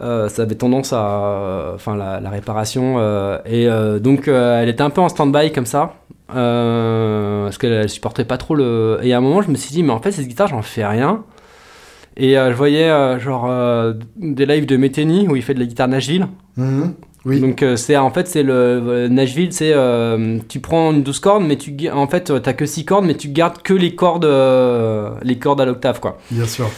euh, ça avait tendance à. Enfin, la, la réparation. euh, et euh, donc, euh, elle était un peu en stand-by comme ça. euh, parce qu'elle elle supportait pas trop le. Et à un moment, je me suis dit, mais en fait, cette guitare, j'en fais rien. Et euh, je voyais euh, genre euh, des lives de Metheny où il fait de la guitare Nashville. Mhm. Oui. Donc euh, c'est en fait c'est le euh, Nashville, c'est euh, tu prends une 12 cordes mais tu en fait euh, t'as que 6 cordes mais tu gardes que les cordes euh, les cordes à l'octave quoi. Bien sûr.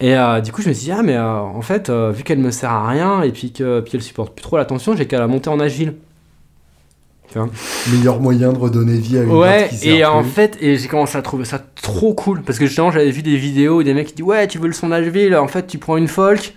Et euh, du coup je me suis dit ah mais euh, en fait euh, vu qu'elle me sert à rien et puis que puis elle supporte plus trop la tension, j'ai qu'à la monter en. Tu vois Meilleur moyen de redonner vie à une Ouais, qui sert et en plus. fait, et j'ai commencé à trouver ça trop cool. Parce que justement, j'avais vu des vidéos où des mecs qui disent Ouais, tu veux le son Nashville En fait, tu prends une folk,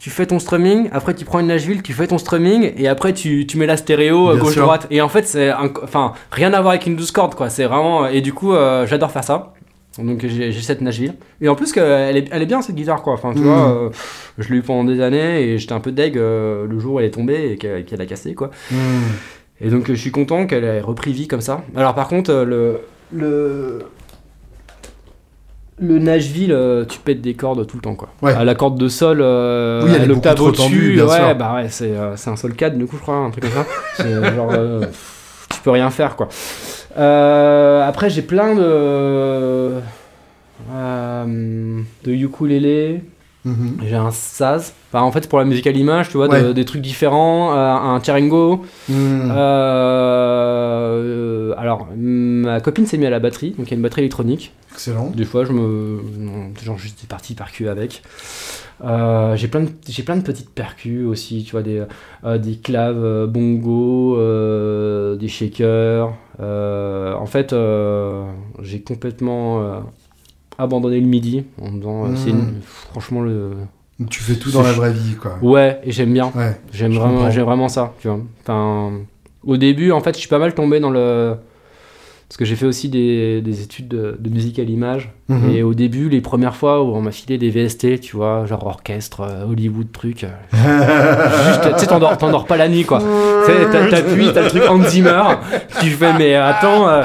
tu fais ton strumming, après tu prends une Nashville, tu fais ton strumming, et après tu, tu mets la stéréo gauche-droite. Et en fait, c'est. Enfin, rien à voir avec une 12 cordes, quoi. C'est vraiment. Et du coup, j'adore faire ça. Donc j'ai cette Nashville. Et en plus, elle, est, elle est bien cette guitare, quoi. Enfin, tu Mhm. vois, euh, je l'ai eu pendant des années, et j'étais un peu deg euh, le jour où elle est tombée et qu'elle a cassé, quoi. Hmm. Et donc je suis content qu'elle ait repris vie comme ça. Alors par contre, euh, le. Le. Le Nashville, tu pètes des cordes tout le temps quoi. Ouais. À la corde de sol, euh, Oui, elle l'octave au-dessus, ouais, sûr. bah ouais, c'est un sol 4 du coup je crois, un truc comme ça. Genre, tu peux rien faire quoi. Euh, après j'ai plein de euh, de ukulélé, Mhm. j'ai un saz. Enfin en fait c'est pour la musique à l'image, tu vois, de- des trucs différents, euh, un Tcharingo. Hmm. Euh, alors, ma copine s'est mise à la batterie, donc il y a une batterie électronique. Excellent. Des fois, je me. Genre, j'étais parti percu avec. Euh, j'ai plein de j'ai plein de petites percus aussi tu vois des euh, des claves euh, bongo euh, des shakers en fait j'ai complètement abandonné le midi en disant c'est Mm. une- franchement le Tu fais tout dans la vraie vie, quoi. ouais et j'aime bien Ouais. J'aime vraiment, j'aime vraiment ça, tu vois. Enfin, au début, en fait, je suis pas mal tombé dans le. Parce que j'ai fait aussi des, des études de, de musique à l'image. Mhm. Et au début, les premières fois où on m'a filé des VST, tu vois, genre orchestre, euh, Hollywood, truc. euh, juste, tu sais, t'endors, pas la nuit, quoi. T'appuies, t'as le truc Hans Zimmer. Tu fais, mais attends, euh,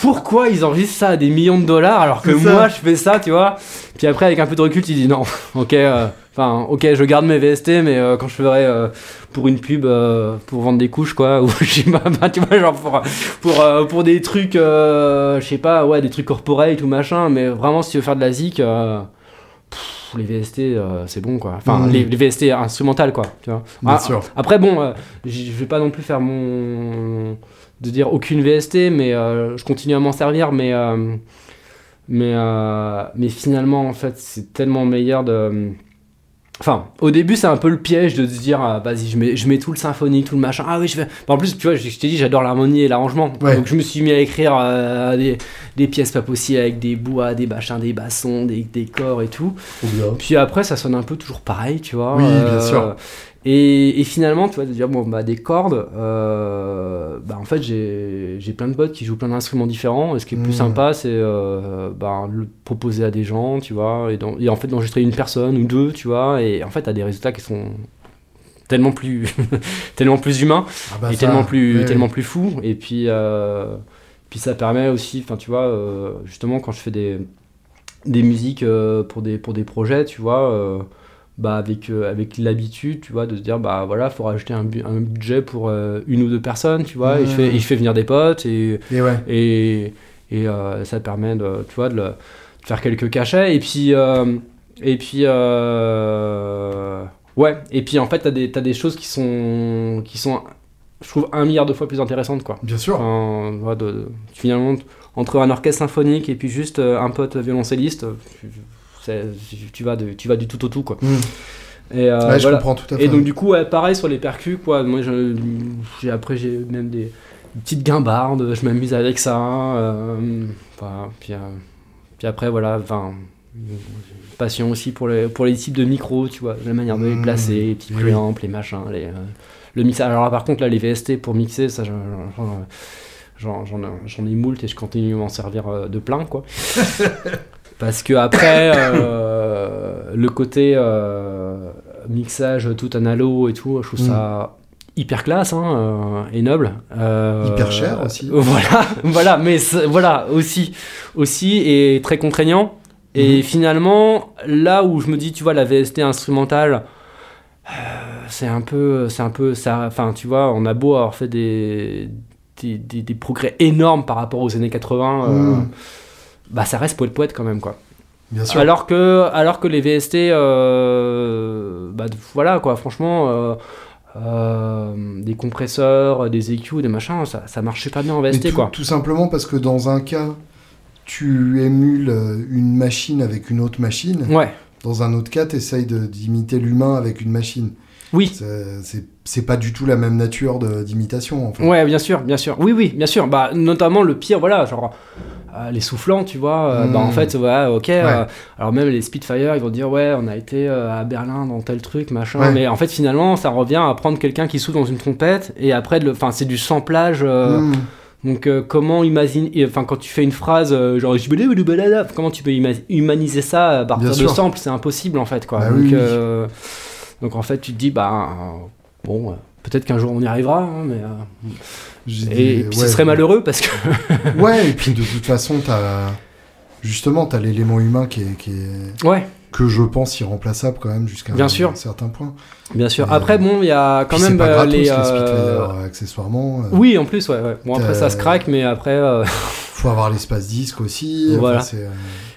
pourquoi ils enregistrent ça à des millions de dollars alors que moi, je fais ça, tu vois? Puis après, avec un peu de recul, tu dis non, ok, euh, enfin, ok, je garde mes VST, mais euh, quand je ferai euh, pour une pub, euh, pour vendre des couches, quoi, ou je sais pas, tu vois, genre pour, pour, pour des trucs, je sais pas, ouais, des trucs corporate ou machin, mais vraiment, si tu veux faire de la zik, pff, les VST, c'est bon, quoi. Enfin, Mhm. les, les VST instrumentales, quoi, tu vois. Bien Ah, sûr. après, bon, je vais pas non plus faire mon. de dire aucune VST, mais je continue à m'en servir, mais. mais, mais finalement, en fait, c'est tellement meilleur de. Enfin, au début, c'est un peu le piège de se dire, ah, vas-y, je mets, je mets tout le symphonique, tout le machin. Ah oui, je vais. Bah, en plus, tu vois, je, je t'ai dit, j'adore l'harmonie et l'arrangement. Ouais. Donc, je me suis mis à écrire euh, des, des pièces pas possibles avec des bois, des machins, des bassons, des, des corps et tout. Puis après, ça sonne un peu toujours pareil, tu vois. Oui, bien sûr. Et, et finalement, tu vois, de dire, bon, bah, des cordes, euh, bah, en fait, j'ai plein de potes qui jouent plein d'instruments différents. Et ce qui est plus Mm. sympa, c'est euh, bah, le proposer à des gens, tu vois, et, en fait, d'enregistrer une personne ou deux, tu vois. Et en fait, t'as des résultats qui sont tellement plus, tellement plus humains Ah bah et ça, tellement plus tellement plus fou et puis euh, puis ça permet aussi enfin tu vois euh, justement quand je fais des des musiques euh, pour des pour des projets tu vois euh, bah avec euh, avec l'habitude tu vois de se dire bah voilà faut rajouter un, bu- un budget pour euh, une ou deux personnes tu vois et je fais et je fais venir des potes et Et ouais. et, et euh, ça permet de, tu vois, de, le- de faire quelques cachets. Et puis, et puis ouais, et puis en fait, t'as des, t'as des choses qui sont, qui sont, je trouve, un milliard de fois plus intéressantes, quoi. Bien sûr. Enfin, de, de- finalement, entre un orchestre symphonique et puis juste un pote violoncelliste, tu, tu vas, de, tu vas du tout au tout, quoi. Hmm. Et, euh, Ouais, je voilà. comprends tout à fait. Et donc du coup, ouais, pareil sur les percus, quoi. Moi, j'ai après j'ai même des petites guimbardes. Je m'amuse avec ça. euh, puis, euh, puis après, voilà, enfin, passion aussi pour les pour les types de micros, tu vois, la manière de les Mmh. placer, les petits Oui, les machins, les le mixage. Alors là, par contre, là, les VST pour mixer, ça, j'en- ai- moult et je continue à m'en servir de plein, quoi. Parce que après, euh, le côté euh, mixage tout analo et tout, je trouve ça hyper classe hein, euh, et noble. Hyper cher aussi. Voilà, voilà, mais voilà aussi, aussi et très contraignant. Et Mhm. finalement, là où je me dis, tu vois, la VST instrumentale, c'est un peu, c'est un peu ça. Enfin, tu vois, on a beau avoir fait des des, des- des progrès énormes par rapport aux années 80. euh, Mhm. Bah ça reste poète poète quand même quoi. Bien sûr. Alors que alors que les VST euh, bah voilà quoi franchement euh, euh, des compresseurs, des EQ, des machins, ça, ça marche super bien en Mais VST tout, quoi. tout simplement parce que dans un cas, tu émules une machine avec une autre machine. Ouais. Dans un autre cas, tu essayes d'imiter l'humain avec une machine. Oui. C'est- pas du tout la même nature d'imitation. En fait. Ouais, bien sûr, bien sûr. Oui, oui, bien sûr. Bah, notamment le pire, voilà, genre les soufflants, tu vois. euh, Bah, en Mm. fait, ouais, ok. euh, alors même les Spitfire, ils vont dire ouais, on a été euh, à Berlin dans tel truc, machin. Ouais. Mais en fait, finalement, ça revient à prendre quelqu'un qui souffle dans une trompette et après, enfin, c'est du samplage. euh, Mm. Donc, euh, comment imaginer, enfin, quand tu fais une phrase euh, genre comment tu peux humaniser ça à partir Bien de samples? C'est impossible en fait, quoi. Bah donc, oui, euh, donc en fait, tu te dis bah euh, bon, euh, peut-être qu'un jour on y arrivera, hein, mais euh, et, dit, puis ouais, ce serait malheureux parce que Ouais, et puis de toute façon, t'as justement t'as l'élément humain qui est, qui est ouais, que je pense irremplaçable quand même jusqu'à un, sûr. certain point. bien sûr. Après, bon, il y a quand même pas euh, gratos, les. les, euh, euh, accessoirement. euh, Oui, en plus, ouais. ouais. Bon, après, ça se Euh, craque, mais après, euh, Faut avoir l'espace disque aussi. Voilà. euh,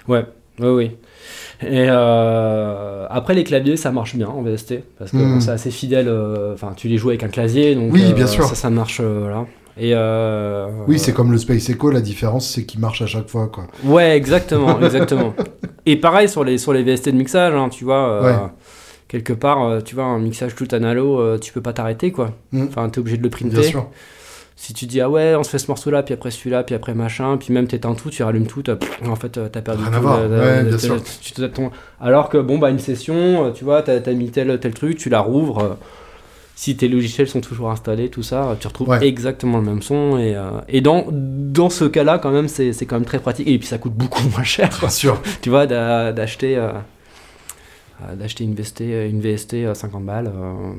ouais, ouais, oui. Et euh, après, les claviers, ça marche bien en VST parce que Mm. bon, c'est assez fidèle. euh, Enfin, tu les joues avec un clavier, donc Oui, euh, bien sûr. ça, ça marche. voilà. Et Oui, c'est comme le Space Echo, la différence c'est qu'il marche à chaque fois. Quoi. Ouais, exactement, exactement. Et pareil sur les, sur les VST de mixage, hein, tu vois. Ouais. Quelque part, tu vois, un mixage tout analo, tu peux pas t'arrêter, quoi. Mm. Enfin, t'es obligé de le printer. Bien sûr. Si tu dis, ah ouais, on se fait ce morceau-là, puis après celui-là, puis après machin, puis même t'éteins tout, tu rallumes tout, pff, en fait, euh, t'as perdu Rien tout. à euh, ouais, bien sûr. tu Alors que, bon, bah, une session, euh, tu vois, t'as as mis tel, tel truc, tu la rouvres. si tes logiciels sont toujours installés, tout ça, tu retrouves Ouais. exactement le même son. Et, euh, et dans, dans ce cas-là, quand même, c'est quand même très pratique. Et puis ça coûte beaucoup moins cher. Bien sûr. tu vois, d'a- d'acheter euh, d'acheter une VST, une VST à 50 balles, euh,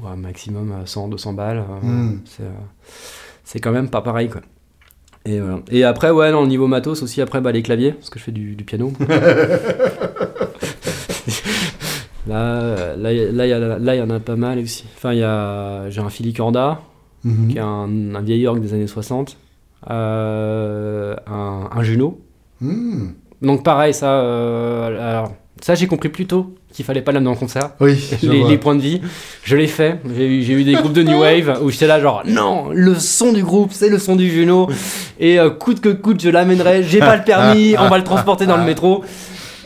ou un maximum à 100, 200 balles. euh, Mm. c'est, euh, c'est quand même pas pareil, quoi. Et, voilà. et après, ouais, le niveau matos aussi, après, bah, les claviers, parce que je fais du, du piano. là, euh, là, y- là, il là, y en a pas mal aussi. Enfin, y a, j'ai un Philly Corda, Mhm. qui est un, un vieil orgue des années 60, euh, un, un Juno, Mm. donc pareil, ça, euh, alors, ça j'ai compris plus tôt qu'il fallait pas l'amener en concert. Oui, Les, points de vie, je l'ai fait. J'ai eu, j'ai eu des groupes de new wave où j'étais là genre non, le son du groupe c'est le son du Juno et euh, coûte que coûte je l'amènerai. J'ai pas le permis, on va le transporter dans le métro.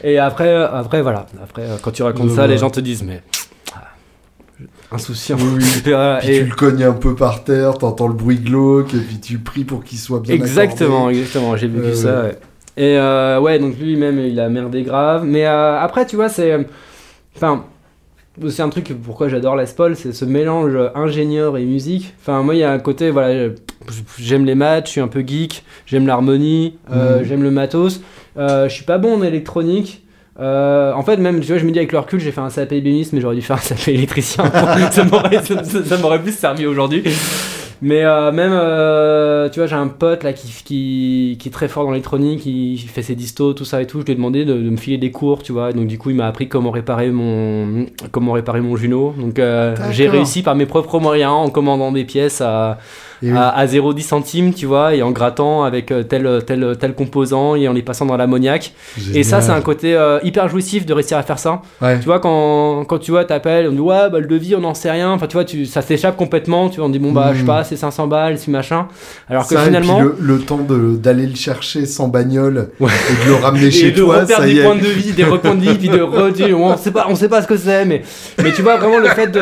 Et après, euh, après voilà, après euh, quand tu racontes ça, les gens te disent mais ah, insouciant. Oui, oui. Puis et- tu le cognes un peu par terre, t'entends le bruit glauque, et puis tu pries pour qu'il soit bien Exactement, accordé. exactement, j'ai vécu Euh, ça. ouais. ouais. Et euh, ouais, donc lui-même, il a merdé grave. Mais euh, après, tu vois, c'est. Enfin, c'est un truc, pourquoi j'adore Les Paul, c'est ce mélange ingénieur et musique. Enfin, moi, il y a un côté, voilà, j'aime les maths, je suis un peu geek, j'aime l'harmonie, euh, Mhm. j'aime le matos. Euh, je suis pas bon en électronique. Euh, en fait, même, tu vois, je me dis avec le recul, j'ai fait un CAP ébéniste, mais j'aurais dû faire un CAP électricien. ça m'aurait plus servi aujourd'hui. Mais euh, même, euh, tu vois, j'ai un pote là qui, qui, qui est très fort dans l'électronique, qui fait ses distos, tout ça et tout. Je lui ai demandé de, de me filer des cours, tu vois. Donc du coup, il m'a appris comment réparer mon, comment réparer mon Juno. Donc euh, j'ai réussi par mes propres moyens en commandant des pièces à, oui. à, à 0,10 centimes, tu vois, et en grattant avec euh, tel, tel, tel composant et en les passant dans l'ammoniac. Et ça, c'est un côté euh, hyper jouissif de réussir à faire ça. Ouais. Tu vois, quand, quand tu vois, t'appelles, on dit ouais, bah le devis, on n'en sait rien. Enfin, tu vois, tu, ça s'échappe complètement. Tu vois, on dit bon, bah, je sais Mm. pas, c'est 500 balles, c'est machin. Alors que Ça, finalement. le, le temps d'aller le chercher sans bagnole Ouais. et de le ramener et chez de toi, ça des y est. points de vie, des recoins de vie, puis de redire, on sait pas, on sait pas ce que c'est, mais, mais tu vois vraiment le fait de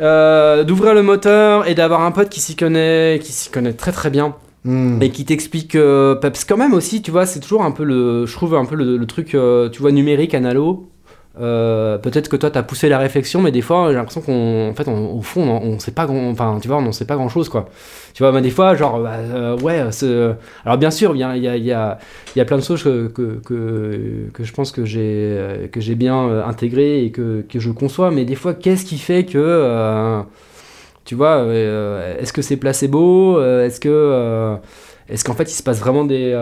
euh, d'ouvrir le moteur et d'avoir un pote qui s'y connaît, qui s'y connaît très très bien Hmm. et qui t'explique euh, parce quand même aussi, tu vois, c'est toujours un peu le, je trouve un peu le, le truc, euh, tu vois, numérique, analo. Euh, peut-être que toi t'as poussé la réflexion mais des fois j'ai l'impression qu'on en fait au fond on, on sait pas grand enfin tu vois on sait pas grand chose quoi. Tu vois bah, des fois genre bah, euh, ouais alors bien sûr il y a, y, a, y, a, y a plein de choses que, que, que, je pense que j'ai que j'ai bien euh, intégré et que, je conçois mais des fois qu'est-ce qui fait que tu vois est-ce que c'est placebo est-ce que est-ce qu'en fait il se passe vraiment des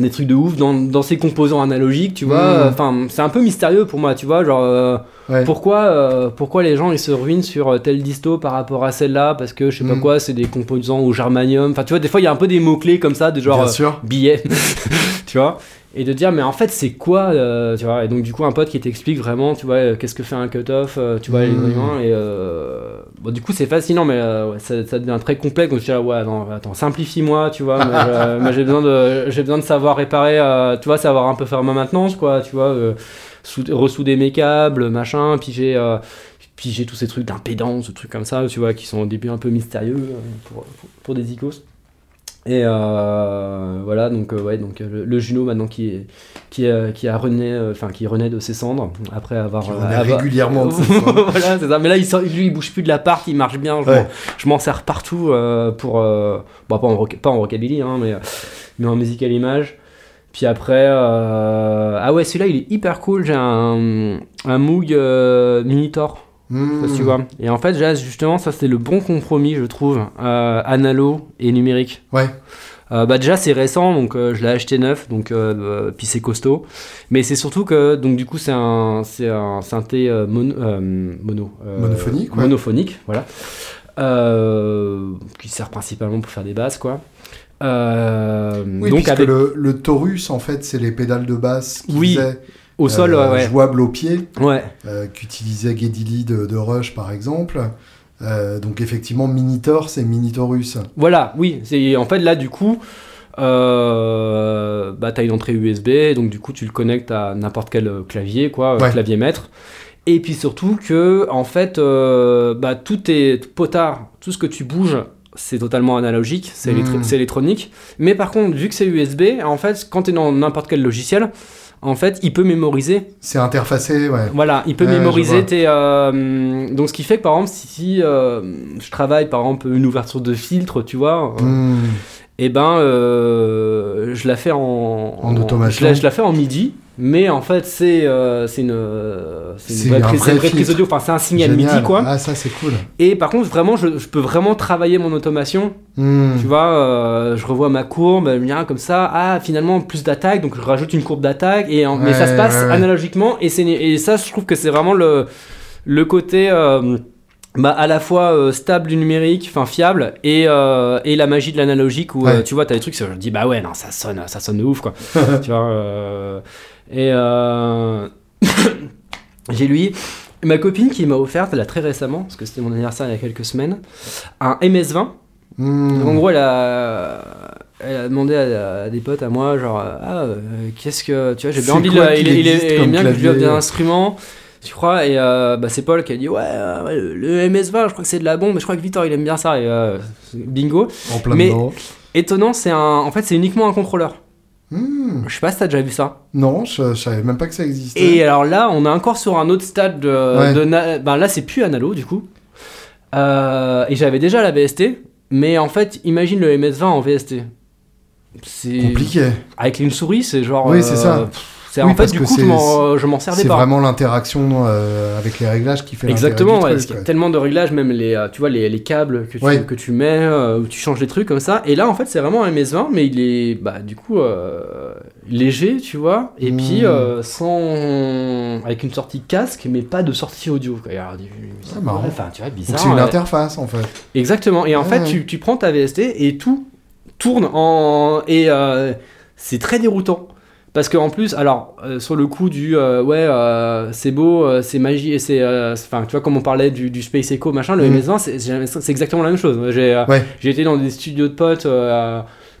des trucs de ouf dans, dans ces composants analogiques tu vois Mm. enfin c'est un peu mystérieux pour moi tu vois genre euh, Ouais. pourquoi, euh, pourquoi les gens ils se ruinent sur euh, telle disto par rapport à celle-là? Parce que je sais pas Mm. quoi c'est des composants au germanium enfin tu vois des fois il y a un peu des mots clés comme ça de genre Bien euh, billet tu vois? Et de dire mais en fait c'est quoi euh, tu vois et donc du coup un pote qui t'explique vraiment tu vois euh, qu'est-ce que fait un cut-off euh, tu vois les et euh, bon du coup c'est fascinant mais ouais, ça, ça devient très complexe donc je dis là ouais non, attends simplifie-moi tu vois j'ai besoin de j'ai besoin de savoir réparer tu vois savoir un peu faire ma maintenance quoi tu vois sou- ressouder mes câbles machin puis j'ai euh, piger tous ces trucs d'impédance, trucs comme ça, tu vois, qui sont au début un peu mystérieux pour, pour, pour des icos. Et euh, voilà, donc euh, ouais, donc euh, le, le Juno maintenant qui est, qui, est- qui a renaît, euh, enfin qui renaît de ses cendres après avoir, Qui euh, renaît avoir- régulièrement de ses cendres. voilà, c'est ça. Mais là, il sort, lui, il bouge plus de l'appart, il marche bien. Je Ouais. m'en- je m'en sers partout euh, pour, euh, bon, pas en pas en rockabilly, hein, mais mais en musique à l'image. Puis après, euh, ah ouais, celui-là, il est hyper cool. J'ai un, un Moog euh, Minitor. Tu Hmm. vois. Et en fait, justement, ça c'est le bon compromis, je trouve, euh, analo et numérique. Ouais. Euh, bah déjà c'est récent donc euh, je l'ai acheté neuf donc euh, euh, puis c'est costaud mais c'est surtout que donc du coup c'est un c'est un synthé mono, mono Monophonique, ouais. monophonique voilà qui sert principalement pour faire des basses quoi Oui, donc avec le, le Taurus, en fait, c'est les pédales de basse qui Oui, faisaient, au sol euh, ouais ouais, jouables au pied, ouais euh, qu'utilisait Geddy Lee de, de Rush, par exemple. Euh, donc, effectivement, Minitor, c'est Minitorus. Voilà, oui. C'est en fait là du coup, euh, bah t'as une entrée USB, donc du coup tu le connectes à n'importe quel clavier, quoi, Ouais. clavier maître. Et puis surtout que en fait, euh, bah tout est potard, tout ce que tu bouges. C'est totalement analogique, c'est Mm. c'est électronique. Mais par contre, vu que c'est USB, en fait, quand tu es dans n'importe quel logiciel, en fait, il peut mémoriser C'est interfacé, ouais. voilà, il peut Ouais, mémoriser tes. euh, donc, ce qui fait que par exemple, si euh, je travaille par exemple une ouverture de filtre, tu vois, euh, Hmm. et ben je la fais en, En automation. Je la, je la fais en midi, mais en fait c'est euh, c'est une euh, vraie un prise, vrai c'est une vraie prise filtre. audio. Enfin, c'est un signal Génial. midi quoi. Ah, ça, c'est cool. Et par contre, vraiment, je, je peux vraiment travailler mon automation. Hmm. Tu vois, euh, je revois ma courbe, comme ça. Ah, finalement, plus d'attaque, donc je rajoute une courbe d'attaque. Et en- mais ça se passe ouais, ouais. analogiquement. Et, et ça, je trouve que c'est vraiment le, le côté euh, bah, à la fois euh, stable du numérique, enfin fiable, et, euh, et la magie de l'analogique où euh, Ouais. tu vois, t'as des trucs, je dis, bah ouais, non, ça sonne, ça sonne de ouf, quoi. tu vois, euh, et euh, j'ai lui. Ma copine qui m'a offert, là très récemment, parce que c'était mon anniversaire il y a quelques semaines, un MS-20. Hmm. En gros, elle a, elle a demandé à, à des potes à moi, genre, ah, euh, qu'est-ce que. Tu vois, j'ai bien envie de. Il, il est- bien que je lui offre des instruments, tu crois, et euh, bah, c'est Paul qui a dit, ouais, euh, le, le MS-20, je crois que c'est de la bombe, mais je crois que Victor il aime bien ça, et euh, bingo. En plein mais- dedans. Étonnant, c'est un. En fait, c'est uniquement un contrôleur. Hmm. Je sais pas si t'as déjà vu ça. Non, je, je savais même pas que ça existait. Et alors là, on est encore sur un autre stade de. Ouais. de na- ben là, c'est plus analo du coup. Euh, et j'avais déjà la VST, mais en fait, imagine le MS-20 en VST. C'est Compliqué. avec une souris, c'est genre. Oui, c'est ça. pff, C'est Oui, en fait du coup, je c'est- m'en, je m'en servais C'est pas. vraiment l'interaction euh, avec les réglages qui fait Exactement, ouais, truc, parce qu'il y a tellement de réglages, même les, euh, tu vois, les, les câbles que tu, Ouais. que tu mets, euh, où tu changes des trucs comme ça. Et là, en fait, c'est vraiment un MS-20, mais il est, bah, du coup, euh, léger, tu vois, et puis euh, sans. avec une sortie casque, mais pas de sortie audio. quoi. Alors, Ah, Enfin, tu vois, bizarre. c'est une interface en fait. Exactement. Et en Ouais, fait, tu, tu prends ta VST et tout tourne en. Et euh, c'est très déroutant. Parce qu'en plus, alors, euh, sur le coup du euh, ouais, euh, c'est beau, c'est magie, et c'est. euh, Enfin, tu vois, comme on parlait du, du Space Echo, machin, le Mhm. MS-20, c'est- c'est exactement la même chose. J'ai Ouais. été dans des studios de potes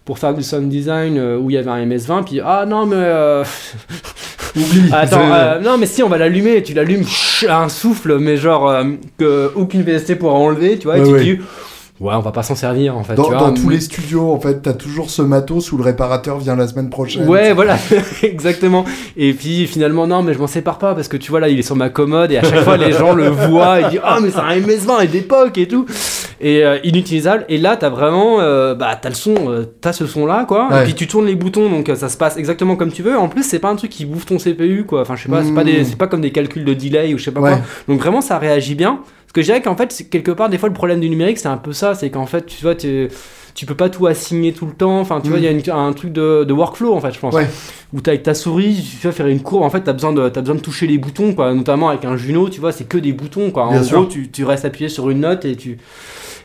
pour faire du sound design où il y avait un MS-20, puis ah non, mais. euh, Oublie. Attends, euh, non mais si on va l'allumer, tu l'allumes un souffle, mais genre euh, que aucune VST pourra enlever, tu vois, et tu ouais. dis ouais on va pas s'en servir en fait. dans tu vois, dans tous les studios, en fait, t'as toujours ce matos où le réparateur vient la semaine prochaine. Ouais, voilà, exactement. Et puis finalement, non, mais je m'en sépare pas parce que tu vois, là, il est sur ma commode et à chaque fois, les gens le voient. Ils disent, ah, mais c'est un MS-20 et d'époque et tout. Et euh, inutilisable. Et là, t'as vraiment, euh, bah, t'as le son, euh, t'as ce son-là, quoi. Ouais. Et puis tu tournes les boutons, donc euh, ça se passe exactement comme tu veux. En plus, c'est pas un truc qui bouffe ton CPU, quoi. Enfin, je sais pas, c'est pas, Mm. des- c'est pas comme des calculs de delay ou je sais pas Ouais. quoi. Donc vraiment, ça réagit bien. Parce que je dirais qu'en fait, c'est- quelque part, des fois, le problème du numérique, c'est un peu ça. C'est qu'en fait, tu vois, tu tu peux pas tout assigner tout le temps. Enfin, tu vois, Mm. il y a une- un truc de, de workflow, en fait, je pense. Ouais. Où t'as avec ta souris, tu vas faire une courbe. En fait, t'as besoin, de, t'as besoin de toucher les boutons, quoi. Notamment avec un Juno, tu vois, c'est que des boutons, quoi. En Bien gros, tu, tu restes appuyé sur une note et tu.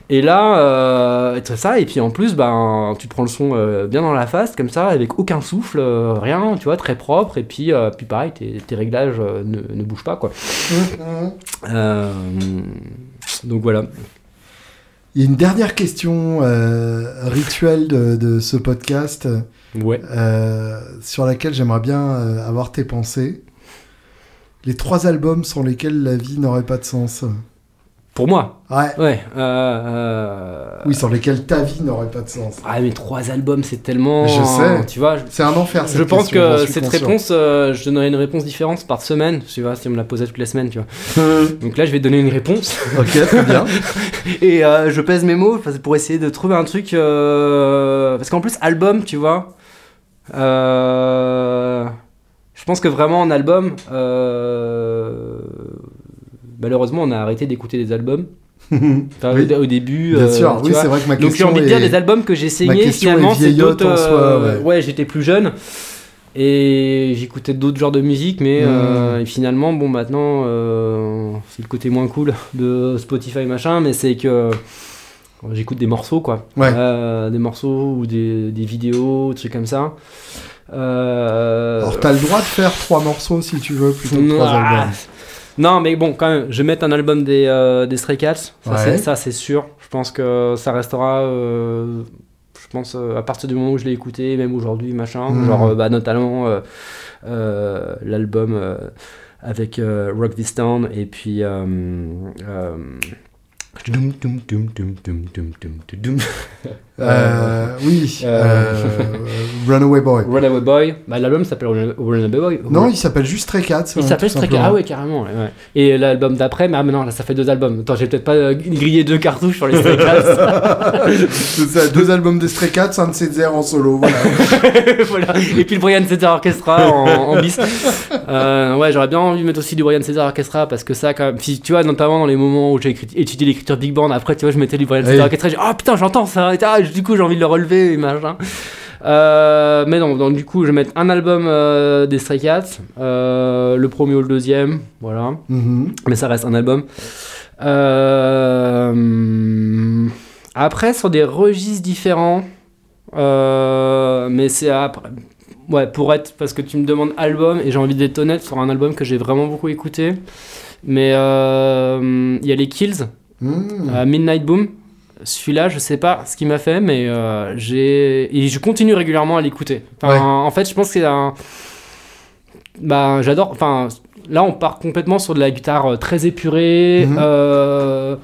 Et là, euh, c'est ça. Et puis en plus, ben, tu te prends le son euh, bien dans la face, comme ça, avec aucun souffle, euh, rien, tu vois, très propre. Et puis, euh, puis pareil, tes, tes réglages ne, ne bougent pas, quoi. Mhm. Euh, donc voilà. Il y a une dernière question rituelle de, de ce podcast Ouais. sur laquelle j'aimerais bien avoir tes pensées. Les trois albums sans lesquels la vie n'aurait pas de sens. Pour moi. Ouais. Ouais. euh, euh, Oui, sans lesquels ta vie n'aurait pas de sens. Ah, mais trois albums, c'est tellement. Je sais. Tu vois, je- C'est un enfer. cette je pense question, que cette conscient. réponse, euh, je donnerais une réponse différente par semaine. Tu vois, si on me la posait toutes les semaines, tu vois. Donc là, je vais donner une réponse. ok, très bien. Et euh, je pèse mes mots pour essayer de trouver un truc. Parce qu'en plus, album, tu vois. euh, Je pense que vraiment en album. Malheureusement, on a arrêté d'écouter des albums. Enfin, Oui. au, début. Bien euh, sûr, oui, c'est vrai que ma Donc j'ai question envie de dire des albums que j'ai question est finalement c'est d'autres euh, ouais. ouais, j'étais plus jeune et j'écoutais d'autres genres de musique mais Mm. euh, et finalement bon maintenant euh, c'est le côté moins cool de Spotify machin mais c'est que j'écoute des morceaux quoi Ouais. Des morceaux ou des, des vidéos des trucs comme ça euh, Alors, t'as le droit de faire trois morceaux si tu veux, plutôt que trois albums. Non, mais bon, quand même, je vais mettre un album des, euh, des Stray Cats, ça, Ouais. c'est- sûr. Je pense que ça restera, euh, je pense, euh, à partir du moment où je l'ai écouté, même aujourd'hui, machin. Mhm. Genre, bah, notamment euh, l'album avec Rock This Town et puis. Euh, euh, oui. Euh, Runaway Boy. Runaway Boy. Bah, l'album s'appelle Runaway Boy. Non, il s'appelle juste Stray Cats. Il hein, s'appelle Stray Cats. Ah ouais, carrément. Et l'album d'après, mais ah, non, là, ça fait deux albums. Attends, j'ai peut-être pas grillé deux cartouches sur les Stray Cats. deux albums de Stray Cats, un de Cedzer en solo. Voilà. Et puis le Brian César Orchestra en, bis. Ouais, j'aurais bien envie de mettre aussi du Brian César Orchestra parce que ça, quand même, si, tu vois, notamment dans les moments où j'ai étudié l'écriture Big Band, après, tu vois, je mettais du Brian ah César Orchestra, et j'ai oh putain, j'entends ça. Et, ah, du coup, j'ai envie de le relever et machin. Euh, mais non, donc du coup, je vais mettre un album euh, des Stray Cats, euh, le premier ou le deuxième, voilà. Mhm. Mais ça reste un album. Après, sur des registres différents. Mais c'est après. Ouais, pour être. Parce que tu me demandes album et j'ai envie d'être honnête sur un album que j'ai vraiment beaucoup écouté. Mais il y a les Kills, euh, Midnight Boom. Celui-là, je sais pas ce qu'il m'a fait, mais euh, j'ai. Et je continue régulièrement à l'écouter. Enfin, Ouais. En fait, je pense que c'est un. Bah, j'adore. Enfin, là, on part complètement sur de la guitare euh, très épurée. Mhm. euh,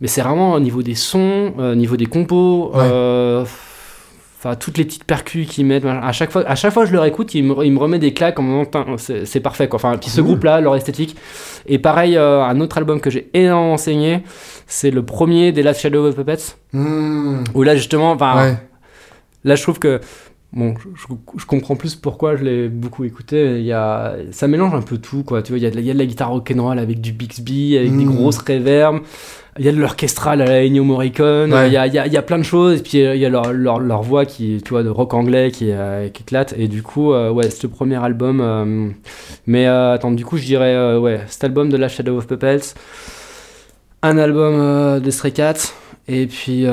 mais c'est vraiment au niveau des sons, au niveau des compos. Ouais. Enfin, toutes les petites percus qu'ils mettent. À chaque fois, à chaque fois que je le réécoute, il me, il me remet des claques en me disant, c'est parfait. Quoi. Enfin, puis ce Cool. groupe-là, leur esthétique. Et pareil, euh, un autre album que j'ai énormément enseigné, c'est le premier des Last Shadow of Puppets. Mhm. Où là, justement, enfin, Ouais. Là, je trouve que. Bon, je, comprends plus pourquoi je l'ai beaucoup écouté. Il y a, ça mélange un peu tout, quoi. Tu vois, il y a de la, il y a de la guitare rock'n'roll avec du Bixby, avec des Mm. grosses reverbs. Il y a de l'orchestral à la Ennio Morricone. Ouais. Il, y a, il, y a, il y a plein de choses. Et puis, il y a leur, leur, leur voix qui, tu vois, de rock anglais qui, euh, qui éclate. Et du coup, euh, ouais, c'est le premier album. euh, mais euh, attends, du coup, je dirais, ouais, cet album de la Shadow of Puppets. Un album des Stray Cats. Et puis.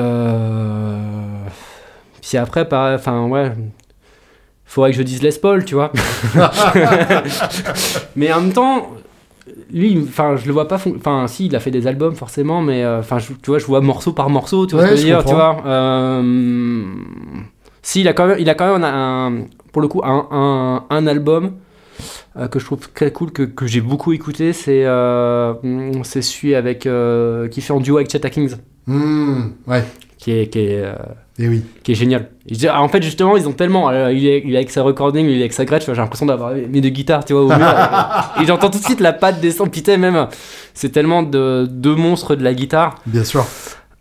Puis après, pareil, enfin, ouais. Faudrait que je dise Les Paul, tu vois. mais en même temps, lui, enfin, je le vois pas. Enfin, si, il a fait des albums forcément, mais euh, enfin, tu vois, je vois morceau par morceau, tu vois Ouais, ce que je veux dire, tu vois. Euh, si, il a quand même, il a quand même un, pour le coup, un, un, un album. euh, que je trouve très cool, que, que j'ai beaucoup écouté, c'est c'est celui avec, qui fait en duo avec Chet Atkins, Mhm. Ouais. Qui est, qui est, euh, Et oui. qui est génial. Je dis- en fait, justement, ils ont tellement. euh, il, est, il est avec sa recording, il est avec sa Gretsch, j'ai l'impression d'avoir mes deux guitares, tu vois, au mur. et j'entends tout de suite la patte descendre. Putain, même, c'est tellement de deux monstres de la guitare, Bien sûr.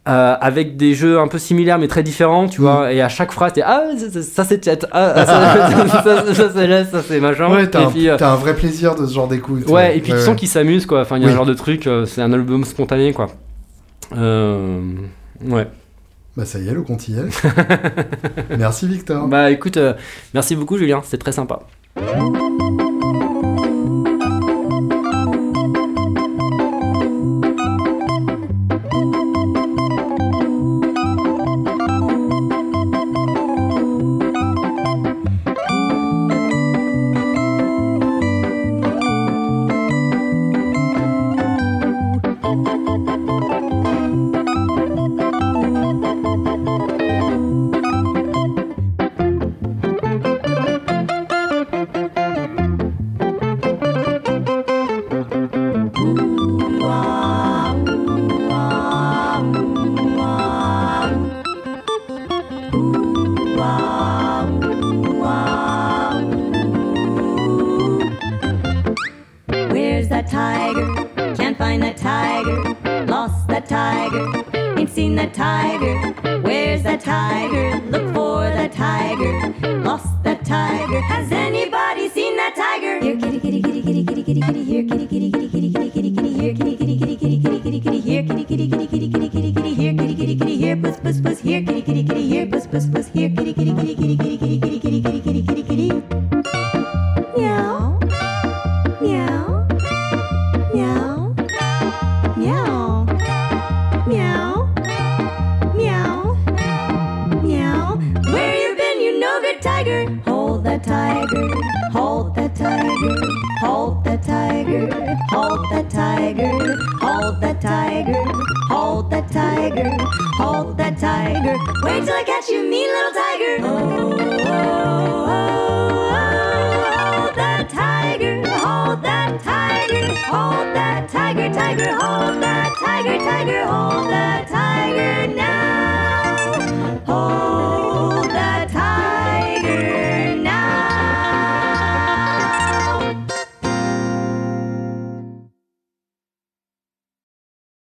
euh, avec des jeux un peu similaires mais très différents, tu Mm. vois. Et à chaque phrase, t'es Ah, ça, ça, ça, c'est chat, ah, ah, ça, ça, ça, ça, c'est là, ça c'est machin. Ouais, t'as et un, puis, euh, t'as un vrai plaisir de ce genre d'écoute. ouais, et puis tu sens qu'ils s'amusent, quoi. Enfin, il y a Oui. un genre de truc, euh, c'est un album spontané, quoi. Euh, ouais. Bah ça y est, le compte y est. Merci Victor. Bah écoute, euh, merci beaucoup Julien, c'était très sympa.